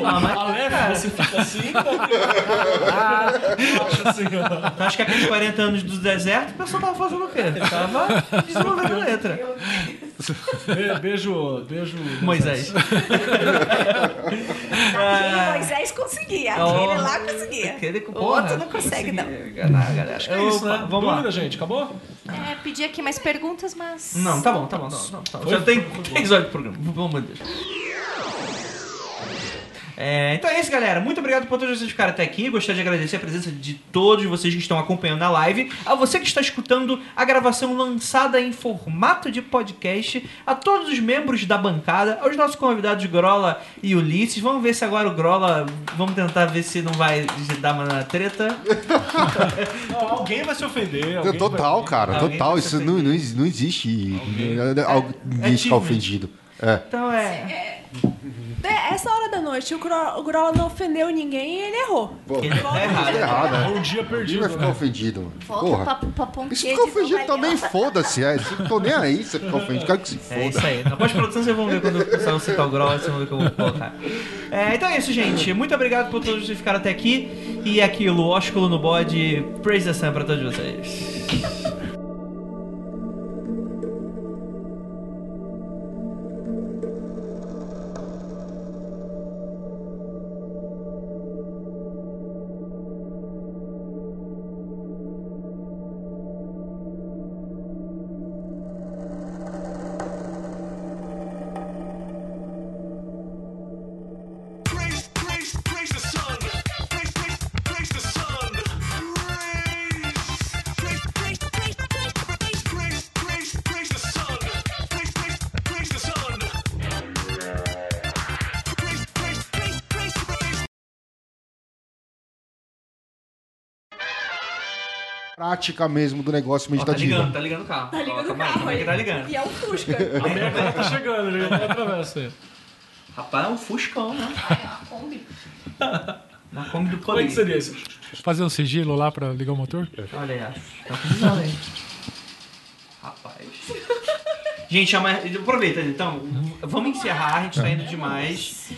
Ah, mas- Aleph, você fica assim. Acho assim, ó. Tu acha que aqueles 40 anos do deserto, o pessoal tava fazendo o quê? Tava desenvolvendo a letra. Be- Beijo, beijo. Moisés. Aquele Moisés conseguia, aquele lá conseguia. Aquele, o porra, outro não consegue, não. enganar galera. Acho que é isso, né? Vamos Dúvida, lá. gente? Acabou? É, pedi aqui mais perguntas, mas. Não, tá bom, tá bom. Não, não, tá Já tem foi bom. 3 horas de programa. Pelo amor de Deus. É, então é isso, galera. Muito obrigado por todos vocês ficarem até aqui. Gostaria de agradecer a presença de todos vocês que estão acompanhando a live. A você que está escutando a gravação lançada em formato de podcast. A todos os membros da bancada. Aos nossos convidados Grola e Ulisses. Vamos ver se agora o Grola. Vamos tentar ver se não vai dar uma treta. Não, alguém vai se ofender. alguém Total, vai- cara, Alguém total. Isso não, não, não existe. Alguém é ficar tímido. ofendido. É. Então é. É, Essa hora da noite, o Gro- o Grola não ofendeu ninguém e ele errou. Pô, Ele tá errado. tá errado, né? Um dia perdido. vai ficar né? ofendido. mano. Volta Porra. pra, pra pontinha se ficar ofendido também, foda-se. É, se tô nem aí se ficar ofendido. Quero que se É isso foda. aí. Na pós-produção vocês vão ver quando o pessoal citar o Grola, vocês vão ver o que eu vou colocar. É, então é isso, gente. Muito obrigado por todos vocês ficarem até aqui. E aquilo, ósculo no bode, praise the sun pra todos vocês. Prática mesmo do negócio Ó, tá meditativo. ligando, tá ligando o carro. Tá ligando o carro calma aí aí. que tá ligando. E é um Fusca. A minha cara tá chegando, ele vai atravessa aí. Rapaz, é um fuscão, né? Uma Kombi do Como é que poder. seria isso? Fazer um sigilo lá pra ligar o motor? Olha aí. Tá precisando aí. Rapaz. Gente, aproveita, então. Vamos encerrar, a gente tá indo demais.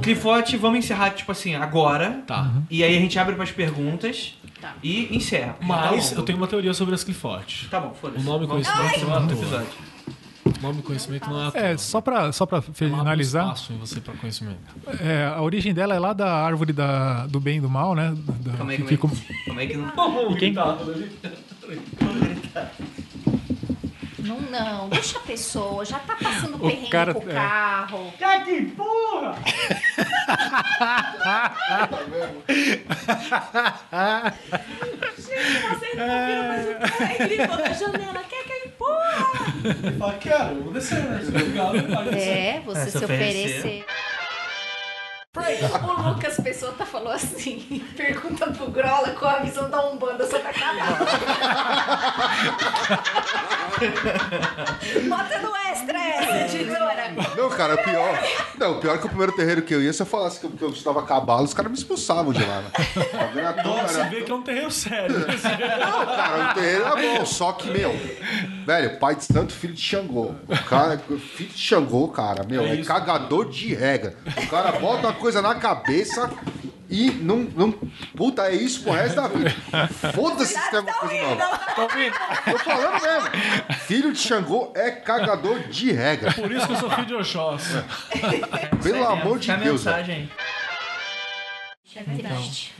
Clifote, vamos encerrar, tipo assim, agora. Tá. E aí a gente abre pras perguntas e encerra. já tá Mas longo. eu tenho uma teoria sobre as Cliforte. Tá bom, foda-se. O nome e Vamos- conhecimento não é episódio. Nome e conhecimento não é à toa. É, só pra, só pra finalizar, espaço em você pra conhecimento. é, a origem dela é lá da árvore da, do bem e do mal, né? Da- Calma aí, que calma aí. fica- Como é que não. Quem tá? Não, não, deixa a pessoa, já tá passando O perrengue cara- com o é. carro. Que porra! Vocês não viram, mas o cara gritou na janela. Quer que ele porra? Fala, quero, vou descer, né? É, você É, se se oferecer. oferecer. O Lucas Pessoa falou assim: pergunta pro Grola qual a visão da Umbanda sobre a cabala. Bota no extra essa de Não, cara, pior. Não, pior que o primeiro terreiro que eu ia, se eu falasse que eu, que eu estudava cabalo, os caras me expulsavam de lá, né? Tá toa, Você vê que é um terreiro sério. Não, cara, o terreiro era bom, só que, meu, velho, pai de santo, filho de Xangô. O cara, filho de Xangô, cara, meu, é, cagador de regra. O cara bota uma coisa na cabeça e não. não puta, é isso pro resto da vida. Foda-se se tem alguma coisa nova. Tá ouvindo? Tô falando mesmo. Filho de Xangô é cagador de regra. Por isso que eu sou filho de Oxóssi. Pelo amor de a Deus. mensagem.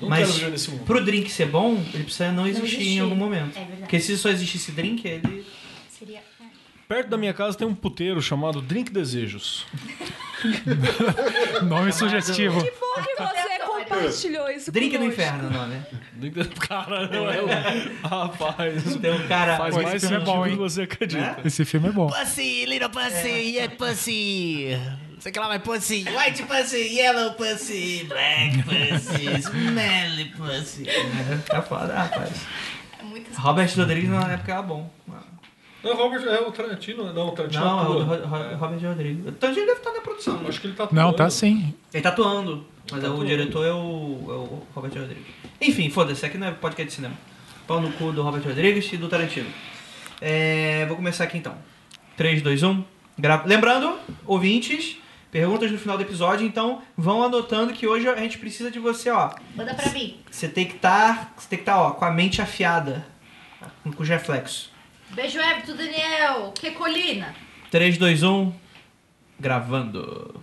Não Mas viver nesse mundo. pro drink ser bom, ele precisa não existir, existir. em algum momento. É verdade. Porque se só existisse drink, ele. Seria. Perto da minha casa tem um puteiro chamado Drink Desejos. Nome sugestivo. Que bom que você compartilhou isso Drink no conosco. inferno o nome. Drink de- Cara, não é o... Rapaz, Tem um cara. faz Pô, mais filme é bom, do que hein? você acredita. Esse filme é bom. Pussy, little pussy, yeah pussy. Sei que lá vai pussy. White pussy, yellow pussy, black pussy, smelly pussy. Tá foda, rapaz. É muito Robert Rodrigues na época era bom. Não, Robert, é o Tarantino. Não, o Tarantino Não, é o do Ro- Ro- Robert Rodrigues. O Tarantino deve estar na produção. né? Acho que ele tá Não, tá atuando. sim. Ele tá atuando, mas Tá o atuando. diretor é o, é o Robert Rodrigues. Enfim, foda-se, aqui não é podcast de cinema. Pau no cu do Robert Rodrigues e do Tarantino. É, vou começar aqui então. 3, 2, 1. Gra... Lembrando, ouvintes, perguntas no final do episódio, então vão anotando que hoje a gente precisa de você, ó. Manda pra mim. Você tem que estar, você tem que estar, ó, com a mente afiada, com os reflexos. Beijo, Everton, Daniel. Que colina. 3, 2, 1. Gravando.